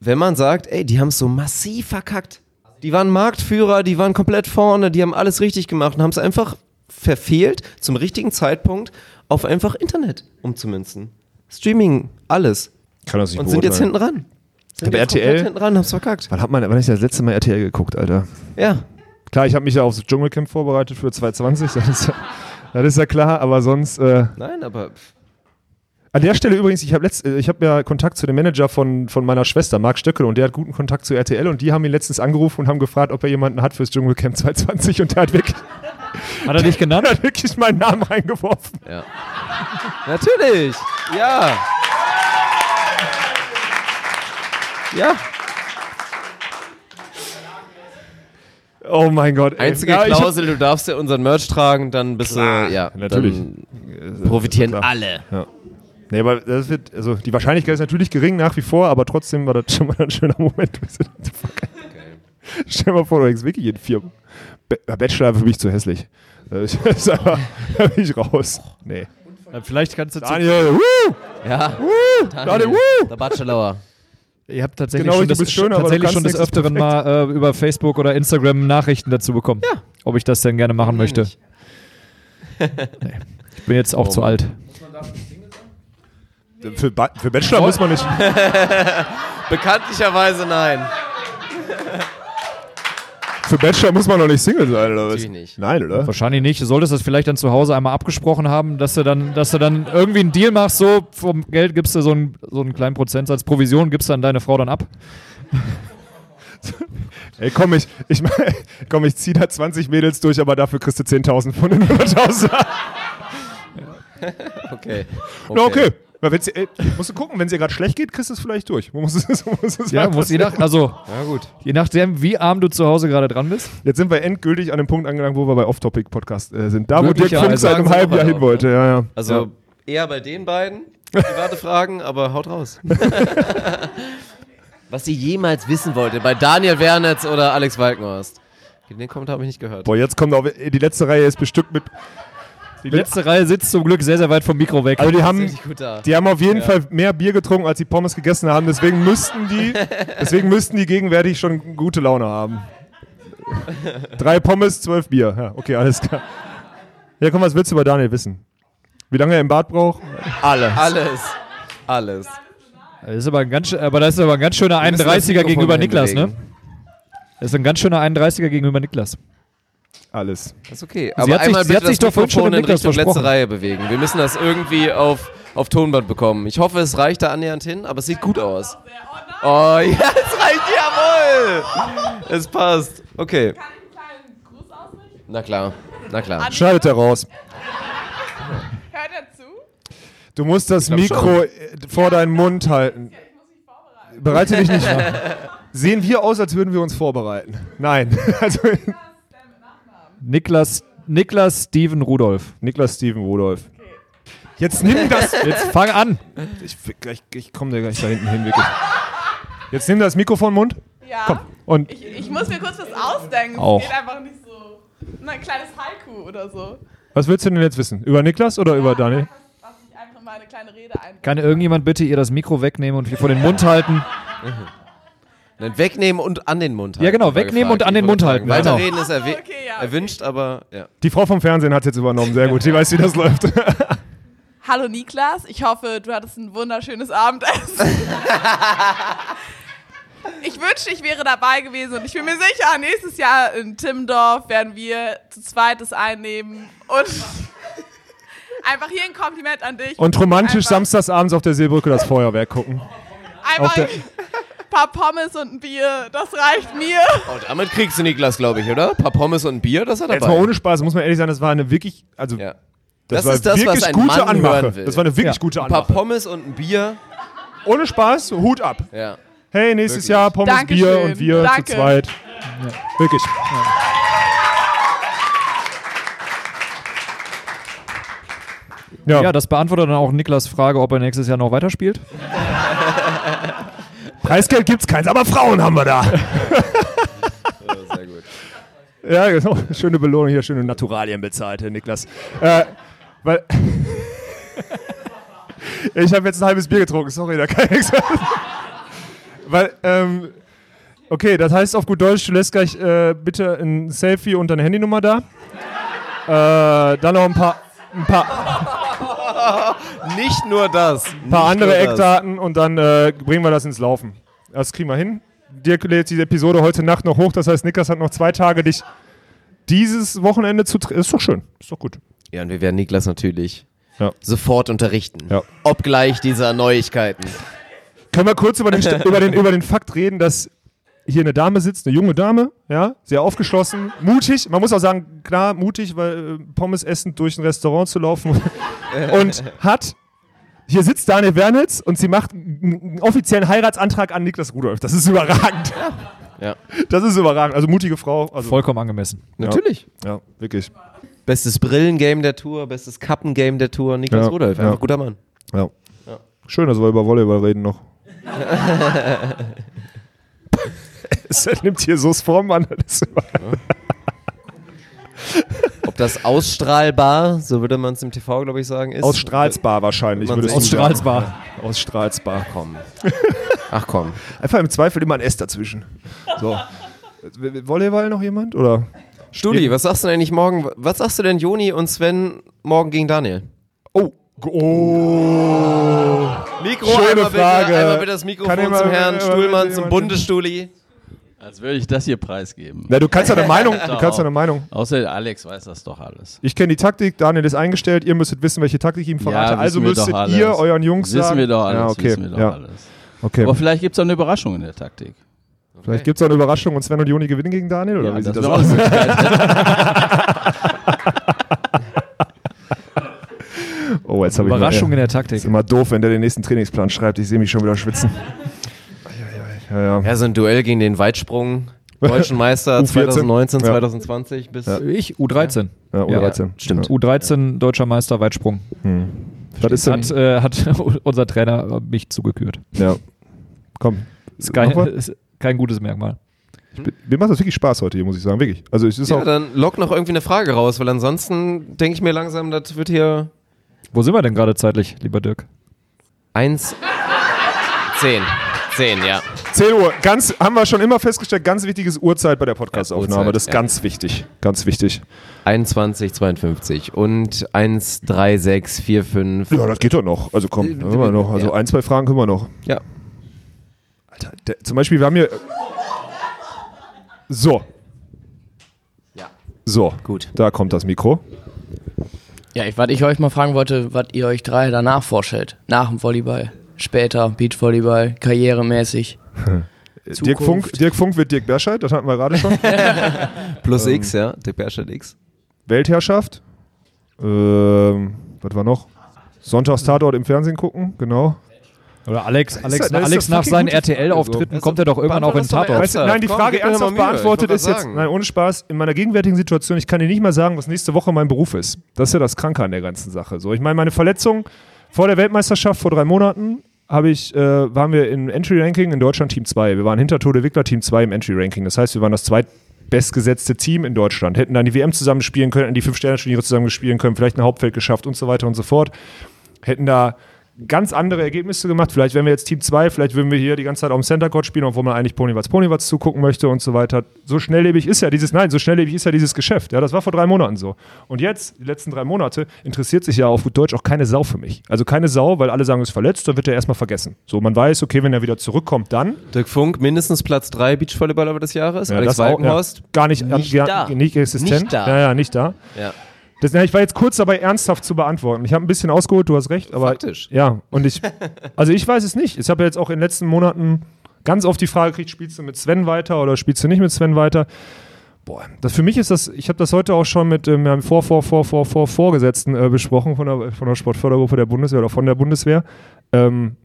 wenn man sagt, ey, die haben es so massiv verkackt. Die waren Marktführer, die waren komplett vorne, die haben alles richtig gemacht und haben es einfach verfehlt, zum richtigen Zeitpunkt auf einfach Internet umzumünzen. Streaming, alles. Kann das nicht Und sind jetzt hinten ran. Sind jetzt RTL? hinten ran, hab's verkackt. Wann hat man, wann ist das letzte Mal RTL geguckt, Alter? Ja. Klar, ich habe mich ja aufs Dschungelcamp vorbereitet für 2020, das ist, ja- klar, aber sonst. Äh, Nein, aber an der Stelle übrigens, ich habe ich hab ja Kontakt zu dem Manager von, von meiner Schwester, Marc Stöckel, und der hat guten Kontakt zu RTL und die haben ihn letztens angerufen und haben gefragt, ob er jemanden hat fürs Dschungelcamp 2020 und der hat wirklich, Hat er dich genannt? hat wirklich meinen Namen reingeworfen. Ja. Natürlich. Ja. Ja. Oh mein Gott. ey. Einzige Ja, Klausel, du darfst ja unseren Merch tragen, dann bist Klar, du, ja, natürlich. Dann profitieren Klar. alle. Ja. Nee, aber das wird, also die Wahrscheinlichkeit ist natürlich gering nach wie vor, aber trotzdem war das schon mal ein schöner Moment. Stell dir mal vor, du hängst wirklich in vier. Ba- Bachelor für mich zu hässlich. Das ist einfach, da bin ich raus. Nee. Vielleicht kannst du Daniel, wuh! Ja. Wuh! Daniel, wuh! Der Bachelor. Ihr habt tatsächlich Genau, schon, das, schön, tatsächlich schon des Öfteren mal äh, über Facebook oder Instagram Nachrichten dazu bekommen. Ja. Ob ich das denn gerne machen möchte. nee. Ich bin jetzt auch Oh zu alt. Für, ba für Bachelor muss man nicht. Bekanntlicherweise nein. Für Bachelor muss man noch nicht Single sein, oder was? Natürlich nicht. Nein, oder? Wahrscheinlich nicht. Du solltest das vielleicht dann zu Hause einmal abgesprochen haben, dass du dann, dass du dann irgendwie einen Deal machst, so vom Geld gibst du so einen, so einen kleinen Prozentsatz Provision, gibst dann deine Frau dann ab. Ey, komm, ich, ich, komm, ich zieh da 20 Mädels durch, aber dafür kriegst du 10.000 von den 100.000. Okay. Na, okay. Na, wenn's, ey, musst du gucken, wenn es dir gerade schlecht geht, kriegst du es vielleicht durch. Man muss es, man muss es Ja, einfach muss je nach, also, Ja, gut. je nachdem, wie arm du zu Hause gerade dran bist. Jetzt sind wir endgültig an dem Punkt angelangt, wo wir bei Off-Topic-Podcast äh, sind. Da, wo Dirk Möglicherweise. Funk seit einem halben Jahr hin wollte. Ja, ja. Also ja. eher bei den beiden private Fragen, aber haut raus. Was sie jemals wissen wollte, bei Daniel Wernetz oder Alex Walkenhorst. Den Kommentar habe ich nicht gehört. Boah, jetzt kommt auch, die letzte Reihe ist bestückt mit. Die letzte Reihe sitzt zum Glück sehr, sehr weit vom Mikro weg. Also die haben, die haben auf jeden Ja. Fall mehr Bier getrunken, als sie Pommes gegessen haben. Deswegen müssten die, deswegen müssten die gegenwärtig schon gute Laune haben. Drei Pommes, zwölf Bier. Ja, okay, alles klar. Ja, komm, was willst du über Daniel wissen? Wie lange er im Bad braucht? Alles. Alles. Alles. Das ist aber ein ganz, aber das ist aber ein ganz schöner Wir müssen das 31er Mikrofon gegenüber Niklas, ne? Das ist ein ganz schöner 31er gegenüber Niklas. Alles. Das ist okay. Sie Aber hat sich- einmal sie bitte hat sich das doch vorhin schon Mikrofon in Richtung letzte. Reihe bewegen. Wir müssen das irgendwie auf, auf Tonband bekommen. Ich hoffe, es reicht da annähernd hin, aber es sieht gut aus. Oh ja, es reicht, jawohl! Es passt. Okay. Na klar, na klar. Schneidet er raus. Hört er zu? Du musst das Mikro schon. äh, vor deinen Mund halten. Bereite dich nicht vor. Sehen wir aus, als würden wir uns vorbereiten? Nein. Also, Niklas, Niklas Steven Rudolf. Niklas Steven Rudolf. Jetzt nimm das. Jetzt fang an. Ich, ich, ich komme da gleich da hinten hin, wirklich. Jetzt nimm das Mikrofon im Mund. Ja. Komm. Und Ich, ich muss mir kurz was ausdenken. Auch. Es geht einfach nicht so. Ein kleines Haiku oder so. was willst du denn jetzt wissen? Über Niklas oder über Daniel? Was ich einfach mal eine kleine Rede ein. Kann irgendjemand bitte ihr das Mikro wegnehmen und vor den Mund halten? Wegnehmen und an den Mund halten. Ja, genau, wegnehmen und an den Mund sagen, halten, genau. Weiterreden ist erwe Okay, ja, erwünscht, aber ja. Die Frau vom Fernsehen hat jetzt übernommen. Sehr gut. Die weiß, wie das läuft. Hallo Niklas, ich hoffe, du hattest ein wunderschönes Abendessen. ich wünschte, ich wäre dabei gewesen und ich bin mir sicher, nächstes Jahr in Timmendorf werden wir zu zweit das einnehmen und einfach hier ein Kompliment an dich. Und romantisch einfach, samstagsabends auf der Seebrücke das Feuerwerk gucken. Einfach paar Pommes und ein Bier, das reicht mir. Oh, damit kriegst du Niklas, glaube ich, oder? Ein paar Pommes und ein Bier, das hat er Jetzt mal ohne Spaß, muss man ehrlich sagen, das war eine wirklich, also Ja. das, Das war ist das, was wirklich ein gute Mann Anmache. hören will. Das war eine wirklich Ja. gute Ein paar Anmache. Pommes und ein Bier. Ohne Spaß, Hut ab. Ja. Hey, nächstes Wirklich. Jahr Pommes, Dankeschön. Bier und wir Danke. zu zweit. Wirklich. Ja. Ja, das beantwortet dann auch Niklas Frage, ob er nächstes Jahr noch weiterspielt. Preisgeld gibt's keins, aber Frauen haben wir da. Sehr gut. Ja, genau. Schöne Belohnung hier, schöne Naturalien bezahlt, Herr Niklas. Äh, weil. ich habe jetzt ein halbes Bier getrunken, sorry, da kann ich nichts sagen. Weil, ähm, okay, das heißt auf gut Deutsch, du lässt gleich äh, bitte ein Selfie und deine Handynummer da. Äh, dann noch ein paar, ein paar, Nicht nur das. ein paar andere das. Eckdaten und dann äh, bringen wir das ins Laufen. Das kriegen wir hin. Dirk lädt diese Episode heute Nacht noch hoch. Das heißt, Niklas hat noch zwei Tage, dich dieses Wochenende zu trainieren. Ist doch schön. Ist doch gut. Ja, und wir werden Niklas natürlich Ja. sofort unterrichten. Ja. Obgleich dieser Neuigkeiten. Können wir kurz über den, über, den, über den Fakt reden, dass hier eine Dame sitzt, eine junge Dame, ja, sehr aufgeschlossen, mutig. Man muss auch sagen, klar, mutig, weil äh, Pommes essend durch ein Restaurant zu laufen und hat. Hier sitzt Daniel Wernitz und sie macht einen offiziellen Heiratsantrag an Niklas Rudolph. Das ist überragend. Ja. Das ist überragend. Also mutige Frau. Also, Vollkommen angemessen. Natürlich. Ja, wirklich. Bestes Brillengame der Tour, bestes Kappengame der Tour, Niklas Ja, Rudolph. ja. Einfach guter Mann. Ja. Ja. Schön, dass wir über Volleyball reden noch. es nimmt hier so Form an. Das ist Ob das ausstrahlbar, so würde man es im TV, glaube ich, sagen, ist. Ausstrahlsbar wahrscheinlich. Sich- du sagen. Ausstrahlsbar. Ausstrahlsbar. Komm. Ach komm. Einfach im Zweifel immer ein S dazwischen. So. Volleyball noch jemand? Oder? Studi, was sagst du denn eigentlich morgen? Was sagst du denn Joni und Sven morgen gegen Daniel? Oh. Oh. Mikro, Schöne einmal bitte, Frage. einmal bitte das Mikrofon zum Herrn Stuhlmann, bitte zum Bundesstuli. Als würde ich das hier preisgeben. Na, du kannst ja eine Meinung. Du kannst ja eine Meinung. Außer Alex weiß das doch alles. Ich kenne die Taktik, Daniel ist eingestellt, ihr müsstet wissen, welche Taktik ich ihm verrate. wissen also müsstet doch alles. ihr euren Jungs Wissen sagen. wir doch alles, Ja, okay. wissen wir doch ja. alles. Okay. Aber vielleicht gibt es auch eine Überraschung in der Taktik. Vielleicht gibt es auch eine Überraschung und Sven und Joni gewinnen gegen Daniel? Oder Ja, wie sieht das das aus? oh, jetzt habe ich Überraschung mal, in der Ist Taktik. immer doof, wenn der den nächsten Trainingsplan schreibt. Ich sehe mich schon wieder schwitzen. Ja, ja. Ja, so ein Duell gegen den Weitsprung. Deutschen Meister U14. 2019, Ja. 2020 bis. Ja. Ich, U13. Ja, U13. stimmt. U13 deutscher Meister Weitsprung. Hm. Was ist? Hat, äh, hat unser Trainer mich zugekürt. Ja. Komm. Ist kein, ist kein gutes Merkmal. Bin- Mir macht das wirklich Spaß heute hier, muss ich sagen. Wirklich. Also es ist Ja, auch. dann lock noch irgendwie eine Frage raus, weil ansonsten denke ich mir langsam, das wird hier Wo sind wir denn gerade zeitlich, lieber Dirk? 1, 10. 10, ja. 10 Uhr. Ganz, haben wir schon immer festgestellt, ganz wichtiges Uhrzeit bei der Podcastaufnahme. Uhrzeit, das ist ja. ganz wichtig. Ganz wichtig. 21, 52 und 1, 3, 6, 4, 5. Ja, das geht doch noch. Also komm, da haben wir noch. Also Ja. ein, zwei Fragen können wir noch. Ja. Alter, der, zum Beispiel, wir haben hier. So. Ja. So. Gut. Da kommt das Mikro. Ja, ich, was ich euch mal fragen wollte, was ihr euch drei danach vorstellt. Nach dem Volleyball. Später, Beachvolleyball, karrieremäßig. Dirk Funk, Dirk Funk wird Dirk Berscheid, das hatten wir gerade schon. Plus Ähm, X, ja. Dirk Berstadt X. Weltherrschaft. Ähm, was war noch? Sonntags Tatort im Fernsehen gucken, genau. Oder Alex, Alex, ist Alex nach seinen RTL-Auftritten so. kommt er doch irgendwann auch in Tatort. Weißt du, nein, die Komm, Frage mal ernsthaft beantwortet ist jetzt, nein, ohne Spaß, in meiner gegenwärtigen Situation, ich kann dir nicht mal sagen, was nächste Woche mein Beruf ist. Das ist ja das Kranke an der ganzen Sache. So, ich meine, meine Verletzung vor der Weltmeisterschaft vor drei Monaten habe ich, äh, waren wir im Entry-Ranking in Deutschland Team 2. Wir waren hinter Tode Wickler Team 2 im Entry-Ranking. Das heißt, wir waren das zweitbestgesetzte Team in Deutschland. Hätten dann die WM zusammen spielen können, die Fünf-Sterne-Turniere zusammen spielen können, vielleicht ein Hauptfeld geschafft und so weiter und so fort. Hätten da ganz andere Ergebnisse gemacht. Vielleicht wären wir jetzt Team 2, vielleicht würden wir hier die ganze Zeit auf dem Center Court spielen, obwohl man eigentlich Ponywatz Ponywatz zugucken möchte und so weiter. So schnelllebig ist ja dieses, nein, so schnelllebig ist ja dieses Geschäft. Ja, das war vor drei Monaten so. Und jetzt, die letzten drei Monate, interessiert sich ja auf gut Deutsch auch keine Sau für mich. Also keine Sau, weil alle sagen, er ist verletzt, dann wird er erstmal vergessen. So, man weiß, okay, wenn er wieder zurückkommt, dann. Dirk Funk, mindestens Platz 3 Beachvolleyballer des Jahres. Ja, Alex das auch, ja, gar nicht, Nicht ja, da. nicht existent. Nicht da. Ja, ja, nicht da. Ja. Das, ja, ich war jetzt kurz dabei, ernsthaft zu beantworten. Ich habe ein bisschen ausgeholt, du hast recht, aber. Faktisch. Ja, und ich. Also ich weiß es nicht. Ich habe ja jetzt auch in den letzten Monaten ganz oft die Frage gekriegt, spielst du mit Sven weiter oder spielst du nicht mit Sven weiter? Boah, das für mich ist das, ich habe das heute auch schon mit ähm, meinem Vor, Vor, Vor, Vor, Vor, Vorgesetzten äh, besprochen von der, von der Sportfördergruppe der Bundeswehr oder von der Bundeswehr. Ähm,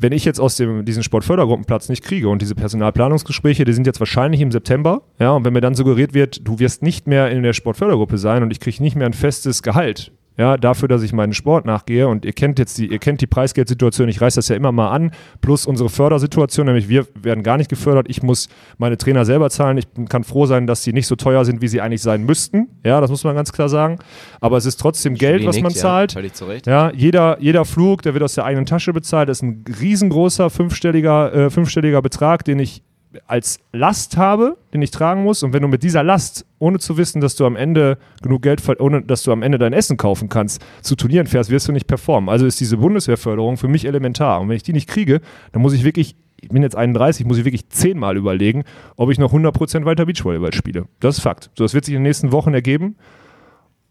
wenn ich jetzt aus dem, diesen Sportfördergruppenplatz nicht kriege und diese Personalplanungsgespräche, die sind jetzt wahrscheinlich im September, ja, und wenn mir dann suggeriert wird, du wirst nicht mehr in der Sportfördergruppe sein und ich kriege nicht mehr ein festes Gehalt, ja, dafür, dass ich meinen Sport nachgehe. Und ihr kennt jetzt die, ihr kennt die Preisgeldsituation, ich reiß das ja immer mal an, plus unsere Fördersituation, nämlich wir werden gar nicht gefördert, ich muss meine Trainer selber zahlen, ich kann froh sein, dass die nicht so teuer sind, wie sie eigentlich sein müssten, ja, das muss man ganz klar sagen, aber es ist trotzdem Geld, was man zahlt. völlig zu Recht. Ja, jeder, jeder Flug, der wird aus der eigenen Tasche bezahlt. Das ist ein riesengroßer fünfstelliger, äh, fünfstelliger Betrag, den ich als Last habe, den ich tragen muss. Und wenn du mit dieser Last, ohne zu wissen, dass du am Ende genug Geld, ohne dass du am Ende dein Essen kaufen kannst, zu Turnieren fährst, wirst du nicht performen. Also ist diese Bundeswehrförderung für mich elementar. Und wenn ich die nicht kriege, dann muss ich wirklich ich bin jetzt 31, muss ich wirklich zehnmal überlegen, ob ich noch 100% weiter Beachvolleyball spiele. Das ist Fakt. So, das wird sich in den nächsten Wochen ergeben.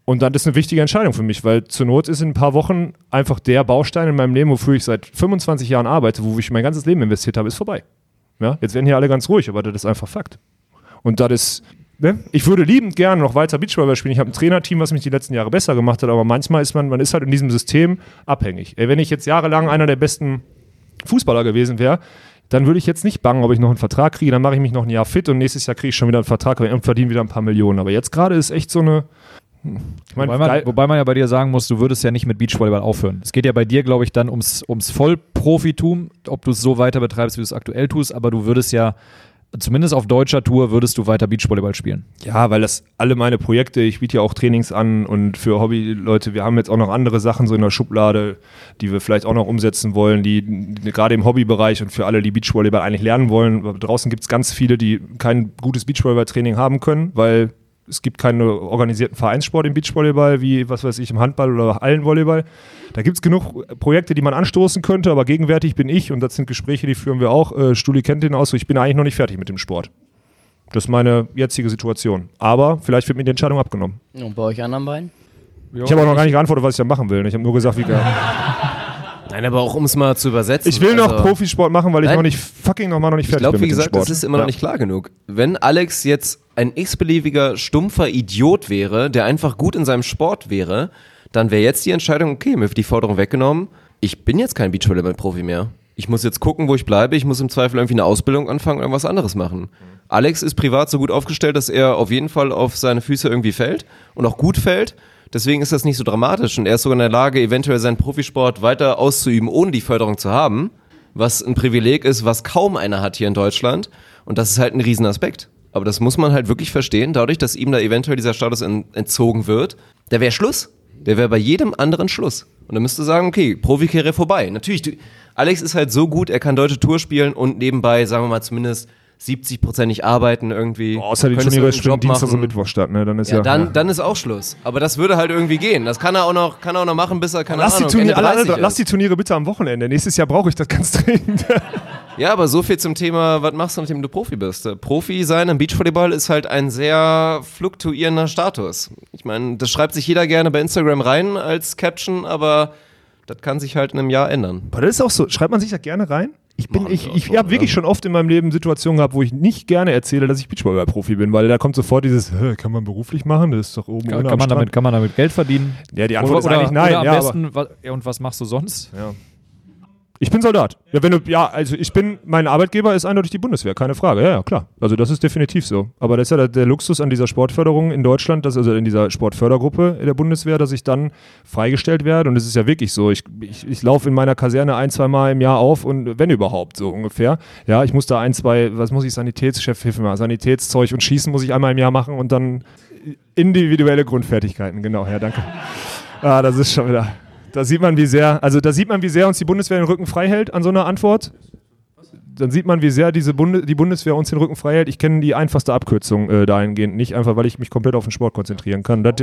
Und dann ist eine wichtige Entscheidung für mich, weil zur Not ist in ein paar Wochen einfach der Baustein in meinem Leben, wofür ich seit 25 Jahren arbeite, wo ich mein ganzes Leben investiert habe, ist vorbei. Ja, jetzt werden hier alle ganz ruhig, aber das ist einfach Fakt. Und das ist, ne? ich würde liebend gerne noch weiter Beachvolleyball spielen. Ich habe ein Trainerteam, was mich die letzten Jahre besser gemacht hat, aber manchmal ist man, man ist halt in diesem System abhängig. Ey, wenn ich jetzt jahrelang einer der besten Fußballer gewesen wäre, dann würde ich jetzt nicht bangen, ob ich noch einen Vertrag kriege, dann mache ich mich noch ein Jahr fit und nächstes Jahr kriege ich schon wieder einen Vertrag und verdiene wieder ein paar Millionen. Aber jetzt gerade ist echt so eine. Ich mein, wobei, man, wobei man ja bei dir sagen muss, du würdest ja nicht mit Beachvolleyball aufhören. Es geht ja bei dir, glaube ich, dann ums, ums Vollprofitum, ob du es so weiter betreibst, wie du es aktuell tust, aber du würdest ja, zumindest auf deutscher Tour, würdest du weiter Beachvolleyball spielen. Ja, weil das alle meine Projekte, ich biete ja auch Trainings an und für Hobbyleute, wir haben jetzt auch noch andere Sachen so in der Schublade, die wir vielleicht auch noch umsetzen wollen, die, die gerade im Hobbybereich und für alle, die Beachvolleyball eigentlich lernen wollen. Draußen gibt es ganz viele, die kein gutes Beachvolleyball-Training haben können, weil es gibt keinen organisierten Vereinssport im Beachvolleyball, wie, was weiß ich, im Handball oder Hallenvolleyball. Da gibt es genug Projekte, die man anstoßen könnte, aber gegenwärtig bin ich, und das sind Gespräche, die führen wir auch, äh, Stuli kennt den aus, so ich bin eigentlich noch nicht fertig mit dem Sport. Das ist meine jetzige Situation. Aber vielleicht wird mir die Entscheidung abgenommen. Und bei euch anderen beiden? Ich habe auch noch gar nicht geantwortet, was ich da machen will. Ich habe nur gesagt, wie geil. Nein, aber auch um es mal zu übersetzen. Ich will noch also- Profisport machen, weil ich Nein. noch nicht fucking noch mal noch nicht Ich fertig glaube, bin wie mit gesagt, dem Sport. das ist immer Ja. noch nicht klar genug. Wenn Alex jetzt ein x-beliebiger, stumpfer Idiot wäre, der einfach gut in seinem Sport wäre, dann wäre jetzt die Entscheidung, okay, mir wird die Forderung weggenommen. Ich bin jetzt kein Beachvolleyball-Profi mehr. Ich muss jetzt gucken, wo ich bleibe. Ich muss im Zweifel irgendwie eine Ausbildung anfangen und irgendwas anderes machen. Alex ist privat so gut aufgestellt, dass er auf jeden Fall auf seine Füße irgendwie fällt und auch gut fällt. Deswegen ist das nicht so dramatisch und er ist sogar in der Lage, eventuell seinen Profisport weiter auszuüben, ohne die Förderung zu haben. Was ein Privileg ist, was kaum einer hat hier in Deutschland. Und das ist halt ein Riesenaspekt. Aber das muss man halt wirklich verstehen, dadurch, dass ihm da eventuell dieser Status en- entzogen wird. Der wäre Schluss. Der wäre bei jedem anderen Schluss. Und dann müsste sagen, okay, Profikarriere vorbei. Natürlich, Alex ist halt so gut, er kann deutsche Tour spielen und nebenbei, sagen wir mal, zumindest 70-prozentig arbeiten irgendwie. Außer die Könntest Turniere Job Dienstag und. Mittwoch statt, ne? Dann ist ja. Ja, dann, dann ist auch Schluss. Aber das würde halt irgendwie gehen. Das kann er auch noch, kann er auch noch machen, bis er, keine lass, die Ahnung, Turniere, Ende alle, 30 alle, lass die Turniere bitte am Wochenende. Nächstes Jahr brauche ich das ganz dringend. Ja, aber so viel zum Thema, was machst du, nachdem du Profi bist? Profi sein im Beachvolleyball ist halt ein sehr fluktuierender Status. Ich meine, das schreibt sich jeder gerne bei Instagram rein als Caption, aber das kann sich halt in einem Jahr ändern. Aber das ist auch so. Schreibt man sich da gerne rein? Ich bin, ich, ich schon, habe wirklich schon oft in meinem Leben Situationen gehabt, wo ich nicht gerne erzähle, dass ich Beachvolleyball-Profi bin, weil da kommt sofort dieses, "Hä, kann man beruflich machen? Das ist doch oben Kann, kann, man damit, Strand." kann man damit Geld verdienen? Ja, die Antwort oder, ist eigentlich nein. Oder am ja, besten, ja, und was machst du sonst? Ja. Ich bin Soldat. Ja, wenn du, ja, also ich bin, mein Arbeitgeber ist eindeutig die Bundeswehr, keine Frage. Ja, ja, klar. Also das ist definitiv so. Aber das ist ja der, der Luxus an dieser Sportförderung in Deutschland, dass, also in dieser Sportfördergruppe der Bundeswehr, dass ich dann freigestellt werde. Und es ist ja wirklich so. Ich, ich, ich laufe in meiner Kaserne ein, zwei Mal im Jahr auf und wenn überhaupt, so ungefähr. Ja, ich muss da ein, zwei, was muss ich, Sanitätschef, hilf mal, Sanitätszeug und Schießen muss ich einmal im Jahr machen und dann individuelle Grundfertigkeiten. Genau, ja, danke. Ah, das ist schon wieder. Da sieht man, wie sehr, also da sieht man, wie sehr uns die Bundeswehr den Rücken frei hält an so einer Antwort. Dann sieht man, wie sehr diese Bunde, die Bundeswehr uns den Rücken frei hält. Ich kenne die einfachste Abkürzung äh, dahingehend nicht, einfach weil ich mich komplett auf den Sport konzentrieren kann. Das,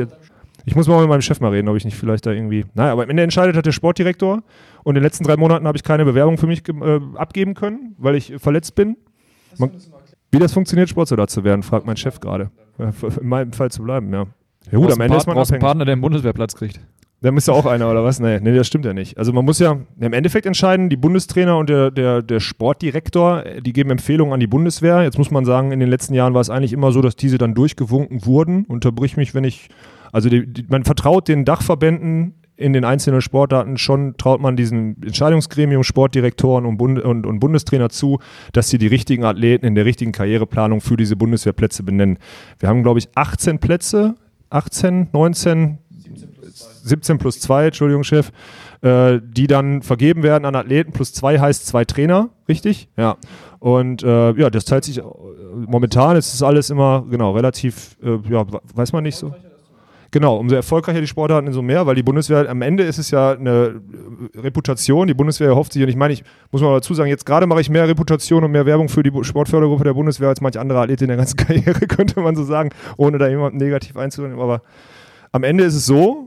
ich muss mal mit meinem Chef mal reden, ob ich nicht vielleicht da irgendwie. Naja, aber am Ende entscheidet hat der Sportdirektor. Und in den letzten drei Monaten habe ich keine Bewerbung für mich äh, abgeben können, weil ich äh, verletzt bin. Man, wie das funktioniert, Sportsoldat zu werden, fragt mein Chef gerade. In meinem Fall zu bleiben, ja. Ja gut, am Ende ist man brauchst einen abhängig. Partner, der einen Bundeswehrplatz kriegt. Da müsste auch einer oder was? Nee, nee, das stimmt ja nicht. Also man muss ja im Endeffekt entscheiden, die Bundestrainer und der, der, der Sportdirektor, die geben Empfehlungen an die Bundeswehr. Jetzt muss man sagen, in den letzten Jahren war es eigentlich immer so, dass diese dann durchgewunken wurden. Unterbrich mich, wenn ich, also die, die, man vertraut den Dachverbänden in den einzelnen Sportarten schon, traut man diesem Entscheidungsgremium, Sportdirektoren und, Bund und, und Bundestrainer zu, dass sie die richtigen Athleten in der richtigen Karriereplanung für diese Bundeswehrplätze benennen. Wir haben, glaube ich, 18 Plätze, 18, 19, 17 plus 2, Entschuldigung, Chef, äh, die dann vergeben werden an Athleten. Plus 2 heißt zwei Trainer, richtig? Ja. Und äh, ja, das teilt sich äh, momentan, ist es alles immer, genau, relativ, äh, ja, weiß man nicht so. Genau, umso erfolgreicher die Sportarten, umso mehr, weil die Bundeswehr, am Ende ist es ja eine äh, Reputation, die Bundeswehr erhofft sich, und ich meine, ich muss mal dazu sagen, jetzt gerade mache ich mehr Reputation und mehr Werbung für die Sportfördergruppe der Bundeswehr als manche andere Athleten in der ganzen Karriere, könnte man so sagen, ohne da jemanden negativ einzunehmen, aber am Ende ist es so,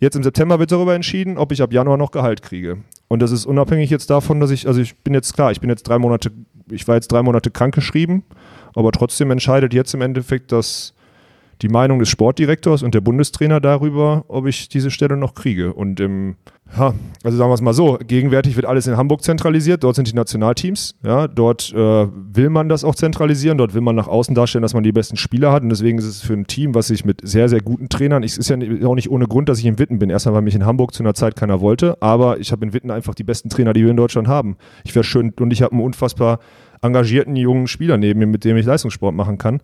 Jetzt im September wird darüber entschieden, ob ich ab Januar noch Gehalt kriege. Und das ist unabhängig jetzt davon, dass ich, also ich bin jetzt klar, ich bin jetzt drei Monate, ich war jetzt drei Monate krankgeschrieben, aber trotzdem entscheidet jetzt im Endeffekt das die Meinung des Sportdirektors und der Bundestrainer darüber, ob ich diese Stelle noch kriege. Und im, ja, also sagen wir es mal so, gegenwärtig wird alles in Hamburg zentralisiert, dort sind die Nationalteams, ja, dort äh, will man das auch zentralisieren, dort will man nach außen darstellen, dass man die besten Spieler hat und deswegen ist es für ein Team, was sich mit sehr, sehr guten Trainern, es ist ja auch nicht ohne Grund, dass ich in Witten bin, erstmal, weil mich in Hamburg zu einer Zeit keiner wollte, aber ich habe in Witten einfach die besten Trainer, die wir in Deutschland haben. Ich wäre schön und ich habe einen unfassbar engagierten jungen Spieler neben mir, mit dem ich Leistungssport machen kann.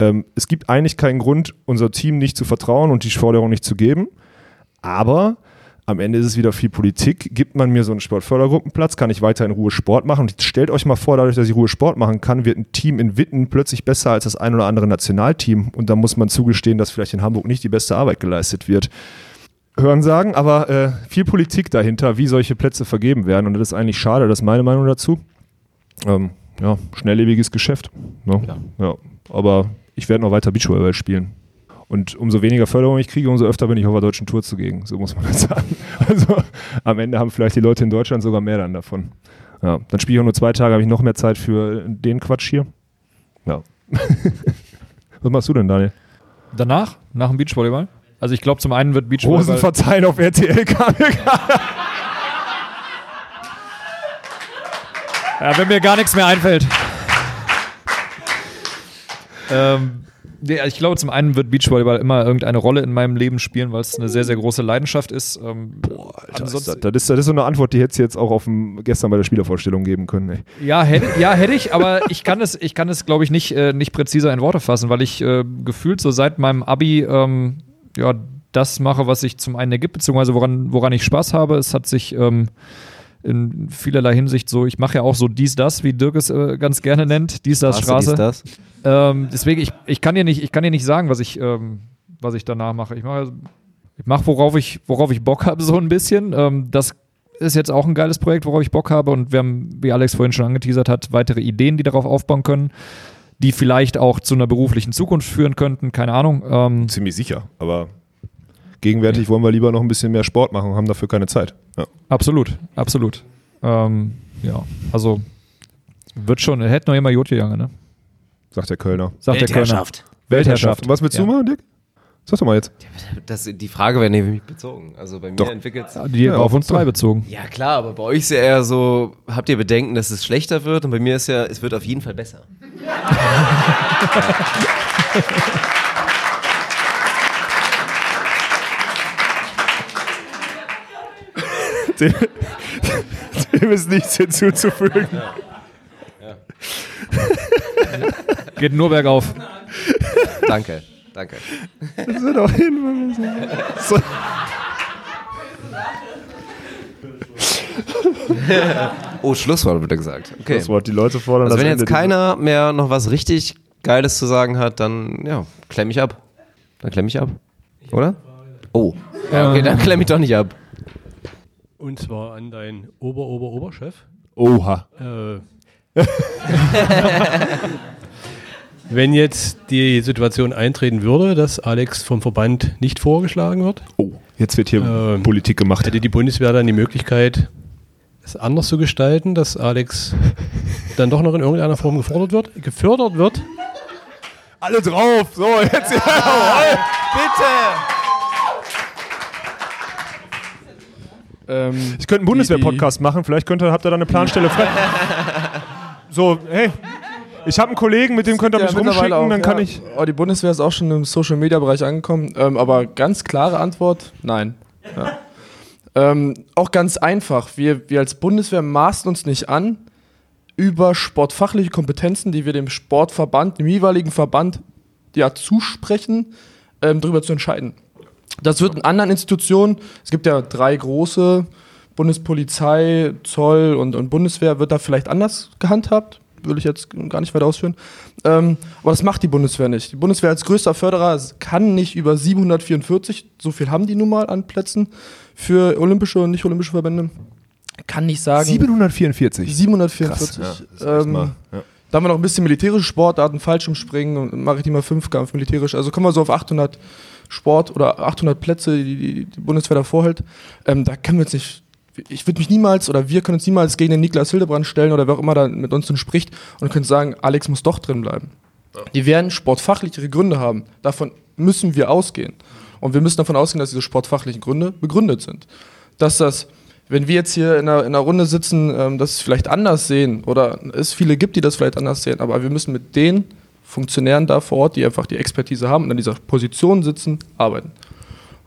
Ähm, es gibt eigentlich keinen Grund, unser Team nicht zu vertrauen und die Forderung nicht zu geben. Aber am Ende ist es wieder viel Politik. Gibt man mir so einen Sportfördergruppenplatz, kann ich weiter in Ruhe Sport machen. Und stellt euch mal vor, dadurch, dass ich Ruhe Sport machen kann, wird ein Team in Witten plötzlich besser als das ein oder andere Nationalteam. Und da muss man zugestehen, dass vielleicht in Hamburg nicht die beste Arbeit geleistet wird. Hören sagen, aber äh, viel Politik dahinter, wie solche Plätze vergeben werden. Und das ist eigentlich schade, das ist meine Meinung dazu. Ähm, ja, schnelllebiges Geschäft. Ne? Ja. ja. Aber ich werde noch weiter Beachvolleyball spielen. Und umso weniger Förderung ich kriege, umso öfter bin ich auf der deutschen Tour zugegen. So muss man das sagen. Also am Ende haben vielleicht die Leute in Deutschland sogar mehr dann davon. Ja, dann spiele ich auch nur zwei Tage, habe ich noch mehr Zeit für den Quatsch hier. Ja. Was machst du denn, Daniel? Danach? Nach dem Beachvolleyball? Also ich glaube, zum einen wird Beachvolleyball... Rosen verteilen auf RTL kam Ja, wenn mir gar nichts mehr einfällt. Ähm, ja, ich glaube, zum einen wird Beachvolleyball immer irgendeine Rolle in meinem Leben spielen, weil es eine sehr, sehr große Leidenschaft ist. Ähm, Boah, Alter, das, das, ist, das ist so eine Antwort, die hättest du jetzt auch auf dem, gestern bei der Spielervorstellung geben können. Ey. Ja, hätte, ja, hätte ich, aber ich kann es, ich kann es, glaube ich, nicht, äh, nicht präziser in Worte fassen, weil ich äh, gefühlt so seit meinem Abi ähm, ja, das mache, was sich zum einen ergibt, beziehungsweise woran, woran ich Spaß habe. Es hat sich ähm, in vielerlei Hinsicht so, ich mache ja auch so dies, das, wie Dirk es äh, ganz gerne nennt, dies, das, Straße. Dies, das. Ähm, deswegen, ich, ich, kann dir nicht, ich kann dir nicht sagen, was ich, ähm, was ich danach mache. Ich mache, ich mache worauf, ich, worauf ich Bock habe, so ein bisschen. Ähm, das ist jetzt auch ein geiles Projekt, worauf ich Bock habe. Und wir haben, wie Alex vorhin schon angeteasert hat, weitere Ideen, die darauf aufbauen können, die vielleicht auch zu einer beruflichen Zukunft führen könnten. Keine Ahnung. Ähm, Ziemlich sicher, aber gegenwärtig wollen wir lieber noch ein bisschen mehr Sport machen und haben dafür keine Zeit. Ja. Absolut, absolut. Ähm, ja, also wird schon, hätte noch immer Jod gegangen, ne? Sagt der Kölner. Sagt Weltherrschaft. Der Kölner. Weltherrschaft. Und was willst ja. du machen, Dick? Sag doch mal jetzt. Das, die Frage wäre nämlich bezogen. Also bei mir doch. entwickelt es. Die ja, auf uns drei bezogen. Ja, klar, aber bei euch ist ja eher so, habt ihr Bedenken, dass es schlechter wird? Und bei mir ist ja, es wird auf jeden Fall besser. dem, dem ist nichts hinzuzufügen. Ja. Ja. Geht nur bergauf. Danke, danke. Das wird auch hin, so. oh, Schlusswort wird gesagt. Okay. Schlusswort, die Leute fordern also wenn jetzt keiner mehr noch was richtig Geiles zu sagen hat, dann ja, klemm ich ab. Dann klemm ich ab. Oder? Oh. Ja, okay, dann klemm ich doch nicht ab. Und zwar an deinen Ober-Ober-Oberchef. Oha. Äh, wenn jetzt die Situation eintreten würde, dass Alex vom Verband nicht vorgeschlagen wird. Oh, jetzt wird hier äh, Politik gemacht. Hätte die Bundeswehr dann die Möglichkeit, es anders zu gestalten, dass Alex dann doch noch in irgendeiner Form gefordert wird, gefördert wird? Alle drauf! So, jetzt ja, ja Bitte! Ähm, ich könnte einen Bundeswehr-Podcast machen, vielleicht könnt ihr, habt ihr da eine Planstelle frei. so, hey, ich habe einen Kollegen, mit dem könnt ihr mich rumschicken, auch, dann kann ja. ich. Oh, die Bundeswehr ist auch schon im Social-Media-Bereich angekommen, ähm, aber ganz klare Antwort: Nein. Ja. ähm, auch ganz einfach. Wir, wir als Bundeswehr maßen uns nicht an, über sportfachliche Kompetenzen, die wir dem Sportverband, dem jeweiligen Verband ja zusprechen, ähm, darüber zu entscheiden. Das wird in anderen Institutionen, es gibt ja drei große, Bundespolizei, Zoll und, und Bundeswehr, wird da vielleicht anders gehandhabt, will ich jetzt gar nicht weiter ausführen. Ähm, aber das macht die Bundeswehr nicht. Die Bundeswehr als größter Förderer kann nicht über 744, so viel haben die nun mal an Plätzen für olympische und nicht-olympische Verbände, kann nicht sagen. 744? 744. Krass, ja, ähm, ja. Da haben wir noch ein bisschen militärische Sportarten, Fallschirmspringen und maritimer Fünfkampf, militärisch. Also kommen wir so auf 800 Sport oder 800 Plätze, die die, die Bundeswehr da vorhält, ähm, da können wir jetzt nicht ich würde mich niemals oder wir können uns niemals gegen den Niklas Hildebrand stellen oder wer auch immer da mit uns nun spricht und können sagen, Alex muss doch drin bleiben. Die werden sportfachliche Gründe haben. Davon müssen wir ausgehen. Und wir müssen davon ausgehen, dass diese sportfachlichen Gründe begründet sind. Dass das, wenn wir jetzt hier in einer, in einer Runde sitzen, ähm, das vielleicht anders sehen oder es viele gibt, die das vielleicht anders sehen, aber wir müssen mit den Funktionären da vor Ort, die einfach die Expertise haben und an dieser Position sitzen, arbeiten.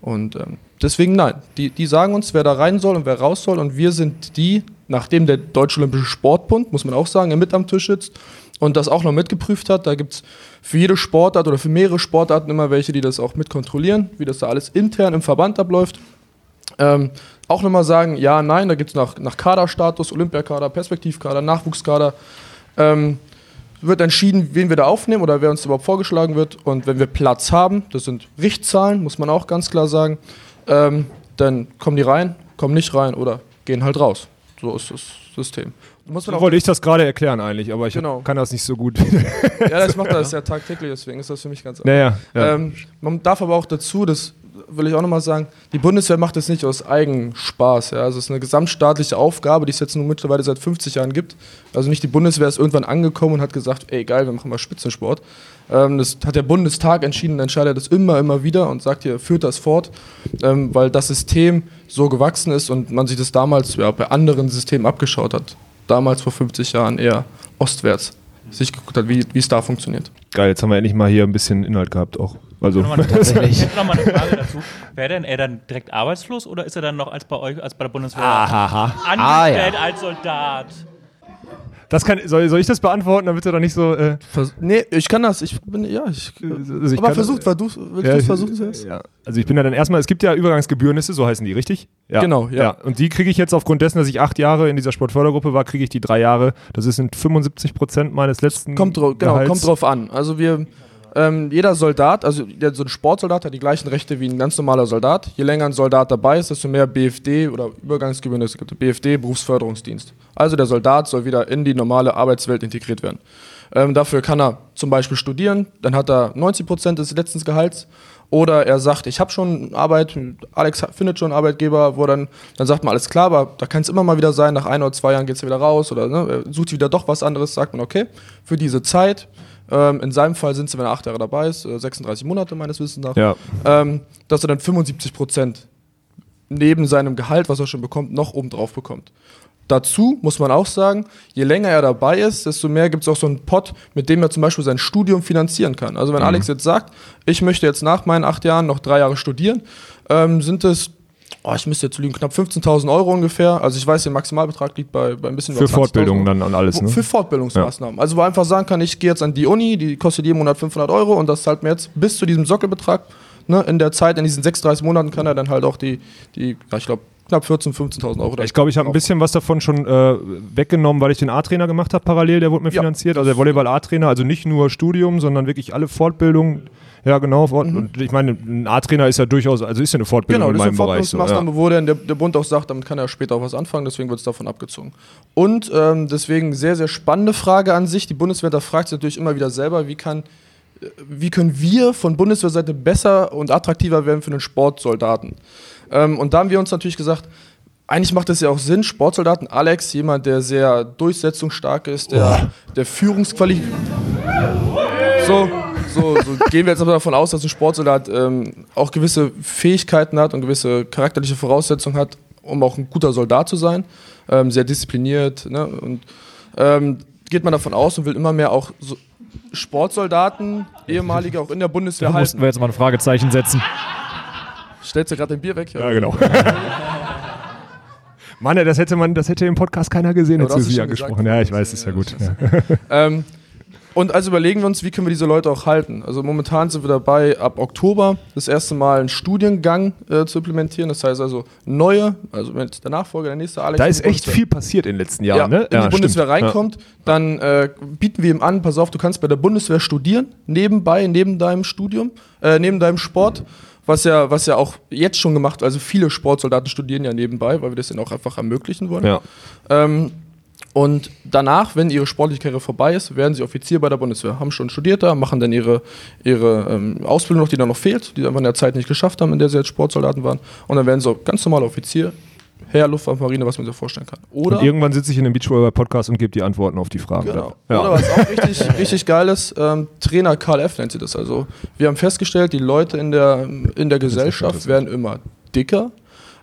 Und ähm, deswegen nein, die, die sagen uns, wer da rein soll und wer raus soll. Und wir sind die, nachdem der Deutsche Olympische Sportbund, muss man auch sagen, mit am Tisch sitzt und das auch noch mitgeprüft hat. Da gibt es für jede Sportart oder für mehrere Sportarten immer welche, die das auch mit kontrollieren, wie das da alles intern im Verband abläuft. Ähm, auch nochmal sagen, ja, nein, da gibt es nach, nach Kaderstatus, Olympiakader, Perspektivkader, Nachwuchskader. Ähm, wird entschieden, wen wir da aufnehmen oder wer uns überhaupt vorgeschlagen wird. Und wenn wir Platz haben, das sind Richtzahlen, muss man auch ganz klar sagen, ähm, dann kommen die rein, kommen nicht rein oder gehen halt raus. So ist das System. So wollte ich das gerade erklären eigentlich, aber ich Genau. kann das nicht so gut. Ja, das macht das ja tagtäglich, deswegen ist das für mich ganz einfach. Naja, ja. Ähm, man darf aber auch dazu, das will ich auch nochmal sagen, die Bundeswehr macht das nicht aus Eigenspaß. Ja? Also es ist eine gesamtstaatliche Aufgabe, die es jetzt nun mittlerweile seit 50 Jahren gibt. Also nicht die Bundeswehr ist irgendwann angekommen und hat gesagt, ey geil, wir machen mal Spitzensport. Ähm, das hat der Bundestag entschieden, entscheidet das immer, immer wieder und sagt hier, führt das fort, ähm, weil das System so gewachsen ist und man sich das damals ja, bei anderen Systemen abgeschaut hat. Damals vor 50 Jahren eher ostwärts sich geguckt hat, wie es da funktioniert. Geil, jetzt haben wir endlich mal hier ein bisschen Inhalt gehabt auch. Also Nochmal eine, ich hätte noch mal eine Frage dazu. Wäre denn er dann direkt arbeitslos oder ist er dann noch als bei euch, als bei der Bundeswehr Ahaha. angestellt Ah, ja. als Soldat? Das kann, soll, soll ich das beantworten, damit du doch nicht so. Äh, nee, ich kann das. Ich bin, ja, ich. also ich aber versucht, weil du, willst Ja, du versuchen zuerst? Ja. Also ich bin ja dann erstmal, es gibt ja Übergangsgebührnisse, so heißen die, richtig? Ja. Genau, ja. Und die kriege ich jetzt aufgrund dessen, dass ich acht Jahre in dieser Sportfördergruppe war, kriege ich die drei Jahre. Das sind 75 Prozent meines letzten Kommt, drauf, genau, Gehalts. kommt drauf an. Also wir, ähm, jeder Soldat, also so ein Sportsoldat hat die gleichen Rechte wie ein ganz normaler Soldat. Je länger ein Soldat dabei ist, desto mehr BFD oder Übergangsgebühren es gibt. BFD, Berufsförderungsdienst. Also der Soldat soll wieder in die normale Arbeitswelt integriert werden. Ähm, dafür kann er zum Beispiel studieren, dann hat er 90 Prozent des letzten Gehalts. Oder er sagt, ich habe schon Arbeit, Alex findet schon einen Arbeitgeber, wo dann, dann sagt man, alles klar, aber da kann es immer mal wieder sein, nach ein oder zwei Jahren geht es wieder raus oder ne, sucht wieder doch was anderes, sagt man, okay, für diese Zeit, ähm, in seinem Fall sind es, wenn er acht Jahre dabei ist, äh, 36 Monate meines Wissens nach, Ja. ähm, dass er dann 75 Prozent neben seinem Gehalt, was er schon bekommt, noch oben drauf bekommt. Dazu muss man auch sagen, je länger er dabei ist, desto mehr gibt es auch so einen Pot, mit dem er zum Beispiel sein Studium finanzieren kann. Also wenn Mhm. Alex jetzt sagt, ich möchte jetzt nach meinen acht Jahren noch drei Jahre studieren, ähm, sind es, oh, ich müsste jetzt lügen, knapp 15.000 Euro ungefähr. Also ich weiß, der Maximalbetrag liegt bei, bei ein bisschen Für über 20.000 Fortbildung dann und alles, ne? Für Fortbildungsmaßnahmen. Also wo einfach sagen kann, ich gehe jetzt an die Uni, die kostet jeden Monat 500 Euro und das zahlt mir jetzt bis zu diesem Sockelbetrag. Ne, in der Zeit, in diesen 36 Monaten kann er dann halt auch die, die ja, ich glaube, knapp 14.000, 15.000 Euro. Ich glaube, ich habe ein bisschen was davon schon äh, weggenommen, weil ich den A-Trainer gemacht habe parallel, der wurde mir finanziert. Also der Volleyball-A-Trainer, also nicht nur Studium, sondern wirklich alle Fortbildungen. Ja, genau. Fort Und ich meine, ein A-Trainer ist ja durchaus, also ist ja eine Fortbildung Mhm. Genau, in das ist eine meinem Bereich. So, Fortbildungsmaßnahme, ja. wo der, der Bund auch sagt, damit kann er später auch was anfangen, deswegen wird es davon abgezogen. Und ähm, deswegen sehr, sehr spannende Frage an sich. Die Bundeswehr, da fragt sich natürlich immer wieder selber, wie kann äh, wie können wir von Bundeswehrseite besser und attraktiver werden für einen Sportsoldaten? Ähm, und da haben wir uns natürlich gesagt, eigentlich macht es ja auch Sinn, Sportsoldaten, Alex, jemand, der sehr durchsetzungsstark ist, der, der Führungsquali... So, so, so gehen wir jetzt aber davon aus, dass ein Sportsoldat ähm, auch gewisse Fähigkeiten hat und gewisse charakterliche Voraussetzungen hat, um auch ein guter Soldat zu sein, ähm, sehr diszipliniert. Ne? Und ähm, geht man davon aus und will immer mehr auch so Sportsoldaten, ehemalige auch in der Bundeswehr Da halten. mussten wir jetzt mal ein Fragezeichen setzen. Stellst du gerade dein Bier weg? Ja, genau. Mann, das hätte man, das hätte im Podcast keiner gesehen, Ja, hätte du sie es ja schon gesagt. gesprochen. Ja, ich weiß, ist ja gut. Ja. ähm, und also überlegen wir uns, wie können wir diese Leute auch halten. Also momentan sind wir dabei, ab Oktober das erste Mal einen Studiengang äh, zu implementieren. Das heißt also neue, also wenn der Nachfolger, der nächste Alex. Da ist die echt viel passiert in den letzten ja, Jahren, ne? in die stimmt. Bundeswehr Ja. reinkommt, dann äh, bieten wir ihm an, pass auf, du kannst bei der Bundeswehr studieren, nebenbei, neben deinem Studium, äh, neben deinem Sport. Was ja, was ja auch jetzt schon gemacht, also viele Sportsoldaten studieren ja nebenbei, weil wir das ihnen auch einfach ermöglichen wollen. Ja. Ähm, und danach, wenn ihre sportliche Karriere vorbei ist, werden sie Offizier bei der Bundeswehr. Haben schon studiert da, machen dann ihre, ihre ähm, Ausbildung noch, die dann noch fehlt, die sie einfach in der Zeit nicht geschafft haben, in der sie jetzt Sportsoldaten waren. Und dann werden sie auch ganz normaler Offizier, Herr Luftwaffe, Marine, was man sich vorstellen kann. Oder und irgendwann sitze ich in einem Beachvolleyball-Podcast und gebe die Antworten auf die Fragen. Genau. Ja. Oder was auch richtig, richtig geil ist, ähm, Trainer Karl F. nennt sie das. Also wir haben festgestellt, die Leute in der, in der Gesellschaft werden immer dicker.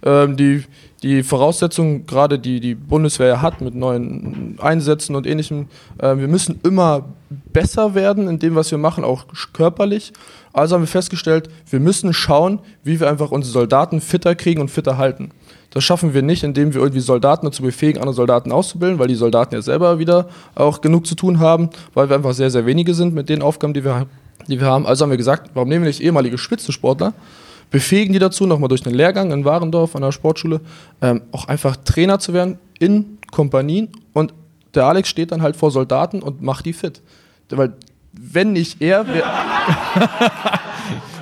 Ähm, die, die Voraussetzungen, gerade die die Bundeswehr hat mit neuen Einsätzen und ähnlichem, äh, wir müssen immer besser werden in dem, was wir machen, auch körperlich. Also haben wir festgestellt, wir müssen schauen, wie wir einfach unsere Soldaten fitter kriegen und fitter halten. Das schaffen wir nicht, indem wir irgendwie Soldaten dazu befähigen, andere Soldaten auszubilden, weil die Soldaten ja selber wieder auch genug zu tun haben, weil wir einfach sehr, sehr wenige sind mit den Aufgaben, die wir, die wir haben. Also haben wir gesagt, warum nehmen wir nicht ehemalige Spitzensportler, befähigen die dazu, nochmal durch einen Lehrgang in Warendorf an der Sportschule, ähm, auch einfach Trainer zu werden in Kompanien und der Alex steht dann halt vor Soldaten und macht die fit. Weil wenn nicht er, wär,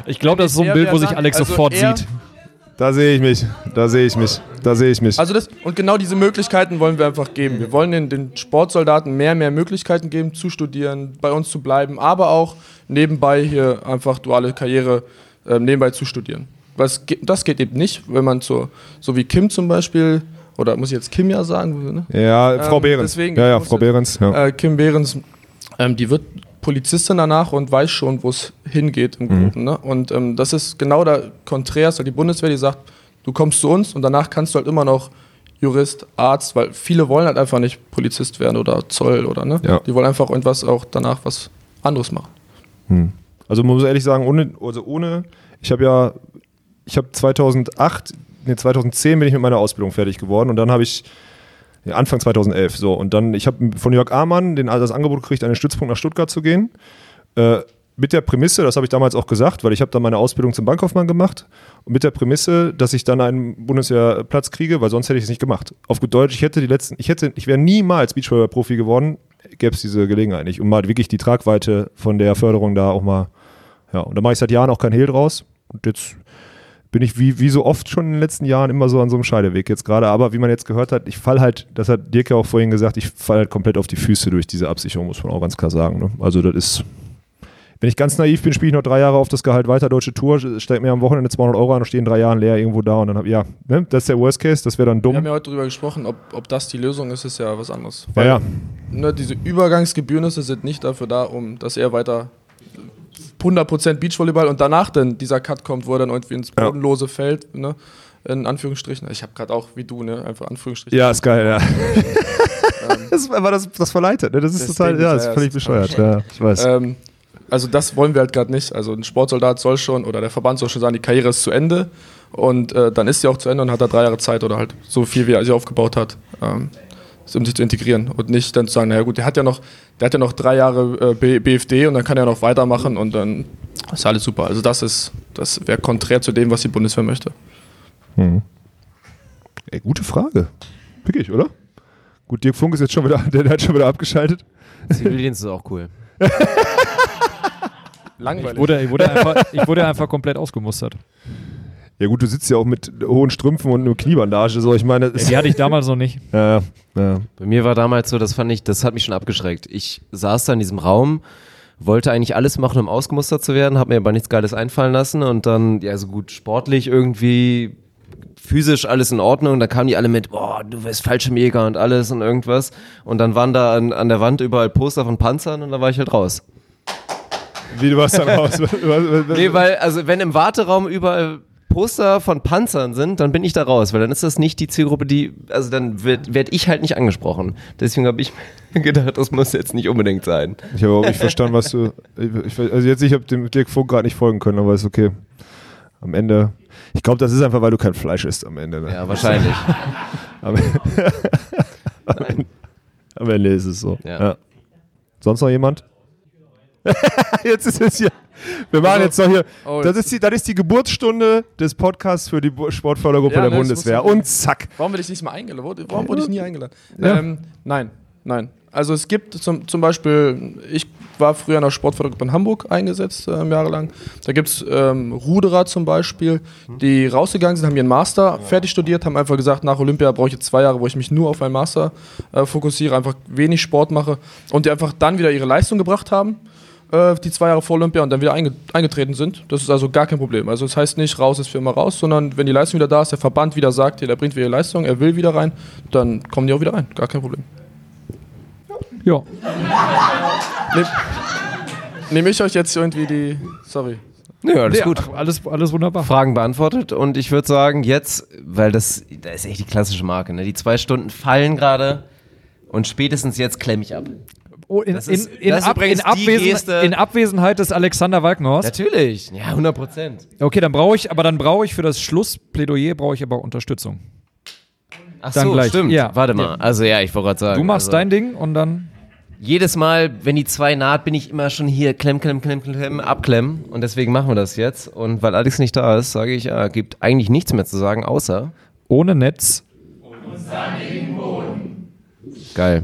Ich glaube, das ist so ein Bild, wo sich Alex also sofort er- sieht. Da sehe ich mich. Da sehe ich mich. Da sehe ich mich. Also das, und genau diese Möglichkeiten wollen wir einfach geben. Wir wollen den, den Sportsoldaten mehr, mehr Möglichkeiten geben, zu studieren, bei uns zu bleiben, aber auch nebenbei hier einfach duale Karriere äh, nebenbei zu studieren. Was, das geht eben nicht, wenn man so, so wie Kim zum Beispiel, oder muss ich jetzt Kim ja sagen? Ne? Ja, Frau Behrens. Deswegen, Ja, ja, Frau Behrens, ja. Äh, Kim Behrens, ähm, die wird Polizistin danach und weiß schon, wo es hingeht im Mhm. Groben. Ne? Und ähm, das ist genau der Konträr, ist halt die Bundeswehr, die sagt, du kommst zu uns und danach kannst du halt immer noch Jurist, Arzt, weil viele wollen halt einfach nicht Polizist werden oder Zoll oder ne? Ja. Die wollen einfach irgendwas auch danach was anderes machen. Hm. Also man muss ehrlich sagen, ohne, also ohne, ich habe ja, ich habe 2008, nee, 2010 bin ich mit meiner Ausbildung fertig geworden und dann habe ich, Anfang 2011, so, und dann, ich habe von Jörg Amann den, das Angebot gekriegt, den Stützpunkt nach Stuttgart zu gehen, äh, mit der Prämisse, das habe ich damals auch gesagt, weil ich habe dann meine Ausbildung zum Bankkaufmann gemacht und mit der Prämisse, dass ich dann einen Bundeswehrplatz kriege, weil sonst hätte ich es nicht gemacht. Auf gut Deutsch, ich hätte die letzten, ich hätte, ich wäre niemals Beachvolleyball-Profi geworden, gäbe es diese Gelegenheit nicht, um mal wirklich die Tragweite von der Förderung da auch mal, ja, und da mache ich seit Jahren auch kein Hehl draus und jetzt bin ich wie, wie so oft schon in den letzten Jahren immer so an so einem Scheideweg jetzt gerade, aber wie man jetzt gehört hat, ich fall halt, das hat Dirk ja auch vorhin gesagt, ich fall halt komplett auf die Füße durch diese Absicherung, muss man auch ganz klar sagen. Ne? Also das ist, wenn ich ganz naiv bin, spiele ich noch drei Jahre auf das Gehalt weiter, deutsche Tour, steigt mir am Wochenende 200 Euro an und stehe in drei Jahren leer irgendwo da und dann habe ja, ne? das ist der Worst Case, das wäre dann Wir dumm. haben ja heute darüber gesprochen, ob, ob das die Lösung ist, ist ja was anderes. Ja, ja. Ne, diese Übergangsgebührnisse sind nicht dafür da, um dass er weiter 100% Beachvolleyball und danach dann dieser Cut kommt, wo er dann irgendwie ins Bodenlose fällt, ne? in Anführungsstrichen. Ich habe gerade auch, wie du, ne? einfach Anführungsstrichen. Ja, ist geil, ja. das ist aber das, das verleitet, ne? das ist total, Deswegen ja, das ist völlig bescheuert, ja, ich weiß. Ähm, also das wollen wir halt gerade nicht. Also ein Sportsoldat soll schon, oder der Verband soll schon sagen, die Karriere ist zu Ende und äh, dann ist sie auch zu Ende und hat er drei Jahre Zeit oder halt so viel, wie er sie aufgebaut hat, ähm, um sich zu integrieren und nicht dann zu sagen, naja gut, der hat ja noch, der hat ja noch drei Jahre äh, B BFD und dann kann er noch weitermachen und dann ist alles super. Also das ist, das wäre konträr zu dem, was die Bundeswehr möchte. Hm. Ey, gute Frage. Wirklich, oder? Gut, Dirk Funk ist jetzt schon wieder, der hat schon wieder abgeschaltet. Zivildienst ist auch cool. Langweilig. Ich wurde, ich, wurde einfach, ich wurde einfach komplett ausgemustert. Ja gut, du sitzt ja auch mit hohen Strümpfen und einer Kniebandage, so ich meine. das- Die hatte ich damals noch nicht. Ja, ja. Bei mir war damals so, das fand ich, das hat mich schon abgeschreckt. Ich saß da in diesem Raum, wollte eigentlich alles machen, um ausgemustert zu werden, habe mir aber nichts Geiles einfallen lassen und dann, ja, so gut sportlich irgendwie, physisch alles in Ordnung. Da kamen die alle mit, boah, du wirst Fallschirmjäger und alles und irgendwas. Und dann waren da an, an der Wand überall Poster von Panzern und da war ich halt raus. Wie du warst dann raus? nee, weil, also wenn im Warteraum überall Poster von Panzern sind, dann bin ich da raus, weil dann ist das nicht die Zielgruppe, die, also dann werde werd ich halt nicht angesprochen. Deswegen habe ich gedacht, das muss jetzt nicht unbedingt sein. Ich habe auch nicht verstanden, was du. Ich, also jetzt, ich habe dem Dirk Funk gerade nicht folgen können, aber ist okay. Am Ende. Ich glaube, das ist einfach, weil du kein Fleisch isst am Ende. Ne? Ja, wahrscheinlich. am, am Ende ist es so. Ja. Ja. Sonst noch jemand? jetzt ist es hier. Wir machen jetzt noch hier. Oh, das, ist die, das ist die Geburtsstunde des Podcasts für die Sportfördergruppe Ja, der ne, Bundeswehr. Und zack. Warum bin ich nicht mal eingeladen? Warum, wurde ich nie eingeladen? Ja. Ähm, nein, nein. Also es gibt zum, zum Beispiel, ich war früher in der Sportfördergruppe in Hamburg eingesetzt, ähm, jahrelang. Da gibt es ähm, Ruderer zum Beispiel, die rausgegangen sind, haben ihren Master fertig studiert, haben einfach gesagt, nach Olympia brauche ich jetzt zwei Jahre, wo ich mich nur auf meinen Master äh, fokussiere, einfach wenig Sport mache und die einfach dann wieder ihre Leistung gebracht haben, äh, die zwei Jahre vor Olympia und dann wieder einge eingetreten sind. Das ist also gar kein Problem. Also das heißt nicht, raus ist für immer raus, sondern wenn die Leistung wieder da ist, der Verband wieder sagt, hier, der bringt wieder Leistung, er will wieder rein, dann kommen die auch wieder rein. Gar kein Problem. Ja. Nehm- Nehme ich euch jetzt irgendwie die. Sorry. Ja, alles Nee, gut. Alles, alles wunderbar. Fragen beantwortet und ich würde sagen, jetzt, weil das, das ist echt die klassische Marke, ne? Die zwei Stunden fallen gerade und spätestens jetzt klemme ich ab. Oh, in, in, in, Ab, in, Abwesen, in Abwesenheit des Alexander Walkenhorst. Natürlich, ja, 100 Prozent. Okay, dann brauche ich, aber dann brauche ich für das Schlussplädoyer brauche ich aber Unterstützung. Ach Dann so, gleich. stimmt. Ja. Warte mal. Ja. Also ja, ich wollte gerade sagen. Du machst also, dein Ding und dann. Jedes Mal, wenn die zwei naht, bin ich immer schon hier klemm, klemm, klemm, klemm, abklemmen. Und deswegen machen wir das jetzt. Und weil Alex nicht da ist, sage ich, ja, gibt eigentlich nichts mehr zu sagen, außer Ohne Netz. geil.